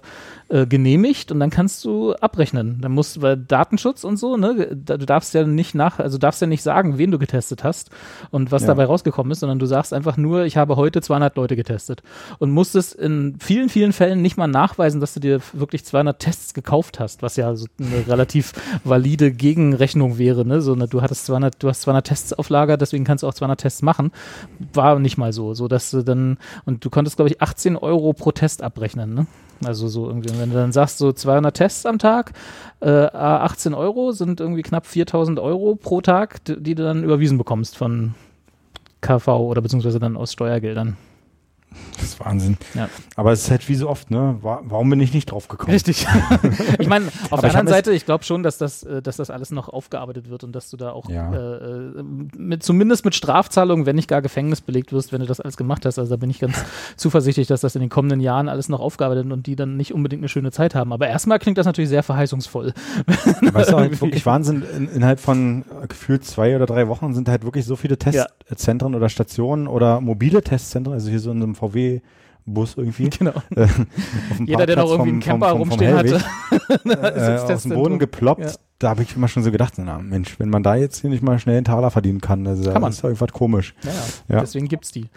äh, genehmigt und dann kannst du abrechnen. Dann musst du, weil Datenschutz und so, ne, du darfst ja nicht nach, also darfst ja nicht sagen, wen du getestet hast und was Ja. dabei rausgekommen ist, sondern du sagst einfach nur, ich habe heute 200 Leute getestet und musstest in vielen, vielen Fällen nicht mal nachweisen, dass du dir wirklich 200 Tests gekauft hast, was ja so eine relativ valide Gegenrechnung wäre, ne, so, ne, du hattest 200, du hast 200 Tests auf Lager, deswegen kannst du auch 200 Tests machen, war nicht mal so, so dass du dann, und du konntest, glaube ich, 18 Euro pro Test abrechnen, ne? Also so irgendwie, wenn du dann sagst, so 200 Tests am Tag, äh, à 18 Euro sind irgendwie knapp 4000 Euro pro Tag, die du dann überwiesen bekommst von KV oder beziehungsweise dann aus Steuergeldern. Das ist Wahnsinn. Ja. Aber es ist halt wie so oft, ne? Wa- Warum bin ich nicht drauf gekommen? Richtig. ich meine, auf Aber der anderen Seite, ich glaube schon, dass das, äh, dass das alles noch aufgearbeitet wird und dass du da auch Ja. äh, äh, mit, zumindest mit Strafzahlungen, wenn nicht gar Gefängnis belegt wirst, wenn du das alles gemacht hast. Also da bin ich ganz zuversichtlich, dass das in den kommenden Jahren alles noch aufgearbeitet wird und die dann nicht unbedingt eine schöne Zeit haben. Aber erstmal klingt das natürlich sehr verheißungsvoll. Weißt du, halt wirklich Wahnsinn, in, innerhalb von äh, gefühlt zwei oder drei Wochen sind halt wirklich so viele Ja. Testzentren oder Stationen oder mobile Testzentren, also hier so in einem VW-Bus irgendwie. Genau. äh, Jeder, der noch Parkplatz irgendwie einen vom- Camper vom- vom rumstehen hatte. Äh, aus dem. Boden geploppt. Ja. Da habe ich immer schon so gedacht, na Mensch, wenn man da jetzt hier nicht mal schnell einen Taler verdienen kann, das Kann man. das ist ja irgendwas komisch. Ja, Ja. deswegen gibt's die.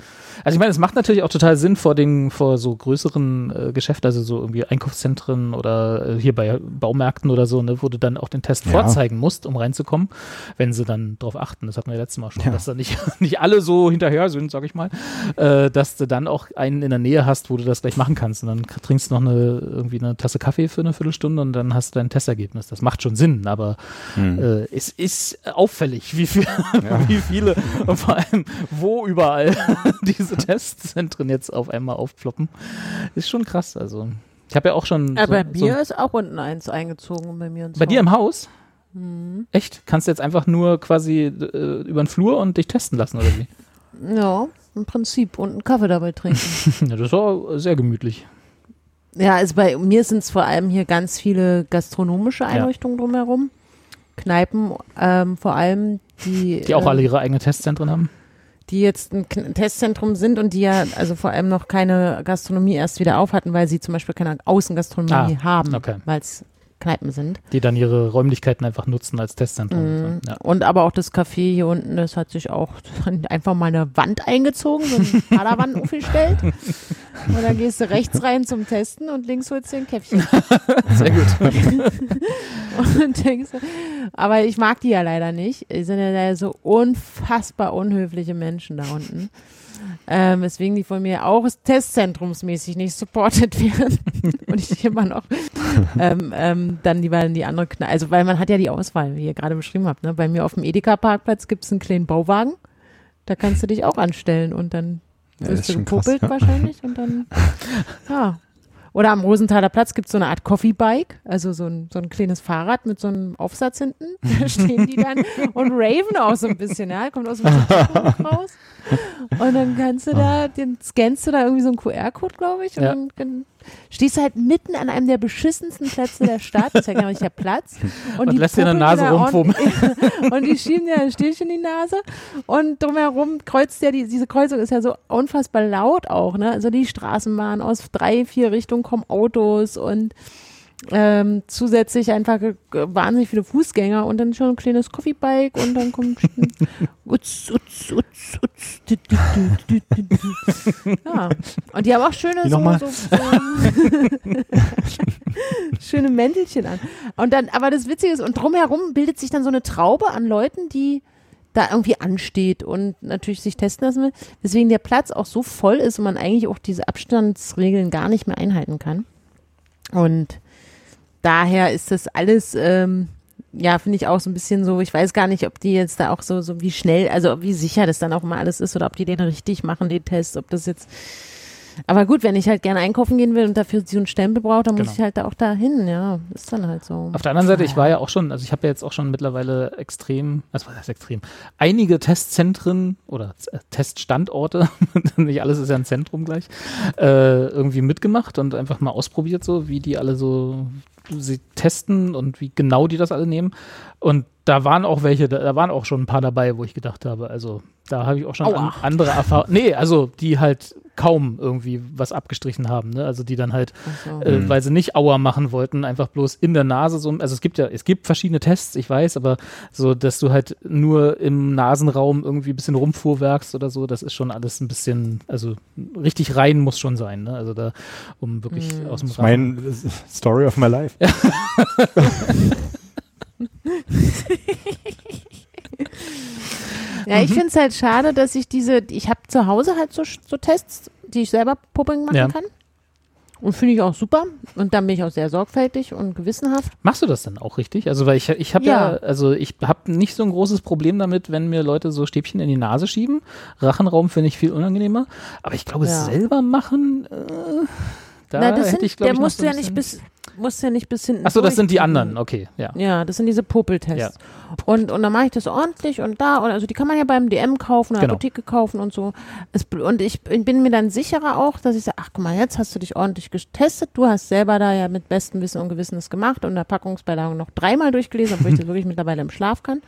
Also ich meine, es macht natürlich auch total Sinn vor den, vor so größeren äh, Geschäften, also so irgendwie Einkaufszentren oder äh, hier bei Baumärkten oder so, ne, wo du dann auch den Test Ja. vorzeigen musst, um reinzukommen, wenn sie dann drauf achten. Das hatten wir letztes Mal schon, Ja. dass da nicht, nicht alle so hinterher sind, sag ich mal, äh, dass du dann auch einen in der Nähe hast, wo du das gleich machen kannst. Und dann trinkst du noch eine, irgendwie eine Tasse Kaffee für eine Viertelstunde und dann hast du dein Testergebnis. Das macht schon Sinn aber Hm. äh, es ist auffällig, wie, viel, wie viele und vor allem wo überall diese Testzentren jetzt auf einmal aufploppen. Ist schon krass. Also ich habe ja auch schon. Aber so, bei so, mir ist auch unten eins eingezogen bei mir. bei dir Haus. im Haus? Mhm. Echt? Kannst du jetzt einfach nur quasi äh, über den Flur und dich testen lassen oder wie? Ja, im Prinzip. Und einen Kaffee dabei trinken. ja, das war sehr gemütlich. Ja, also bei mir sind es vor allem hier ganz viele gastronomische Einrichtungen drumherum. Kneipen, ähm, vor allem, die, Die auch ähm, alle ihre eigenen Testzentren haben. die jetzt ein K- Testzentrum sind und die ja also vor allem noch keine Gastronomie erst wieder auf hatten, weil sie zum Beispiel keine Außengastronomie Ah, haben, okay. weil es Kneipen sind. Die dann ihre Räumlichkeiten einfach nutzen als Testzentrum. Mhm. Ja. Und aber auch das Café hier unten, das hat sich auch einfach mal eine Wand eingezogen, so eine Paderwand aufgestellt. Und dann gehst du rechts rein zum Testen und links holst du ein Käffchen. Sehr gut. Und denkst, aber ich mag die ja leider nicht. Die sind ja leider so unfassbar unhöfliche Menschen da unten. Ähm, weswegen die von mir auch testzentrumsmäßig nicht supported werden. Und ich immer noch ähm, ähm, dann lieber in die andere Kneipe. Also, weil man hat ja die Auswahl, wie ihr gerade beschrieben habt. Ne? Bei mir auf dem Edeka-Parkplatz gibt es einen kleinen Bauwagen. Da kannst du dich auch anstellen und dann Ja, wirst ist du schon krass, gepopelt ja. wahrscheinlich und dann, ja. Oder am Rosenthaler Platz gibt es so eine Art Coffee-Bike, also so ein, so ein kleines Fahrrad mit so einem Aufsatz hinten. Da stehen die dann und raven auch so ein bisschen, ja. Kommt aus dem raus. Und dann kannst du da, den scannst du da irgendwie so einen QR-Code, glaube ich. Und Ja. dann stehst du halt mitten an einem der beschissensten Plätze der Stadt. Das ist ja gar nicht der Platz. Und die lässt dir eine Nase rumfummeln. und die schieben dir ein Stäbchen in die Nase. Und drumherum kreuzt ja, die, diese Kreuzung ist ja so unfassbar laut auch, ne? Also die Straßenbahn aus drei, vier Richtungen kommen Autos und ähm, zusätzlich einfach wahnsinnig viele Fußgänger und dann schon ein kleines Coffeebike und dann kommt utz, utz, utz, utz, du, du, du. ja. Und die haben auch schöne so, so, so schöne Mäntelchen an. Und dann, aber das Witzige ist, und drumherum bildet sich dann so eine Traube an Leuten, die da irgendwie ansteht und natürlich sich testen lassen will, weswegen der Platz auch so voll ist und man eigentlich auch diese Abstandsregeln gar nicht mehr einhalten kann. Und daher ist das alles, ähm, ja, finde ich auch so ein bisschen so, ich weiß gar nicht, ob die jetzt da auch so, so wie schnell, also wie sicher das dann auch mal alles ist oder ob die den richtig machen, den Test, ob das jetzt aber gut, wenn ich halt gerne einkaufen gehen will und dafür so einen Stempel brauche, dann Genau. muss ich halt da auch dahin, ja. Ist dann halt so. Auf der anderen Seite, ich war ja auch schon, also ich habe ja jetzt auch schon mittlerweile extrem, was war das extrem, einige Testzentren oder Z- Teststandorte, nicht alles ist ja ein Zentrum gleich, äh, irgendwie mitgemacht und einfach mal ausprobiert, so wie die alle so sie testen und wie genau die das alle nehmen. Und da waren auch welche, da, da waren auch schon ein paar dabei, wo ich gedacht habe, also da habe ich auch schon an, Aua. andere Erfahrungen. Nee, also die halt kaum irgendwie was abgestrichen haben, ne? Also die dann halt so. äh, Mhm. weil sie nicht Auer machen wollten, einfach bloß in der Nase so, also es gibt ja, es gibt verschiedene Tests, ich weiß, aber so, dass du halt nur im Nasenraum irgendwie ein bisschen rumfuhrwerkst oder so, das ist schon alles ein bisschen, also richtig rein muss schon sein, ne? Also da, um wirklich Mhm. aus dem Das ist mein Story of my life. Ja, Mhm. ich finde es halt schade, dass ich diese, ich habe zu Hause halt so, so Tests, die ich selber Pupping machen Ja. kann. Und finde ich auch super. Und dann bin ich auch sehr sorgfältig und gewissenhaft. Machst du das denn auch richtig? Also, weil ich, ich habe ja. Ja. also ich habe nicht so ein großes Problem damit, wenn mir Leute so Stäbchen in die Nase schieben. Rachenraum finde ich viel unangenehmer. Aber ich glaube, Ja. selber machen, äh, da Na, das sind, ich, der ich, noch musst so ja nicht bis, musst ja nicht bis hinten. Ach so, das sind die anderen, okay, ja. Ja, das sind diese Popeltests. Und, und dann mache ich das ordentlich und da, und also die kann man ja beim DM kaufen oder Genau. Apotheke kaufen und so. Es, und ich bin mir dann sicherer auch, dass ich sage, ach guck mal, jetzt hast du dich ordentlich getestet, du hast selber da ja mit bestem Wissen und Gewissen das gemacht und der Packungsbeilage noch dreimal durchgelesen, obwohl ich das wirklich mittlerweile im Schlaf kann.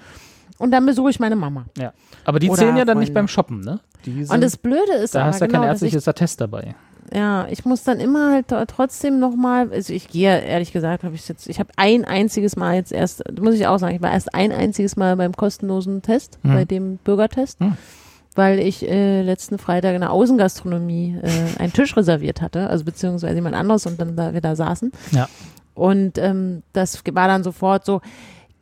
Und dann besuche ich meine Mama. Ja. Aber die Oder zählen ja dann nicht Freunde. beim Shoppen, ne? Sind, Und das Blöde ist da aber hast du ja genau, kein ärztliches Attest dabei. Ja, ich muss dann immer halt tr- trotzdem nochmal, also ich gehe, ehrlich gesagt, habe ich jetzt, ich habe ein einziges Mal jetzt erst, muss ich auch sagen, ich war erst ein einziges Mal beim kostenlosen Test, Hm. bei dem Bürgertest, Hm. weil ich äh, letzten Freitag in der Außengastronomie äh, einen Tisch reserviert hatte, also beziehungsweise jemand anderes und dann da wir da saßen. Ja. Und ähm, das war dann sofort so,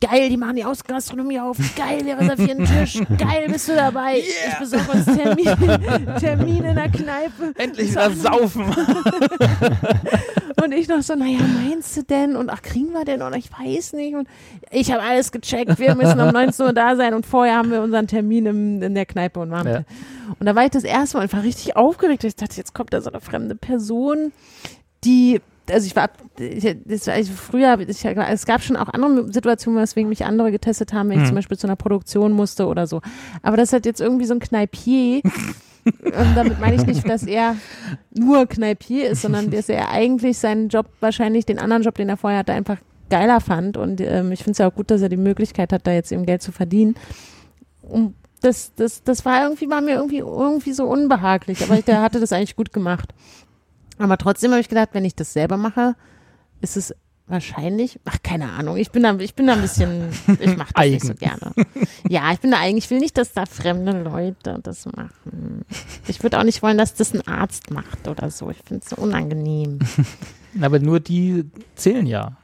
geil, die machen die Außengastronomie auf, geil, wir reservieren einen Tisch, geil, bist du dabei? Ich besorge uns Termin, Termin in der Kneipe. Endlich wieder saufen. Und ich noch so, naja, meinst du denn? Und ach, kriegen wir denn? Und ich weiß nicht. Und ich habe alles gecheckt. Wir müssen um 19 Uhr da sein. Und vorher haben wir unseren Termin im, in der Kneipe und waren. Ja. Und da war ich das erste Mal einfach richtig aufgeregt. Ich dachte, jetzt kommt da so eine fremde Person, die also ich war, ich, das war ich, früher, ich, es gab schon auch andere Situationen, weswegen mich andere getestet haben, wenn ich zum Beispiel zu einer Produktion musste oder so. Aber das hat jetzt irgendwie so ein Kneipier. Und damit meine ich nicht, dass er nur Kneipier ist, sondern dass er eigentlich seinen Job, wahrscheinlich den anderen Job, den er vorher hatte, einfach geiler fand. Und ähm, ich finde es ja auch gut, dass er die Möglichkeit hat, da jetzt eben Geld zu verdienen. Und das, das, das war irgendwie, war mir irgendwie, irgendwie so unbehaglich. Aber der hatte das eigentlich gut gemacht. Aber trotzdem habe ich gedacht, wenn ich das selber mache, ist es wahrscheinlich, ach, keine Ahnung, ich bin da, ich bin da ein bisschen, ich mache das nicht so gerne. Ja, ich bin da eigentlich, ich will nicht, dass da fremde Leute das machen. Ich würde auch nicht wollen, dass das ein Arzt macht oder so. Ich finde es so unangenehm. Aber nur die zählen ja.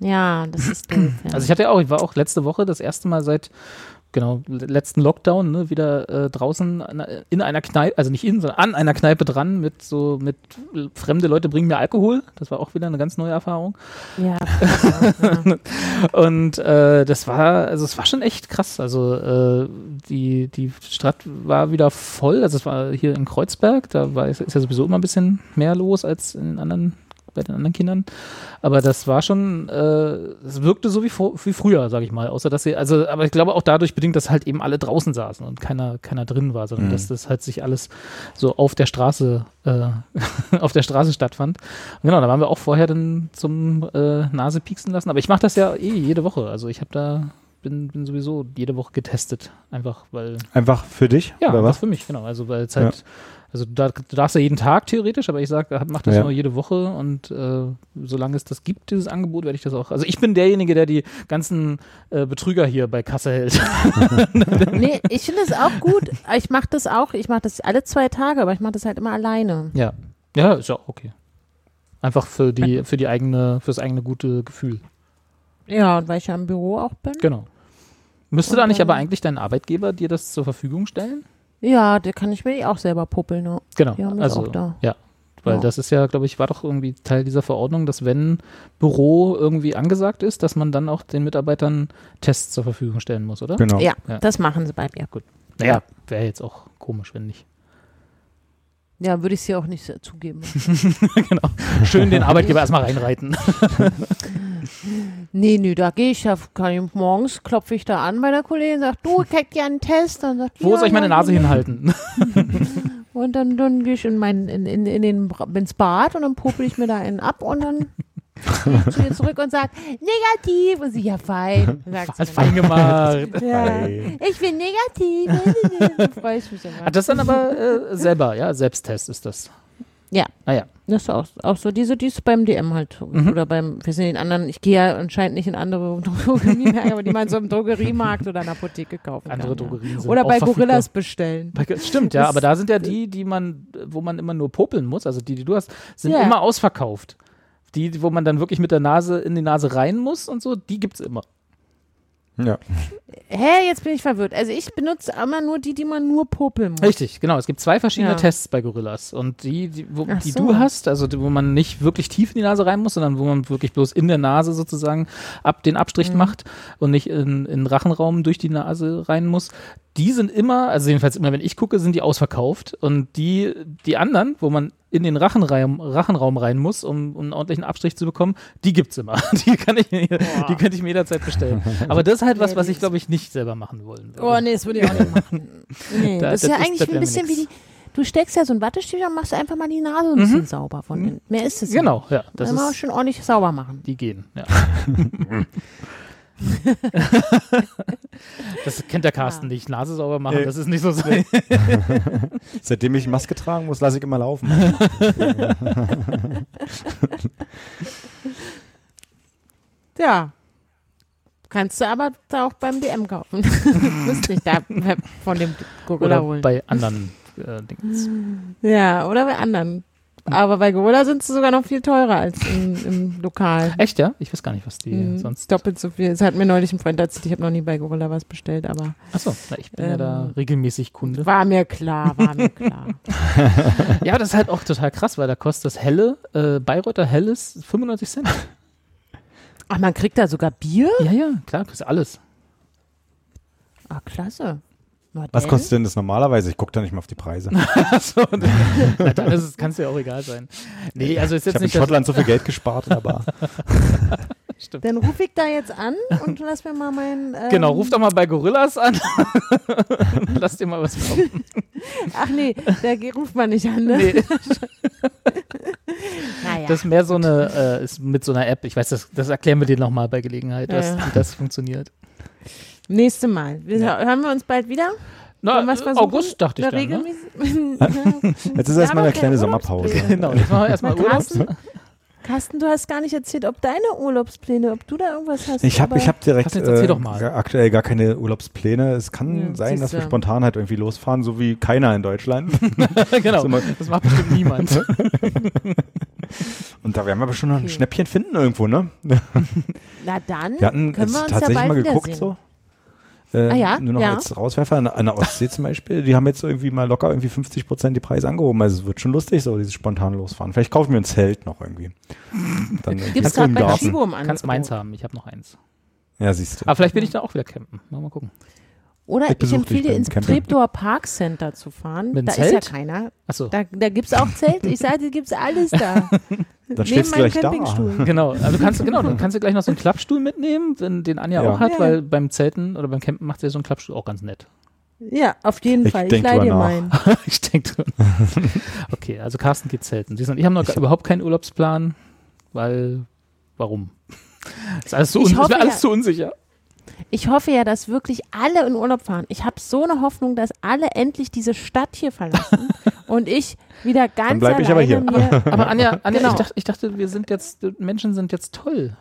Ja, das ist doof. Ja. Also ich hatte auch, ich war auch letzte Woche das erste Mal seit genau letzten Lockdown ne, wieder äh, draußen in einer Kneipe, also nicht in, sondern an einer Kneipe dran mit so mit fremde Leute bringen mir Alkohol. Das war auch wieder eine ganz neue Erfahrung. ja, ja. Und äh, das war, also es war schon echt krass. Also äh, die, die Stadt war wieder voll. Also es war hier in Kreuzberg, da war, ist ja sowieso immer ein bisschen mehr los als in anderen, bei den anderen Kindern. Aber das war schon, äh, es wirkte so wie, vor, wie früher, sage ich mal. Außer dass sie, also, aber ich glaube auch dadurch bedingt, dass halt eben alle draußen saßen und keiner, keiner drin war, sondern Mhm. dass das halt sich alles so auf der Straße, äh, auf der Straße stattfand. Und genau, da waren wir auch vorher dann zum äh, Nase pieksen lassen. Aber ich mache das ja eh jede Woche. Also ich habe da, bin, bin sowieso jede Woche getestet. Einfach weil, Einfach für dich? ja, oder einfach was? für mich, genau. Also weil es halt, also da, du darfst ja jeden Tag theoretisch, aber ich sage, mach das Ja. nur jede Woche und äh, solange es das gibt, dieses Angebot, werde ich das auch. Also ich bin derjenige, der die ganzen äh, Betrüger hier bei Kasse hält. Nee, ich finde es auch gut. Ich mache das auch, ich mache das alle zwei Tage, aber ich mache das halt immer alleine. ja. Ja, ist ja auch okay. Einfach für die, für die eigene, fürs eigene gute Gefühl. Ja, und weil ich ja im Büro auch bin. Genau. Müsste Und da nicht aber eigentlich dein Arbeitgeber dir das zur Verfügung stellen? Ja, der kann ich mir auch selber puppeln. Ne? Genau. Die haben das also, auch da. Ja. Weil Ja. das ist ja, glaube ich, war doch irgendwie Teil dieser Verordnung, dass wenn Büro irgendwie angesagt ist, dass man dann auch den Mitarbeitern Tests zur Verfügung stellen muss, oder? Genau. Ja, Ja. das machen sie bei mir. Naja, wäre jetzt auch komisch, wenn nicht. Ja, würde ich sie auch nicht zugeben. genau. Schön den Arbeitgeber erstmal reinreiten. nee, nee, da gehe ich ja, kann ich, morgens klopfe ich da an bei der Kollegin, sag, du, ich hätte gerne einen Test. Dann sagt, Wo ja, soll ich meine ja, Nase ja. hinhalten? Und dann, dann gehe ich in mein, in, in, in den, ins Bad und dann popel ich mir da einen ab und dann ich zu ihr zurück und sag, negativ. Und sie, ja, fein. Sagt Hat sie fein gemacht. ja, ich bin negativ. dann freue ich mich immer. Hat das dann aber äh, selber, ja? Selbsttest ist das. Ja. Ah ja. Das ist auch, auch so, diese, die ist beim DM halt. Mhm. Oder beim, wir sind den anderen, ich gehe ja anscheinend nicht in andere Drogeriemärkte, aber die man so im Drogeriemarkt oder in der Apotheke kaufen Andere kann. Drogerien ja. sind Oder bei. Gorillas bestellen. Stimmt, ja, Das- aber da sind ja die, die man, wo man immer nur popeln muss, also die, die du hast, sind Ja. immer ausverkauft. Die, wo man dann wirklich mit der Nase in die Nase rein muss und so, die gibt's immer. Ja. Hä, jetzt bin ich verwirrt. Also ich benutze immer nur die, die man nur popeln muss. Richtig, genau. Es gibt zwei verschiedene Ja. Tests bei Gorillas. Und die, die, wo, die so. du hast, also die, wo man nicht wirklich tief in die Nase rein muss, sondern wo man wirklich bloß in der Nase sozusagen ab den Abstrich Mhm. macht und nicht in, in den Rachenraum durch die Nase rein muss, die sind immer, also jedenfalls immer, wenn ich gucke, sind die ausverkauft. Und die, die anderen, wo man in den Rachenraum, Rachenraum rein muss, um, um einen ordentlichen Abstrich zu bekommen, die gibt's immer. Die kann ich, mir- die könnte ich mir jederzeit bestellen. Aber das ist halt was, was ich, glaube ich, nicht selber machen wollen würde. Oh nee, das würde ich auch nicht machen. Nee, Da- das ist das ja ist- eigentlich das ein bisschen wie die, du steckst ja so ein Wattestäbchen und machst einfach mal die Nase ein bisschen sauber von hinten. Mehr ist es nicht. Genau, ja. Das Das mal ist, schön ordentlich sauber machen. die gehen, ja. das kennt der Carsten Ja. nicht. Nase sauber machen, Nee. das ist nicht so sein. Seitdem ich Maske tragen muss, lasse ich immer laufen. Ja. Kannst du aber da auch beim DM kaufen. Musst nicht da von dem Gorilla Oder holen. bei anderen äh, Dings. Ja, oder bei anderen. Aber bei Gorilla sind sie sogar noch viel teurer als im, im Lokal. Echt, ja? Ich weiß gar nicht, was die Mhm, sonst. Doppelt so viel. Das hat mir neulich ein Freund erzählt. Ich habe noch nie bei Gorilla was bestellt, aber Achso, ich bin ja da Ähm, regelmäßig Kunde. war mir klar, war mir klar. Ja, das ist halt auch total krass, weil da kostet das Helle, äh, Bayreuther Helles 95 Cent. Ach, man kriegt da sogar Bier? Ja, ja, klar, kriegst alles. Ah, klasse. Na Was kostet denn das normalerweise? Ich gucke da nicht mal auf die Preise. Achso, na, dann ist es, kann's dir auch egal sein. Nee, also ist Ich jetzt habe in Schottland so viel Geld gespart, aber stimmt. Dann rufe ich da jetzt an und lass mir mal mein. Ähm, Genau, ruf doch mal bei Gorillas an. Lass dir mal was kommen. Ach nee, da ruft man nicht an, ne? Nee, naja. das ist mehr so eine, äh, ist mit so einer App. Ich weiß, das, das erklären wir dir nochmal bei Gelegenheit, dass, Ja, ja. wie das funktioniert. Nächste Mal. Wir, Hören wir uns bald wieder? Na, äh? August dachte ich dann. Ne? jetzt ist erstmal eine kleine Sommerpause. Genau, jetzt machen wir erstmal Urlaub. Carsten, du hast gar nicht erzählt, ob deine Urlaubspläne, ob du da irgendwas hast. Ich habe hab direkt äh, doch mal. gar- aktuell gar keine Urlaubspläne. Es kann Ja, sein, dass wir spontan halt irgendwie losfahren, so wie keiner in Deutschland. genau, mal- das macht bestimmt niemand. Und da werden wir bestimmt noch ein Okay. Schnäppchen finden irgendwo, ne? Na dann Wir hatten können jetzt wir uns tatsächlich ja mal geguckt, so. Äh, Ah ja, nur noch ja. als Rauswerfer an, an der Ostsee zum Beispiel, die haben jetzt irgendwie mal locker irgendwie 50 Prozent die Preise angehoben. Also es wird schon lustig, so dieses spontan losfahren. Vielleicht kaufen wir ein Zelt noch irgendwie. Dann kannst du gerade bei Garten. Kannst meins haben, ich habe noch eins. Ja, siehst du. Aber vielleicht bin ich da auch wieder campen. Mal, mal gucken. Oder Ich ich, empfehle dir ins. Treptower Park Center zu fahren. Mit da Zelt? ist ja keiner. Achso. Da, da gibt es auch Zelte. Ich sage, gibt es alles da. Dann Neben meinem gleich da. Campingstuhl. Genau, also du kannst, genau, dann kannst du gleich noch so einen Klappstuhl mitnehmen, wenn den Anja Ja. auch hat, Ja. weil beim Zelten oder beim Campen macht sie so einen Klappstuhl auch ganz nett. Ja, auf jeden Ich Fall. Ich leih dir drüber meinen. ich denke drin. Okay, also Carsten geht zelten. Siehst du, ich habe noch gar- überhaupt keinen Urlaubsplan, weil, warum? Ist alles, so Ich un ist hoffe mir alles ja- zu unsicher. Ich hoffe ja, dass wirklich alle in Urlaub fahren. Ich habe so eine Hoffnung, dass alle endlich diese Stadt hier verlassen und ich wieder ganz bleib ich aber hier. mir. Aber Anja, Anja Genau. ich, dachte, ich dachte, wir sind jetzt, Menschen sind jetzt toll.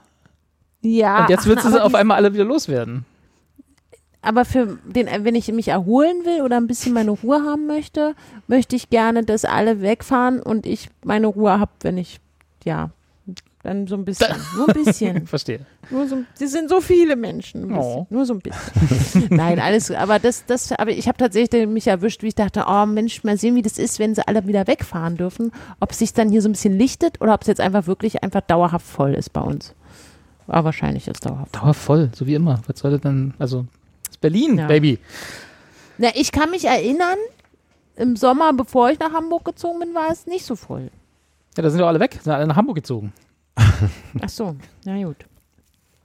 Ja, und jetzt wird aber auf einmal alle wieder loswerden. Aber für den, wenn ich mich erholen will oder ein bisschen meine Ruhe haben möchte, möchte ich gerne, dass alle wegfahren und ich meine Ruhe habe, wenn ich, ja, dann so ein bisschen, nur ein bisschen. Verstehe. Nur so, sie sind so viele Menschen. Oh. Nur so ein bisschen. Nein, alles, aber das, das, aber ich habe tatsächlich mich erwischt, wie ich dachte, oh Mensch, mal sehen, wie das ist, wenn sie alle wieder wegfahren dürfen. Ob es sich dann hier so ein bisschen lichtet oder ob es jetzt einfach wirklich einfach dauerhaft voll ist bei uns. Aber wahrscheinlich ist es dauerhaft. Dauer voll, so wie immer. Was soll das denn, also, das ist Berlin, Ja. Baby. Na, ich kann mich erinnern, im Sommer, bevor ich nach Hamburg gezogen bin, war es nicht so voll. Ja, da sind ja alle weg, sind alle nach Hamburg gezogen. Ach so, na gut.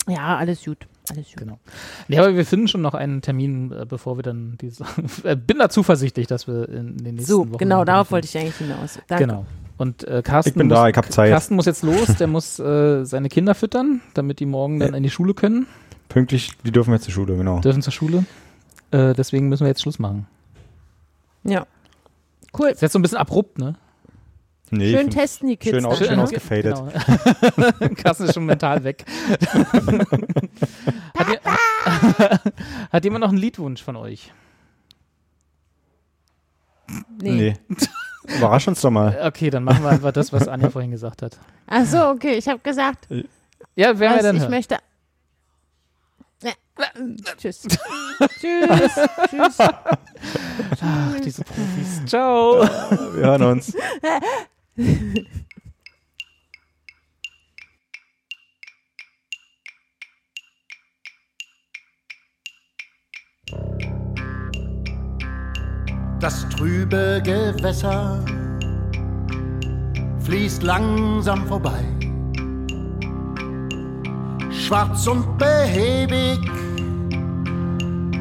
Ja, alles gut. Alles gut. Genau. Nee, aber wir finden schon noch einen Termin, äh, bevor wir dann diese. äh, bin da zuversichtlich, dass wir in den nächsten So, Wochen. genau, darauf wollte ich eigentlich hinaus. Danke. Genau. Und äh, Carsten, Ich bin muss, da, ich hab Zeit. Carsten muss jetzt los, der muss äh, seine Kinder füttern, damit die morgen dann Ja. in die Schule können, Pünktlich, die dürfen jetzt zur Schule, genau. dürfen zur Schule. Äh, deswegen müssen wir jetzt Schluss machen. Ja. Cool. Ist jetzt so ein bisschen abrupt, ne? Nee, Schön testen die Kids. schön aus- schön ne? ausgefadet. Genau. Carsten ist schon mental weg. hat, ihr, hat jemand noch einen Liedwunsch von euch? Nee. Nee. Überrasch uns doch mal. Okay, dann machen wir einfach das, was Anja vorhin gesagt hat. Ach so, okay. Ich habe gesagt, Ja, wer dann ich hören? möchte. Ja. Tschüss. Tschüss. Tschüss. Ach, diese Profis. Ciao. Wir hören uns. Das trübe Gewässer fließt langsam vorbei. Schwarz und behäbig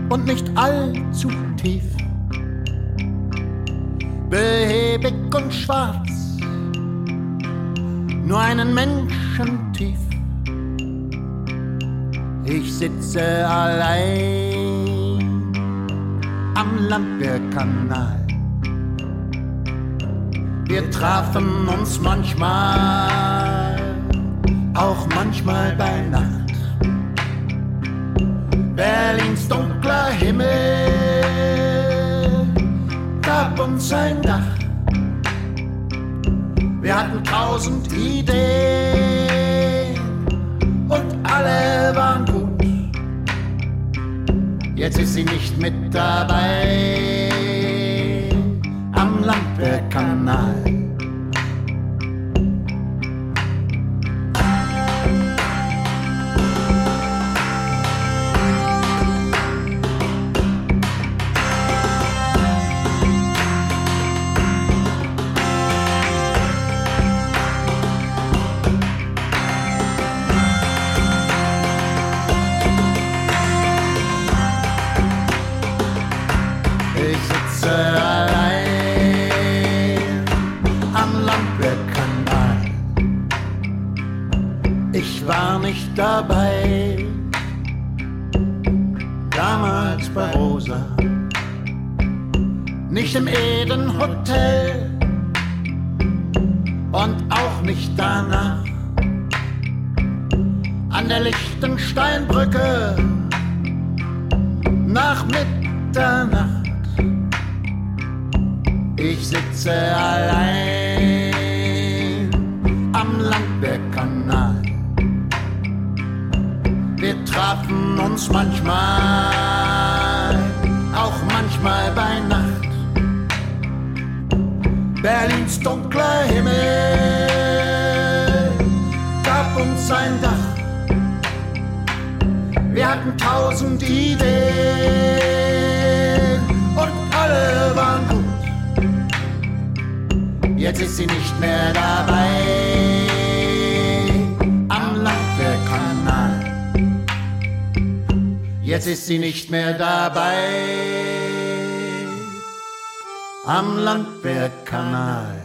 und nicht allzu tief. Behäbig und schwarz, nur einen Menschen tief. Ich sitze allein am Landwehrkanal. Wir trafen uns manchmal, auch manchmal bei Nacht. Berlins dunkler Himmel gab uns ein Dach. Wir hatten tausend Ideen und alle waren gut. Jetzt ist sie nicht mit dabei am Landwehrkanal. Nicht dabei, damals bei Rosa, nicht im Eden Hotel und auch nicht danach. An der Lichtensteinbrücke nach Mitternacht. Ich sitze allein am Landwehrkanal. Wir trafen uns manchmal, auch manchmal bei Nacht. Berlins dunkler Himmel gab uns ein Dach. Wir hatten tausend Ideen und alle waren gut. Jetzt ist sie nicht mehr dabei Jetzt ist sie nicht mehr dabei am Landwehrkanal.